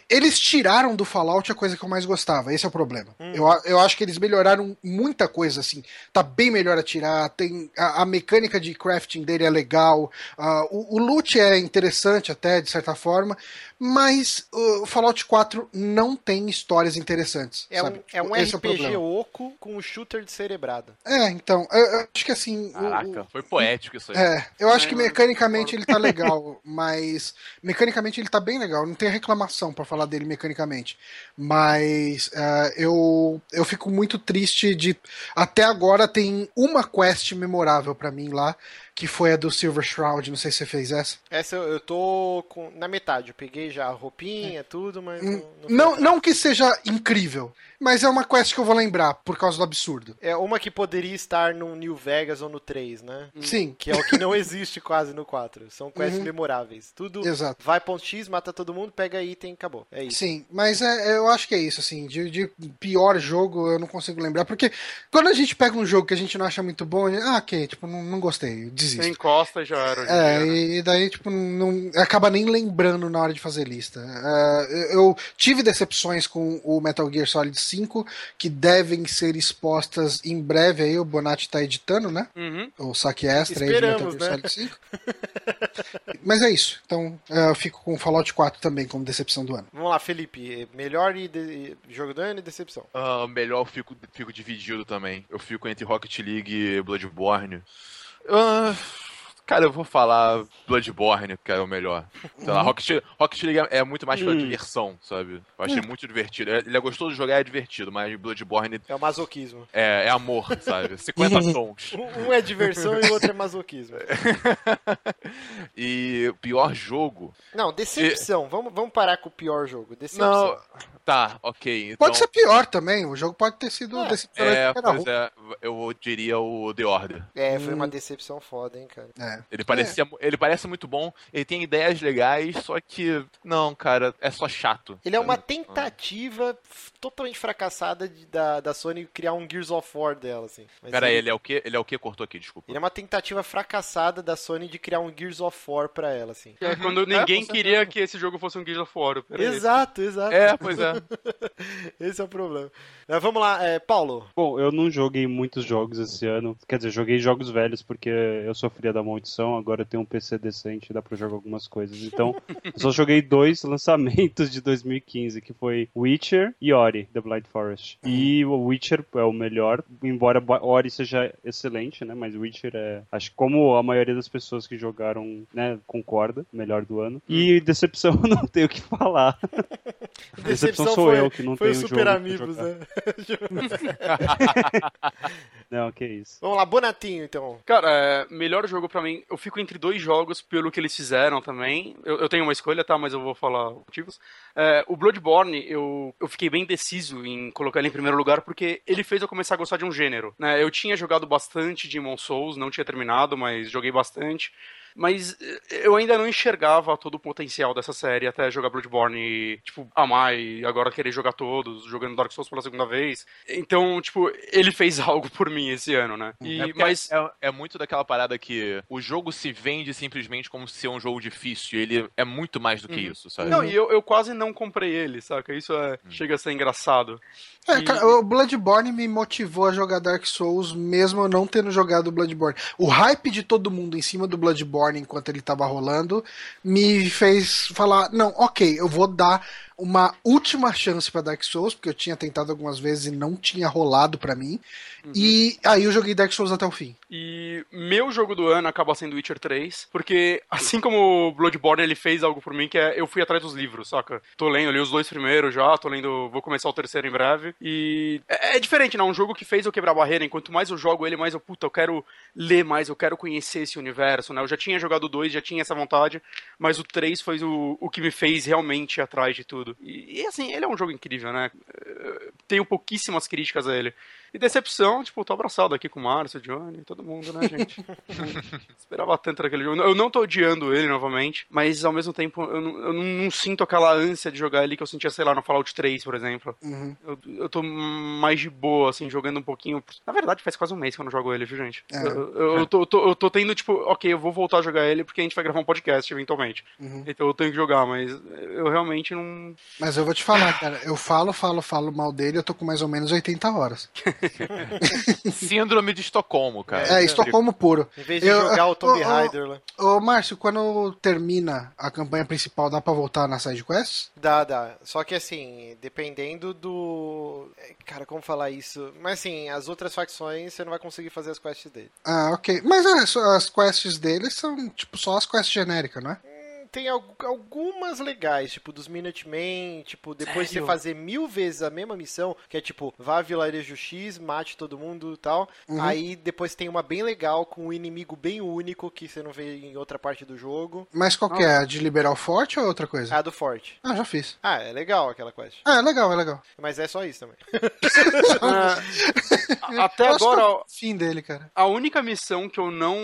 eles tiraram do Fallout a coisa que eu mais gostava, esse é o problema. Eu, a- eu acho que eles melhoraram muita coisa, assim. Tá bem melhor a tirar, tem a, a mecânica de crafting dele é legal, ah, o, o loot é interessante até, de certa forma, mas uh, o Fallout 4 não tem histórias interessantes. É um, sabe? é um Tipo, esse o RPG problema. oco com um shooter de cerebrado. É, então, eu, eu acho que assim. Caraca, o- foi poético isso aí. é, eu acho É, que mecanicamente ele tá legal, [LAUGHS] mas mecanicamente ele tá bem legal, não tem reclamação pra falar dele mecanicamente. Mas é, eu eu fico muito triste de até agora tem uma quest memorável pra mim lá, que foi a do Silver Shroud, não sei se você fez essa. Essa eu, eu tô com, na metade. Eu peguei já a roupinha, tudo, mas não, não, É. Hum, Não, atrás. não que seja incrível, mas é uma quest que eu vou lembrar por causa do absurdo. É uma que poderia estar no New Vegas ou no 3, né? Sim, Que é o que não [LAUGHS] existe quase no 4. São quests Uhum. memoráveis. Tudo exato. vai ponto X, mata todo mundo, pega item e acabou. É isso. Sim, mas é, eu acho que é isso, assim, de, de pior jogo eu não consigo lembrar, porque quando a gente pega um jogo que a gente não acha muito bom, ah, ok, tipo, não, não gostei, desisto. Encosta já era. É, e daí, tipo, não acaba nem lembrando na hora de fazer lista. É, eu tive decepções com o Metal Gear Solid 5, que devem ser expostas em breve aí, o Bonatti tá editando, né? Uhum. O saque extra aí de Metal Esperamos, Gear né? Solid 5. [LAUGHS] Mas é isso. Então, é, eu fico com Fallout 4 também como decepção do ano. Vamos lá, Felipe. Melhor e de- jogo do ano e decepção. Ah, melhor eu fico, fico dividido também. Eu fico entre Rocket League e Bloodborne. Ah, cara, eu vou falar Bloodborne, que é o melhor. Sei lá, Rocket, Rocket League é, é muito mais pela Hum. diversão, sabe? Eu achei muito divertido. É- Ele é gostoso de jogar, é divertido, mas Bloodborne É o masoquismo. é, é amor, sabe? [LAUGHS] 50 tons. Um é diversão e o outro é masoquismo. [LAUGHS] E o pior jogo. Não, decepção. Vamos, vamos parar com o pior jogo. Decepção. Não. Tá, ok. Então, Pode ser pior também, o jogo pode ter sido É, decepcionante É, pois é, eu diria o The Order. É, foi uma decepção foda, hein, cara. um. É. Ele, parecia, ele parece muito bom, ele tem ideias legais, só que. Não, cara, é só chato. Ele é uma tentativa totalmente fracassada de- da, da Sony criar um Gears of War dela, assim. Mas Pera aí, ele é o quê? Ele é o quê? Cortou aqui, desculpa. Ele é uma tentativa fracassada da Sony de criar um Gears of War pra ela, assim. É quando ninguém com queria certeza. que esse jogo fosse um Gears of War. Exato, exato. É, pois é. [LAUGHS] Esse é o problema. Mas vamos lá, é, Paulo. Bom, eu não joguei muitos jogos esse ano. Quer dizer, joguei jogos velhos porque eu sofria da maldição. Agora tenho um PC decente, dá pra jogar algumas coisas. Então, eu só joguei dois [LAUGHS] lançamentos de 2015, que foi Witcher e Ori, The Blind Forest. E o Witcher é o melhor, embora Ori seja excelente, né? Mas Witcher é, acho que como a maioria das pessoas que jogaram, né, concorda, melhor do ano. E decepção, [LAUGHS] não tenho o que falar. Decepção sou foi, eu que não foi o tenho Super jogo Amigos, né? [LAUGHS] [LAUGHS] Não, que isso. vamos lá, Bonatinho, então. Cara, é, melhor jogo pra mim, eu fico entre dois jogos pelo que eles fizeram também. Eu, eu tenho uma escolha, tá? Mas eu vou falar motivos. É, o Bloodborne, eu, eu fiquei bem deciso em colocar ele em primeiro lugar porque ele fez eu começar a gostar de um gênero. Né? Eu tinha jogado bastante Demon Souls, não tinha terminado, mas joguei bastante. Mas eh, eu ainda não enxergava todo o potencial dessa série até jogar Bloodborne e, tipo, amar e agora querer jogar todos, jogando Dark Souls pela segunda vez. Então, tipo, ele fez [LAUGHS] algo por mim esse ano, né? E, É mas. é, é muito daquela parada que o jogo se vende simplesmente como se é um jogo difícil. E ele é muito mais do que isso, sabe? Não, e eu, eu quase não comprei ele, saca? Isso é, chega a ser engraçado. É, E- cara, o Bloodborne me motivou a jogar Dark Souls, mesmo eu não tendo jogado Bloodborne. O hype de todo mundo em cima do Bloodborne enquanto ele tava rolando me fez falar: não, ok, eu vou dar uma última chance pra Dark Souls, porque eu tinha tentado algumas vezes e não tinha rolado pra mim. E aí eu joguei Dark Souls até o fim. E meu jogo do ano acaba sendo Witcher 3, porque assim como o Bloodborne ele fez algo por mim, que é eu fui atrás dos livros, saca? Tô lendo, li os dois primeiros já, tô lendo, vou começar o terceiro em breve. E é, é diferente, né? Um jogo que fez eu quebrar a barreira, enquanto mais eu jogo ele, mais eu, puta, eu quero ler mais, eu quero conhecer esse universo, né? Eu já tinha jogado 2, já tinha essa vontade, mas o 3 foi o, o que me fez realmente atrás de tudo. E, e, assim, ele é um jogo incrível, né? Eh, Tenho pouquíssimas críticas a ele. E decepção, tipo, tô abraçado aqui com o Márcio, o Johnny, todo mundo, né, gente? [LAUGHS] Esperava tanto daquele jogo. Eu não tô odiando ele novamente, mas ao mesmo tempo eu não, eu não- sinto aquela ânsia de jogar ali que eu sentia, sei lá, no Fallout 3, por exemplo. Uhum. Eu, eu tô mais de boa, assim, jogando um pouquinho. Na verdade, faz quase um mês que eu não jogo ele, viu, gente? É. Eu, eu- eu tô, eu tô- eu tô tendo, tipo, ok, eu vou voltar a jogar ele porque a gente vai gravar um podcast eventualmente. Uhum. Então eu tenho que jogar, mas eu realmente não. Mas eu vou te falar, cara, eu falo, falo, falo mal dele, eu tô com mais ou menos 80 horas. [LAUGHS] [LAUGHS] Síndrome de Estocolmo, cara. É, Estocolmo puro. Em vez de Eu- jogar o Tomb Raider lá. Ô, Márcio, quando termina a campanha principal, dá pra voltar na side quest? Dá, dá. Só que assim, dependendo do. é, Cara, como falar isso? Mas assim, as outras facções você não vai conseguir fazer as quests dele. Ah, ok. Mas é, as quests deles são, tipo, só as quests genéricas, não é? Tem al- algumas legais, tipo dos Minutemen, tipo, depois de você Sério? fazer mil vezes a mesma missão, que é tipo, vá a vilarejo X, mate todo mundo e tal. Uhum. Aí depois tem uma bem legal com um inimigo bem único que você não vê em outra parte do jogo. Mas qual que é? A de liberar o forte ou outra coisa? A do Forte. Ah, já fiz. Ah, é legal aquela quest. Ah, é legal, é legal. Mas é só isso também. [LAUGHS] Ah, até agora, fim dele, cara. A única missão que eu não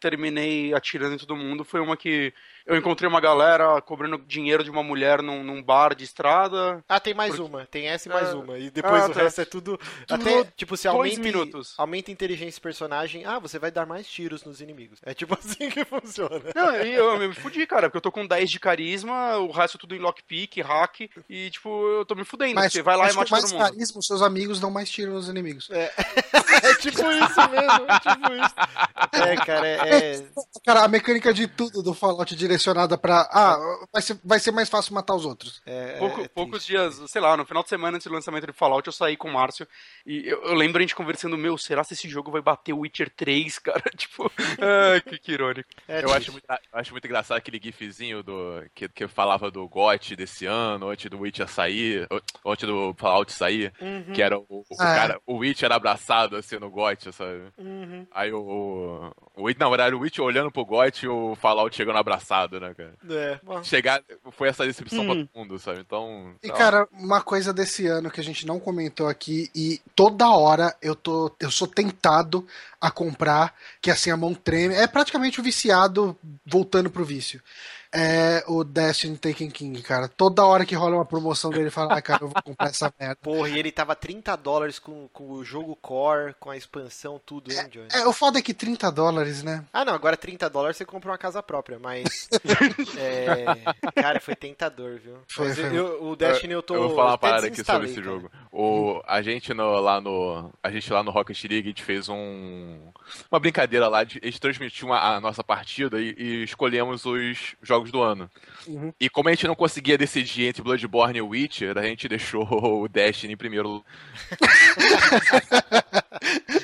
terminei atirando em todo mundo foi uma que eu encontrei uma galera cobrando dinheiro de uma mulher num, num bar de estrada. Ah, tem mais Porque- uma. Tem essa e mais Ah, uma. E depois ah, o tá. resto é tudo. Até, Durou tipo, se aumenta, minutos. aumenta a inteligência do personagem, ah, você vai dar mais tiros nos inimigos. É tipo [LAUGHS] assim que funciona. Não, e eu, eu me fudi, cara, porque eu tô com 10 de carisma, o resto tudo em lockpick, hack, e tipo, eu tô me fudendo, Mas, porque vai lá e mata mais todo mundo. carisma, os seus amigos dão mais tiro nos inimigos. É [LAUGHS] tipo isso mesmo, é tipo isso. É, cara, é. é- [LAUGHS] Cara, a mecânica de tudo do Fallout direcionada pra. Ah, vai ser, vai ser mais fácil matar os outros. é- Pouco- é poucos dias, sei lá, no final de semana antes do lançamento de Fallout, eu saí com o Márcio e eu, eu lembro a gente conversando, meu, será se esse jogo vai bater o Witcher 3, [LAUGHS] cara? tipo, ah, que, que irônico. É Eu acho, muito, eu acho muito engraçado aquele gifzinho do, que, que falava do GOT desse ano, antes do Witcher sair, antes do Fallout sair, Uhum, que era o, o Ah. cara, o Witcher abraçado assim no GOT, sabe? uhum. Aí o, o, o não, era o Witcher olhando pro GOT e o Fallout chegando abraçado, né, cara? É, bom. Chegar, foi essa decepção pra Hum. todo mundo, sabe? Então. E, sei lá. cara, uma coisa desse ano que a gente não comentou aqui, e toda hora eu tô. Eu sou tentado a comprar, que assim a mão treme. É praticamente o viciado voltando pro vício. É o Destiny Taken King, cara. Toda hora que rola uma promoção dele, fala, ah, cara, eu vou comprar essa [LAUGHS] merda. Porra, e ele tava 30 dólares com, com o jogo core, com a expansão, tudo, hein, Johnny? É, o foda é que 30 dólares, né? Ah, não, agora 30 dólares você compra uma casa própria, mas. [LAUGHS] é, cara, foi tentador, viu? Foi, foi. eu- o Destiny eu tô. Eu vou falar uma parada aqui sobre esse cara. jogo. O, a gente no, lá no. A gente lá no Rocket League, a gente fez um. Uma brincadeira lá, de, a gente transmitiu a, a nossa partida e, e escolhemos os jogos do ano. Uhum. E como a gente não conseguia decidir entre Bloodborne e Witcher, a gente deixou [LAUGHS] o Destiny em primeiro. [LAUGHS]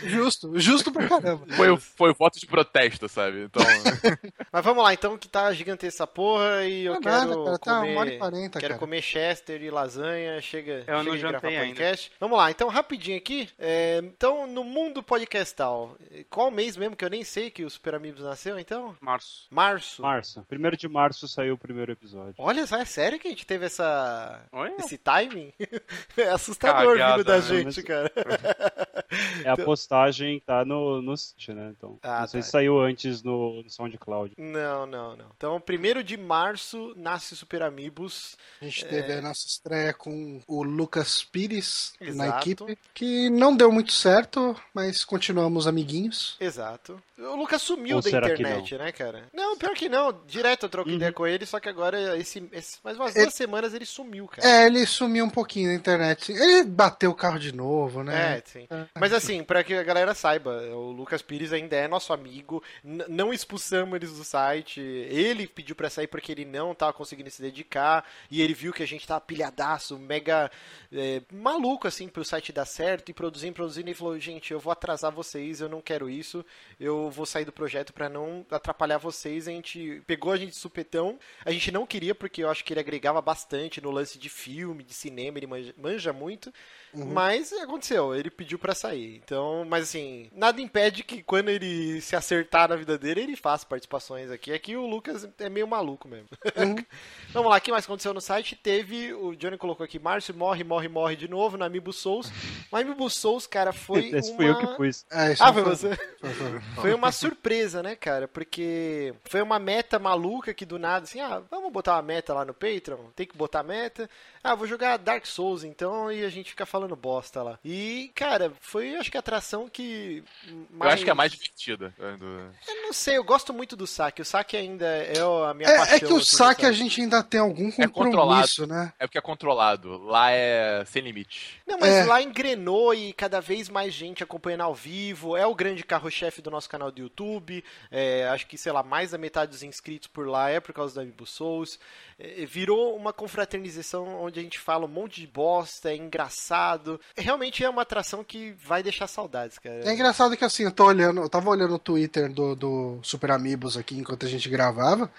Justo, justo pra caramba. Foi, o- foi o voto de protesto, sabe? Então. [LAUGHS] Mas vamos lá, então, que tá gigantesca essa porra e eu Não quero nada, cara, tá comer. uma hora e quarenta, Quero cara. comer Chester e lasanha, chega, Eu chega não de gravar jantei ainda. podcast. Vamos lá, então rapidinho aqui. é, então, no mundo podcastal, qual mês mesmo que eu nem sei que o Super Amigos nasceu, então? Março. Março. Março. Primeiro de março saiu o primeiro episódio. Olha só, é sério que a gente teve essa Olha. esse timing? [LAUGHS] É assustador Cagada, vindo da né? gente, cara. [LAUGHS] É a postagem tá no, no site, né? Então, Ah, não sei tá. se saiu antes no, no SoundCloud. Não, não, não. Então, primeiro de março nasce Super Amigos. A gente teve a nossa estreia com o Lucas Pires na Exato. equipe, que não deu muito certo, mas continuamos amiguinhos. Exato. O Lucas sumiu Ou da internet, né, cara? Não, pior que não. Direto eu troco Uhum. ideia com ele, só que agora, esse, esse- mais umas Ele- duas semanas ele sumiu, cara. É, ele sumiu um pouquinho na internet. Ele bateu o carro de novo, né? É, sim. Mas assim, pra que a galera saiba, o Lucas Pires ainda é nosso amigo, não expulsamos eles do site, ele pediu pra sair porque ele não tava conseguindo se dedicar, e ele viu que a gente tava pilhadaço, mega é, maluco, assim, pro site dar certo, e produzindo, produzindo, e falou, gente, eu vou atrasar vocês, eu não quero isso, eu vou sair do projeto pra não atrapalhar vocês, a gente pegou a gente de supetão, a gente não queria porque eu acho que ele agregava bastante no lance de filme, de cinema, ele manja, manja muito, mas aconteceu, ele pediu pra sair. Então, mas assim, nada impede que quando ele se acertar na vida dele, ele faça participações aqui. Aqui o Lucas é meio maluco mesmo. [LAUGHS] Vamos lá, o que mais aconteceu no site? Teve, o Johnny colocou aqui, Márcio morre, morre, morre de novo no Amiibo Souls. O Amiibo Souls, cara, foi [LAUGHS] Esse uma... fui eu que pus. É, isso Ah, foi você? [LAUGHS] foi- foi- Foi uma surpresa, né, cara? Porque foi uma meta maluca que do nada, assim, ah, vamos botar uma meta lá no Patreon? Tem que botar meta. Ah, vou jogar Dark Souls então, e a gente fica falando bosta lá. E, cara, foi acho que a atração que. Eu acho que é a mais divertida. do- Eu não sei, eu gosto muito do saque. O saque ainda é a minha É, paixão. é que o assim, saque a gente ainda tem algum É compromisso, né? É porque é controlado. Lá é sem limite. Não, mas É. lá engrenou e cada vez mais gente acompanhando ao vivo. É o grande carro-chefe do nosso canal do YouTube. É, acho que, sei lá, mais da metade dos inscritos por lá é por causa do Amiibo Souls. É, virou uma confraternização onde a gente fala um monte de bosta, é engraçado. Realmente é uma atração que vai deixar saudades, cara. É engraçado que assim, eu tô olhando, eu tava olhando o Twitter do, do Super Amigos aqui enquanto a gente gravava.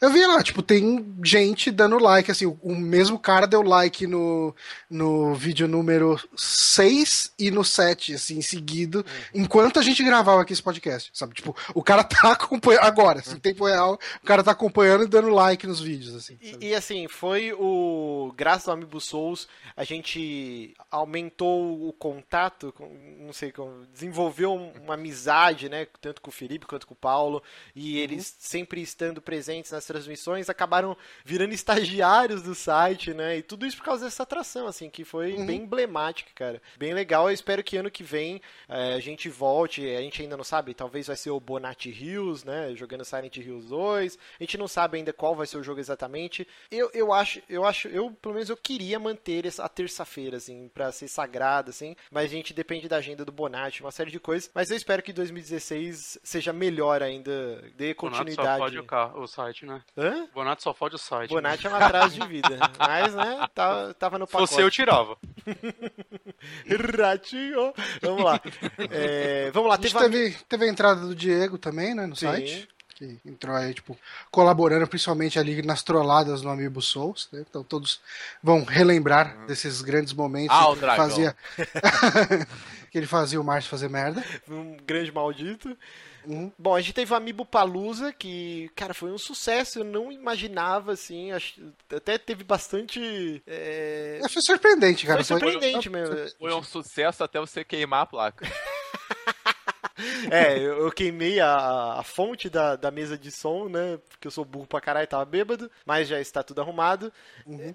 Eu vi lá, tipo, tem gente dando like, assim, o, o mesmo cara deu like no, no vídeo número 6 e no 7, assim, seguido, enquanto a gente gravava aqui esse podcast, sabe? Tipo, o cara [LAUGHS] tá acompanhando, agora, assim, em tempo real, o cara tá acompanhando e dando like nos os vídeos, assim. E, e, assim, foi o. Graças ao Amiibo Souls, a gente aumentou o contato, com, não sei, com, desenvolveu um- uma amizade, né? Tanto com o Felipe quanto com o Paulo. E eles sempre estando presentes nas transmissões, acabaram virando estagiários do site, né? E tudo isso por causa dessa atração, assim, que foi bem emblemática, cara. Bem legal. Eu espero que ano que vem eh, a gente volte. A gente ainda não sabe, talvez vai ser o Bonatti Hills, né? Jogando Silent Hills 2. A gente não sabe ainda qual vai ser o jogo exatamente. Eu, eu acho, eu acho, eu pelo menos eu queria manter essa, a terça-feira, assim, pra ser sagrada, assim. Mas a gente depende da agenda do Bonatti, uma série de coisas. Mas eu espero que 2016 seja melhor ainda, dê Bonato só continuidade. fode o, o site, né? Hã? Bonato só fode o site. Bonatti é um atraso de vida. Mas, né, tá, tava no [LAUGHS] Se pacote. fosse eu, tirava. [LAUGHS] Ratinho. Vamos lá. [LAUGHS] É, vamos lá, A gente teve, teve, teve a entrada do Diego também, né, no Sim. site. Que entrou aí, tipo, colaborando principalmente ali nas trolladas no Amiibo Souls. né? Então todos vão relembrar desses grandes momentos Ah, que o ele fazia. [LAUGHS] [LAUGHS] que ele fazia o Márcio fazer merda. um grande maldito. Uhum. Bom, a gente teve o Amiibo Palusa, que, cara, foi um sucesso. Eu não imaginava, assim. acho- até teve bastante. é, É, Foi surpreendente, cara. Foi surpreendente mesmo. Foi um sucesso até você queimar a placa. [LAUGHS] [LAUGHS] É, eu, eu queimei a, a fonte da, da mesa de som, né? Porque eu sou burro pra caralho, tava bêbado, mas já está tudo arrumado.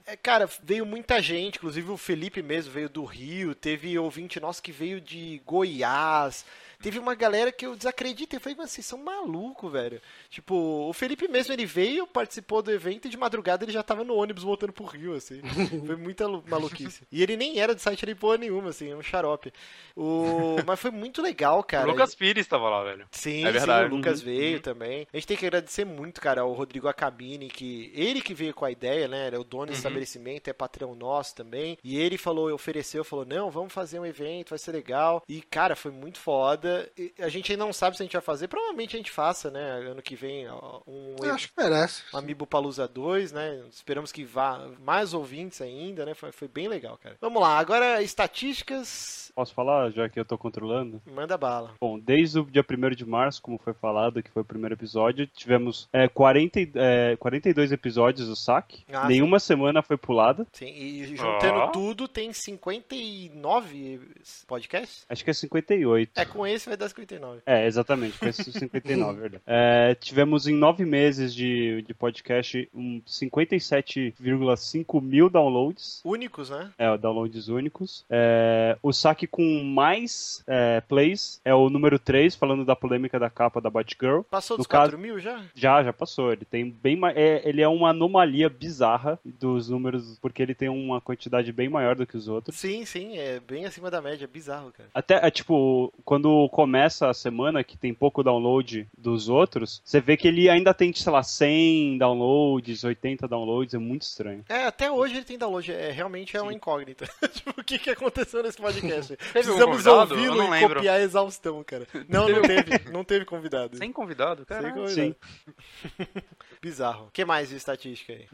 É, cara, veio muita gente, inclusive o Felipe mesmo veio do Rio, teve ouvinte nosso que veio de Goiás. Teve uma galera que eu desacreditei. Eu falei, mas vocês são malucos, velho. Tipo, o Felipe mesmo, ele veio, participou do evento e de madrugada ele já tava no ônibus voltando pro Rio, assim. [LAUGHS] Foi muita lu- maluquice. E ele nem era do site nem porra nenhuma, assim, é um xarope. O... Mas foi muito legal, cara. o Lucas Pires tava lá, velho. Sim, É verdade. sim, o Lucas veio também. A gente tem que agradecer muito, cara, ao Rodrigo Acabini, que ele que veio com a ideia, né? Ele é o dono do estabelecimento, é patrão nosso também. E ele falou, ofereceu, falou: não, vamos fazer um evento, vai ser legal. E, cara, foi muito foda. A gente ainda não sabe se a gente vai fazer, provavelmente a gente faça, né? Ano que vem, um, Eu acho que merece. um Amiibo Palusa 2, né? Esperamos que vá mais ouvintes ainda, né? Foi, foi bem legal, cara. Vamos lá, agora estatísticas. Posso falar, já que eu tô controlando? Manda bala. Bom, desde o dia 1 de março, como foi falado, que foi o primeiro episódio, tivemos é, 40, e- é, 42 episódios do saque. Ah, Nenhuma semana foi pulada. Sim, e juntando Ó. tudo, tem 59 podcasts? Acho que é 58. É, com esse vai dar 59. É, exatamente, esse 59, verdade. É, tivemos em nove meses de, de podcast um 57,5 mil downloads. Únicos, né? É, downloads únicos. É, o saque com mais é, plays é o número 3, falando da polêmica da capa da Batgirl. Passou dos No caso- 4 mil já? Já, já passou. Ele tem bem ma- é, Ele é uma anomalia bizarra dos números, porque ele tem uma quantidade bem maior do que os outros. Sim, sim, é bem acima da média, é bizarro, cara. Até, é, tipo, quando começa a semana, que tem pouco download dos outros, você vê que ele ainda tem, sei lá, 100 downloads, 80 downloads, é muito estranho. É, até hoje ele tem download, é, realmente é uma incógnita. [LAUGHS] tipo, o que, que aconteceu nesse podcast? [LAUGHS] Precisamos ouvi-lo e lembro. copiar a exaustão, cara. Não, não teve, [LAUGHS] não teve convidado. Sem convidado, Sem cara. convidado. Sim. Bizarro. O que mais de estatística aí?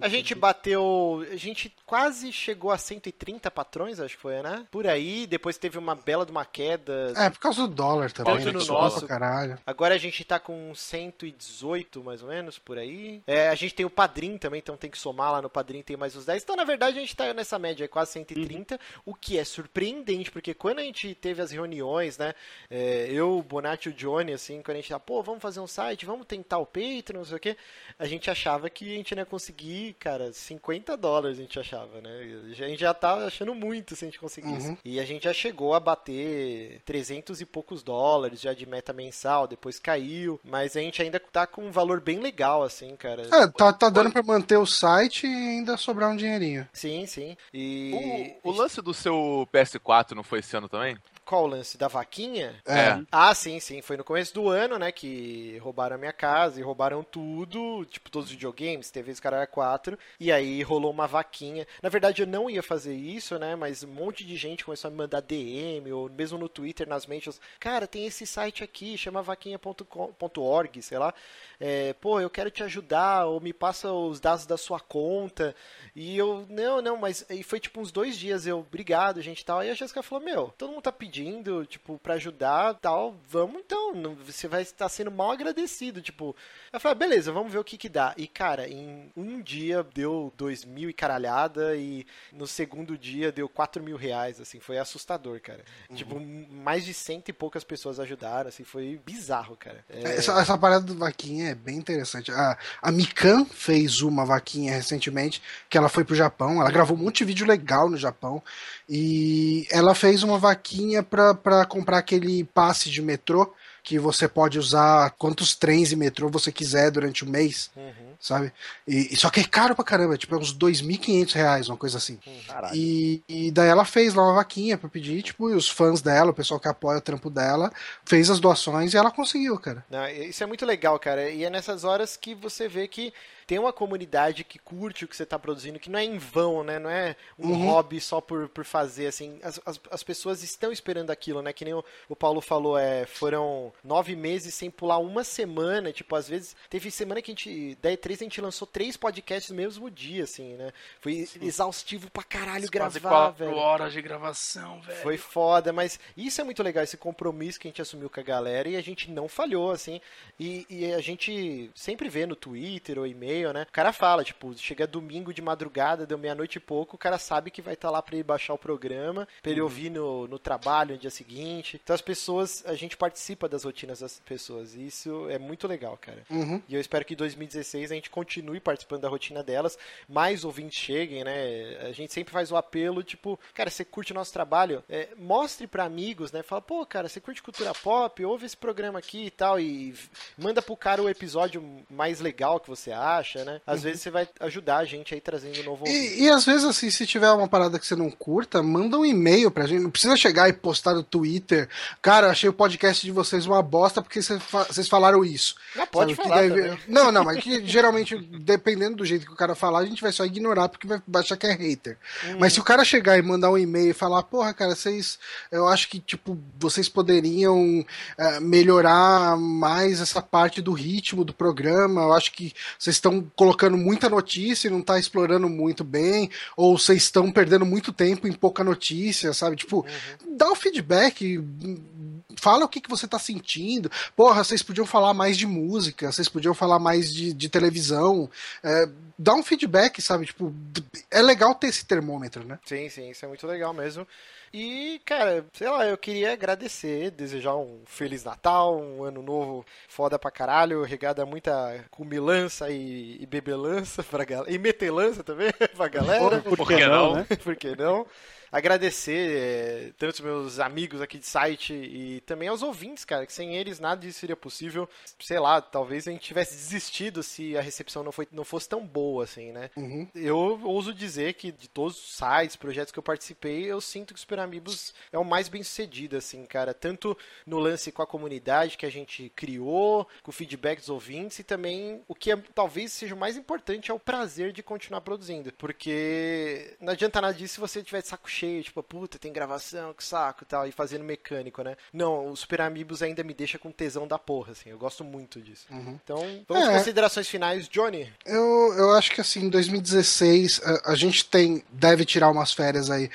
A gente bateu. A gente quase chegou a 130 patrões, acho que foi, né? Por aí. Depois teve uma bela de uma queda. É, por causa do dólar também. Né, no nosso- caralho. Agora a gente tá com 118, mais ou menos, por aí. É, a gente tem o Padrim também, então tem que somar lá no Padrim, tem mais uns 10. Então, na verdade, a gente tá nessa média, quase 130, o que é surpreendente, porque quando a gente teve as reuniões, né, é, eu, o Bonatti e o Johnny, assim, quando a gente tá, pô, vamos fazer um site, vamos tentar o Patreon, não sei o quê, a gente achava que a gente não ia conseguir, cara, 50 dólares a gente achava, né? A gente já tá achando muito se a gente conseguisse. Uhum. E a gente já chegou a bater 300 e poucos dólares já de meta mensal, depois caiu, mas a gente ainda tá com um valor bem legal, assim, cara. É, tá, tá dando pra manter o site e ainda sobrar um dinheirinho. Sim, sim. E. O, o lance do seu PS4 não foi esse ano também? Qual o lance? Da vaquinha? É. Ah, sim, sim. Foi no começo do ano, né? Que roubaram a minha casa e roubaram tudo, tipo, todos os videogames, TVs Caralho 4. E aí rolou uma vaquinha. Na verdade, eu não ia fazer isso, né? Mas um monte de gente começou a me mandar DM, ou mesmo no Twitter, nas mentions. Cara, tem esse site aqui, chama vaquinha.org, sei lá. É, pô, eu quero te ajudar, ou me passa os dados da sua conta. E eu, não, não, mas. E foi tipo uns dois dias, eu, obrigado, gente e tal. Aí a Jéssica falou: Meu, todo mundo tá pedindo pedindo, tipo, pra ajudar tal, vamos então, não- você vai estar sendo mal agradecido, tipo. Eu falei, beleza, vamos ver o que que dá. E, cara, em um dia deu dois mil e caralhada, e no segundo dia deu quatro mil reais, assim, foi assustador, cara. Tipo, mais de cento e poucas pessoas ajudaram, assim, foi bizarro, cara. É, Essa, essa parada do vaquinha é bem interessante. A, a Mikan fez uma vaquinha recentemente, que ela foi pro Japão, ela gravou um monte de vídeo legal no Japão, e ela fez uma vaquinha pra, pra comprar aquele passe de metrô, que você pode usar quantos trens e metrô você quiser durante o mês, uhum, sabe? E, e só que é caro pra caramba, tipo, é uns 2.500 reais, uma coisa assim. Caralho. E, e daí ela fez lá uma vaquinha pra pedir, tipo, e os fãs dela, o pessoal que apoia o trampo dela, fez as doações e ela conseguiu, cara. Não, isso é muito legal, cara. E é nessas horas que você vê que tem uma comunidade que curte o que você está produzindo, que não é em vão, né? Não é um Uhum. hobby só por, por fazer, assim. As, as, as pessoas estão esperando aquilo, né? Que nem o, o Paulo falou, é, foram nove meses sem pular uma semana. Tipo, às vezes, teve semana que a gente, da E3, a gente lançou três podcasts no mesmo dia, assim, né? Foi exaustivo pra caralho Quase gravar, quatro velho. horas de gravação, velho. Foi foda, mas isso é muito legal, esse compromisso que a gente assumiu com a galera e a gente não falhou, assim. E, e a gente sempre vê no Twitter ou e-mail, né? O cara fala, tipo, chega domingo de madrugada, deu meia-noite e pouco, o cara sabe que vai estar lá pra ele baixar o programa, pra ele ouvir no, no trabalho no dia seguinte. Então as pessoas, a gente participa das rotinas das pessoas. E isso é muito legal, cara. Uhum. E eu espero que em 2016 a gente continue participando da rotina delas, mais ouvintes cheguem, né? A gente sempre faz o apelo, tipo, cara, você curte o nosso trabalho, é, mostre pra amigos, né? Fala, pô, cara, você curte cultura pop, ouve esse programa aqui e tal, e manda pro cara o episódio mais legal que você acha, né? Às vezes você vai ajudar a gente aí trazendo um novo. E, e às vezes, assim, se tiver uma parada que você não curta, manda um e-mail pra gente. Não precisa chegar e postar no Twitter. Cara, achei o podcast de vocês uma bosta porque cê fa- vocês falaram isso. Não, pode Sabe, falar daí-. Não, não, mas que geralmente, dependendo do jeito que o cara falar, a gente vai só ignorar porque vai achar que é hater. Hum. Mas se o cara chegar e mandar um e-mail e falar, porra, cara, vocês. Eu acho que, tipo, vocês poderiam eh, melhorar mais essa parte do ritmo do programa. Eu acho que vocês estão colocando muita notícia e não tá explorando muito bem. Ou vocês estão perdendo muito tempo em pouca notícia, sabe? Tipo, dá o feedback. Fala o que, que você tá sentindo. Porra, vocês podiam falar mais de música, vocês podiam falar mais de, de televisão. É, dá um feedback, sabe? Tipo, é legal ter esse termômetro, né? Sim, sim, isso é muito legal mesmo. E, cara, sei lá, eu queria agradecer, desejar um Feliz Natal, um ano novo foda pra caralho, regado a muita cumilança e, e bebelança pra galera. E metelança também [LAUGHS] pra galera. Por que não? né? Por que não? Agradecer é, tanto os meus amigos aqui de site e também aos ouvintes, cara, que sem eles nada disso seria possível. Sei lá, talvez a gente tivesse desistido se a recepção não, foi, não fosse tão boa assim, né? Uhum. Eu ouso dizer que de todos os sites, projetos que eu participei, eu sinto que o Super Amigos é o mais bem sucedido, assim, cara. Tanto no lance com a comunidade que a gente criou, com o feedback dos ouvintes, e também o que é- talvez seja o mais importante é o prazer de continuar produzindo. Porque não adianta nada disso se você tiver de saco cheio, tipo, puta, tem gravação, que saco e tal, e fazendo mecânico, né? Não, o Super Amigos ainda me deixa com tesão da porra, assim. Eu gosto muito disso. Então, vamos É. considerações finais, Johnny. Eu, eu acho que assim, em 2016 a, a gente tem deve tirar umas férias aí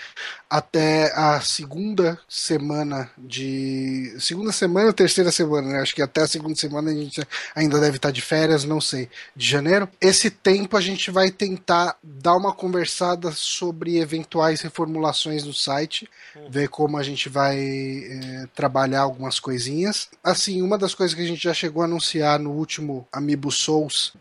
até a segunda semana de segunda semana ou terceira semana, né? Acho que até a segunda semana a gente ainda deve estar de férias, não sei, de janeiro. Esse tempo a gente vai tentar dar uma conversada sobre eventuais reformulações no site, ver como a gente vai eh, trabalhar algumas coisinhas. Assim, uma das coisas que a gente já chegou a anunciar no último Amiibo Souls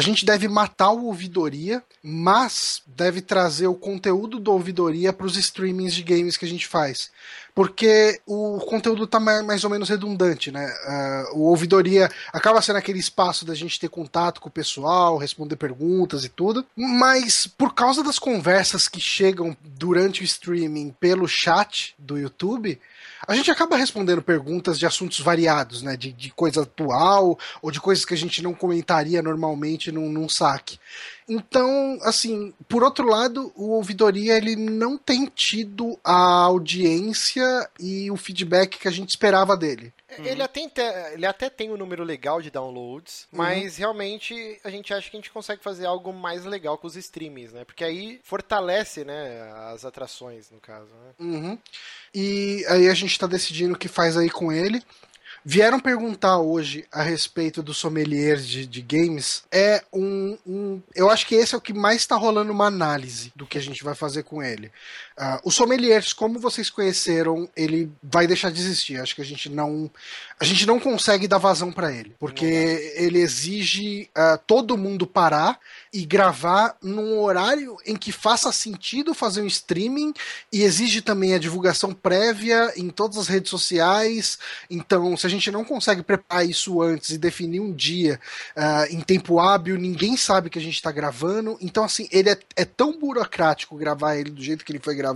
a gente deve matar o ouvidoria, mas deve trazer o conteúdo do ouvidoria para os streamings de games que a gente faz. Porque o conteúdo tá ma- mais ou menos redundante, né? Ah, o ouvidoria acaba sendo aquele espaço da gente ter contato com o pessoal, responder perguntas e tudo, mas por causa das conversas que chegam durante o streaming pelo chat do YouTube, a gente acaba respondendo perguntas de assuntos variados, né? De, de coisa atual ou de coisas que a gente não comentaria normalmente num, num saque. Então, assim, por outro lado, o Ouvidoria ele não tem tido a audiência e o feedback que a gente esperava dele. Ele, até, te- ele até tem um número legal de downloads, mas realmente a gente acha que a gente consegue fazer algo mais legal com os streamings, né? Porque aí fortalece, né, as atrações, no caso, né? Uhum. E aí a gente tá decidindo o que faz aí com ele. Vieram perguntar hoje a respeito do sommelier de, de games. É um, um- Eu acho que esse é o que mais está rolando uma análise do que a gente vai fazer com ele. Ah, os sommeliers, como vocês conheceram, ele vai deixar de existir. Acho que a gente não. A gente não consegue dar vazão para ele. Porque ele exige ah, todo mundo parar e gravar num horário em que faça sentido fazer um streaming e exige também a divulgação prévia em todas as redes sociais. Então, se a gente não consegue preparar isso antes e definir um dia ah, em tempo hábil, ninguém sabe que a gente está gravando. Então, assim, ele é, é tão burocrático gravar ele do jeito que ele foi gravado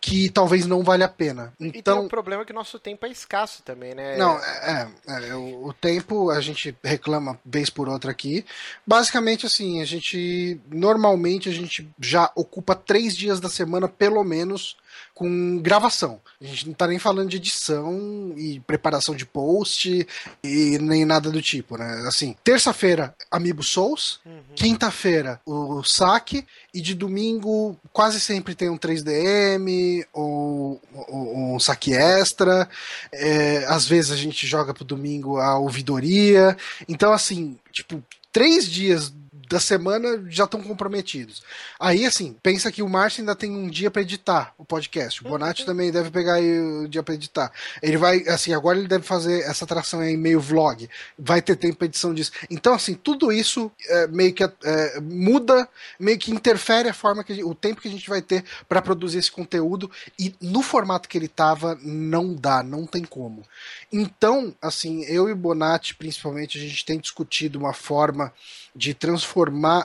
que talvez não vale a pena. E tem Então, um problema que o nosso tempo é escasso também, né? não, é, é, é, o, o tempo a gente reclama vez por outra aqui. Basicamente, assim, a gente normalmente a gente já ocupa três dias da semana, pelo menos, com gravação. A gente não tá nem falando de edição e preparação de post e nem nada do tipo, né? Assim, terça-feira, Amiibo Souls, quinta-feira, o saque, e de domingo quase sempre tem um 3DM ou, ou- ou um saque extra. É, às vezes a gente joga pro domingo a ouvidoria. Então, assim, tipo, três dias da semana já estão comprometidos. Aí, assim, pensa que o Márcio ainda tem um dia para editar o podcast. O Bonatti também deve pegar aí o dia para editar. Ele vai, assim, agora ele deve fazer essa atração aí meio vlog. Vai ter tempo pra edição disso. Então, assim, tudo isso é, meio que é, muda, meio que interfere a forma que o tempo que a gente vai ter para produzir esse conteúdo. E no formato que ele tava, não dá, não tem como. Então, assim, eu e o Bonatti, principalmente, a gente tem discutido uma forma de transformar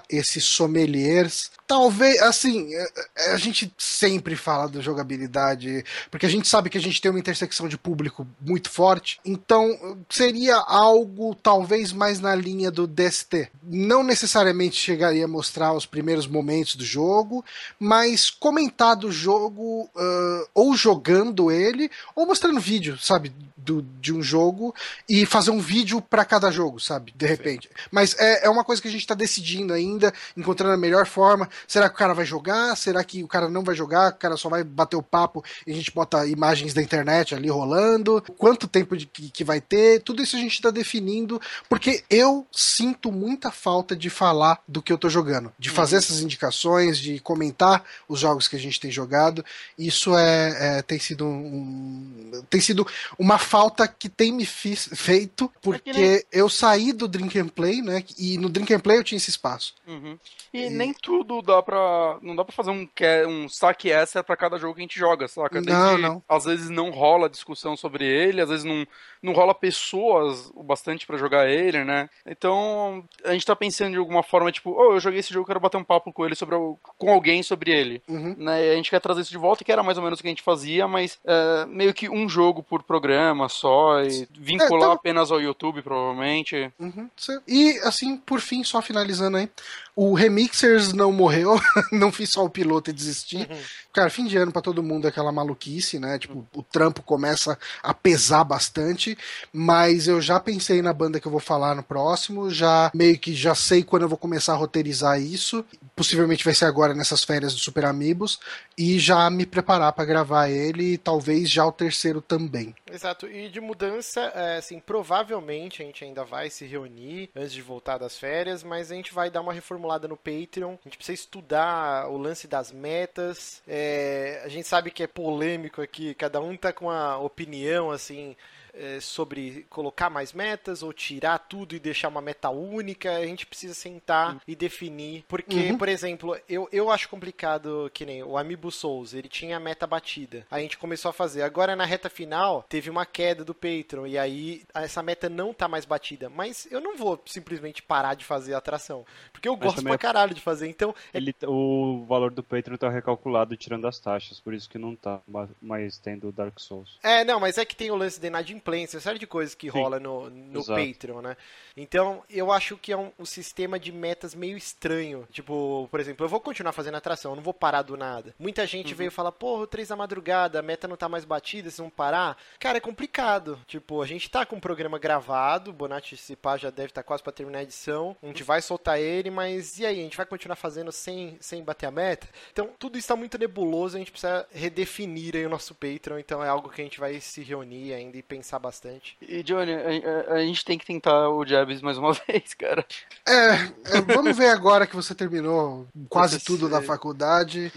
esses sommeliers. Talvez, assim, é- é- a gente sempre fala da jogabilidade, porque a gente sabe que a gente tem uma intersecção de público muito forte. Então, seria algo talvez mais na linha do DST. Não necessariamente chegaria a mostrar os primeiros momentos do jogo, mas comentar do jogo, ah, ou jogando ele, ou mostrando vídeo, sabe, do, de um jogo e fazer um vídeo para cada jogo, sabe, de repente. Mas é, é uma coisa que a gente tá decidindo ainda, encontrando a melhor forma. Será que o cara vai jogar? Será que o cara não vai jogar? O cara só vai bater o papo e a gente bota imagens da internet ali rolando? Quanto tempo de, que, que vai ter? Tudo isso a gente tá definindo, porque eu sinto muita falta de falar do que eu tô jogando, de fazer essas indicações, de comentar os jogos que a gente tem jogado. Isso é, é- tem sido um, tem sido uma falta que tem me fiz- feito porque nem- eu saí do Drink and Play, né? E no Drink and Play eu tinha esse espaço. Uhum. E nem tudo dá pra. Não dá pra fazer um, um saque extra pra cada jogo que a gente joga, saca? Não, não. Às vezes não rola discussão sobre ele, às vezes não, não rola pessoas o bastante pra jogar ele, né? Então a gente tá pensando de alguma forma, tipo, oh, eu joguei esse jogo, quero bater um papo com ele sobre o- com alguém sobre ele. Uhum. Né? E a gente quer trazer isso de volta, que era mais ou menos o que a gente fazia, mas é, meio que um jogo por programa só, e vincular então- apenas ao YouTube, provavelmente. Uhum, E assim, por fim, só finalizando aí, o Remixers não morreu, [LAUGHS] não fiz só o piloto e desisti. Cara, fim de ano pra todo mundo é aquela maluquice, né? Tipo, o trampo começa a pesar bastante, mas eu já pensei na banda que eu vou falar no próximo, já meio que já sei quando eu vou começar a roteirizar isso. Possivelmente vai ser agora nessas férias do Super Amigos e já me preparar pra gravar ele, e talvez já o terceiro também. Exato, e de mudança, é, assim, provavelmente a gente ainda vai se reunir antes de voltar das férias, mas a gente vai dar uma reformulada no Patreon. A gente precisa estudar o lance das metas. É, a gente sabe que é polêmico aqui, cada um tá com uma opinião, assim. É, sobre colocar mais metas ou tirar tudo e deixar uma meta única, a gente precisa sentar e definir. Porque, Uhum. por exemplo, eu, eu acho complicado que nem o Amiibo Souls, ele tinha a meta batida. A gente começou a fazer. Agora na reta final, teve uma queda do Patreon. E aí essa meta não tá mais batida. Mas eu não vou simplesmente parar de fazer a atração. Porque eu Mas gosto pra é- caralho de fazer. Então, é Ele, o valor do Patreon tá recalculado tirando as taxas, por isso que não tá ma- mais tendo o Dark Souls. É, não, mas é que tem o lance da inadimplência inadimplência, uma série de coisas que rola no, no Exato. Patreon, né? Então, eu acho que é um, um sistema de metas meio estranho. Tipo, por exemplo, eu vou continuar fazendo atração, eu não vou parar do nada. Muita gente veio falar, porra, três da madrugada, a meta não tá mais batida, vocês vão parar. Cara, é complicado. Tipo, a gente tá com o programa gravado, o Bonatti, se pá, já deve estar quase pra terminar a edição. A gente vai soltar ele, mas e aí? A gente vai continuar fazendo sem, sem bater a meta? Então, tudo isso tá muito nebuloso, a gente precisa redefinir aí o nosso Patreon, então é algo que a gente vai se reunir ainda e pensar bastante. E, Johnny, a, a- a gente tem que tentar o Jabs mais uma [LAUGHS] vez, cara. É, é, vamos ver agora que você terminou quase Você tudo da faculdade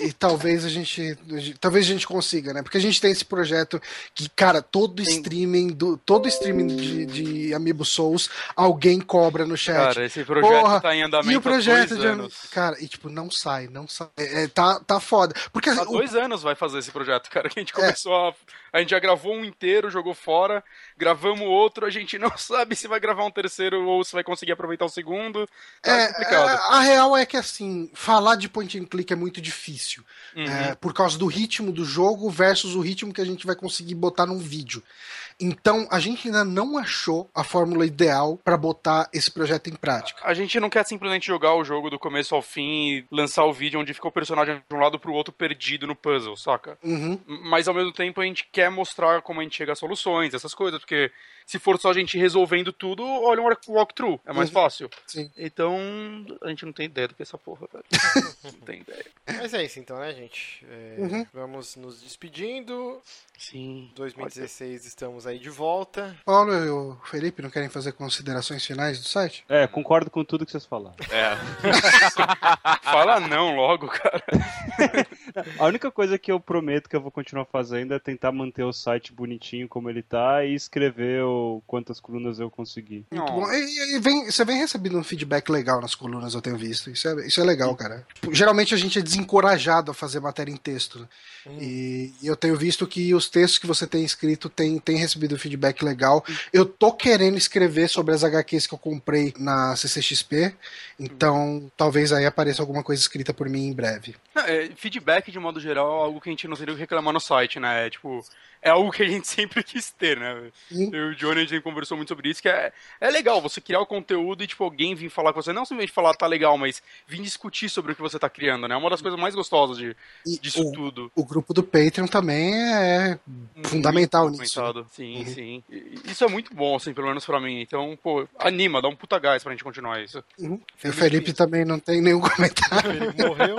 e talvez a gente, a gente- talvez a gente consiga, né? Porque a gente tem esse projeto que, cara, todo Tem- streaming do todo streaming de, de Amiibo Souls alguém cobra no chat. Cara, esse projeto Porra, tá em andamento e o projeto há dois de anos. cara, e tipo não sai, não sai. É, é, tá tá foda. Porque Há o- dois anos vai fazer esse projeto, cara. Que a gente É. começou a. A gente já gravou um inteiro, jogou fora, gravamos outro, a gente não [LAUGHS] sabe se vai gravar um terceiro ou se vai conseguir aproveitar o segundo. Tá É, complicado. é, a real é que assim, falar de point and click é muito difícil. Uhum. É, por causa do ritmo do jogo versus o ritmo que a gente vai conseguir botar num vídeo. Então, a gente ainda não achou a fórmula ideal para botar esse projeto em prática. A gente não quer simplesmente jogar o jogo do começo ao fim e lançar o vídeo onde fica o personagem de um lado pro outro perdido no puzzle, saca? Uhum. Mas ao mesmo tempo a gente quer mostrar como a gente chega a soluções, essas coisas, porque se for só a gente resolvendo tudo, olha um walkthrough, é mais Uhum. fácil. Sim. Então, a gente não tem ideia do que é essa porra, velho. [LAUGHS] não tem ideia. Mas é isso então, né, gente? É, Uhum. Vamos nos despedindo. Sim. 2016 estamos aí de volta. Paulo e o Felipe não querem fazer considerações finais do site? É, concordo com tudo que vocês falaram. É. [LAUGHS] Fala não logo, cara. [LAUGHS] A única coisa que eu prometo que eu vou continuar fazendo é tentar manter o site bonitinho como ele tá e escrever o quantas colunas eu conseguir. Muito bom. E, e vem, você vem recebendo um feedback legal nas colunas, eu tenho visto. Isso é, isso é legal, cara. Tipo, geralmente a gente é desencorajado a fazer matéria em texto. né? E, e eu tenho visto que os textos que você tem escrito tem, tem recebido feedback legal. Eu tô querendo escrever sobre as HQs que eu comprei na CCXP. Então, talvez aí apareça alguma coisa escrita por mim em breve. Não, é, feedback, de modo geral, é algo que a gente não teria o que reclamar no site, né? É, tipo, é algo que a gente [LAUGHS] sempre quis ter, né? Eu Johnny, a gente conversou muito sobre isso, que é, é legal você criar o conteúdo e, tipo, alguém vir falar com você, não simplesmente falar, tá legal, mas vir discutir sobre o que você tá criando, né? É uma das coisas mais gostosas de, E disso o, tudo. o grupo do Patreon também é fundamental Muito nisso. né? Sim, Uhum. sim. E- Isso é muito bom, assim, pelo menos pra mim. Então, pô, anima, dá um puta gás pra gente continuar isso. Uhum. E o Felipe também não tem nenhum [LAUGHS] comentário. Ele morreu.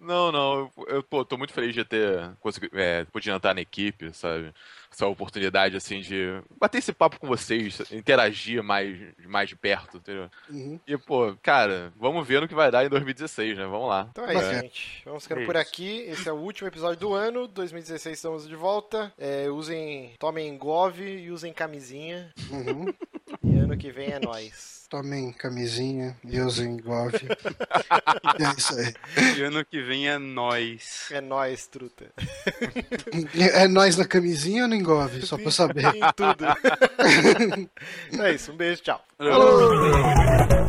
Não, não, eu, eu pô, tô muito feliz de ter conseguido, é, podido entrar na equipe, sabe? Essa oportunidade, assim, de bater esse papo com vocês, interagir mais, mais de perto, entendeu? Uhum. E, pô, cara, vamos ver no que vai dar em 2016, né? Vamos lá. Então é isso, Bacana. gente. Vamos ficando É por isso. aqui. Esse é o último episódio do ano. 2016 estamos de volta. É, usem, tomem Gov e usem camisinha. Uhum. [LAUGHS] E ano que vem é [LAUGHS] nóis. Tomem camisinha e usem Gov. [LAUGHS] E é isso aí. E ano que vem é nós. É nóis, truta. É nós na camisinha ou no Engove? Só pra eu saber. Em tudo. é isso. Um beijo, tchau. Falou!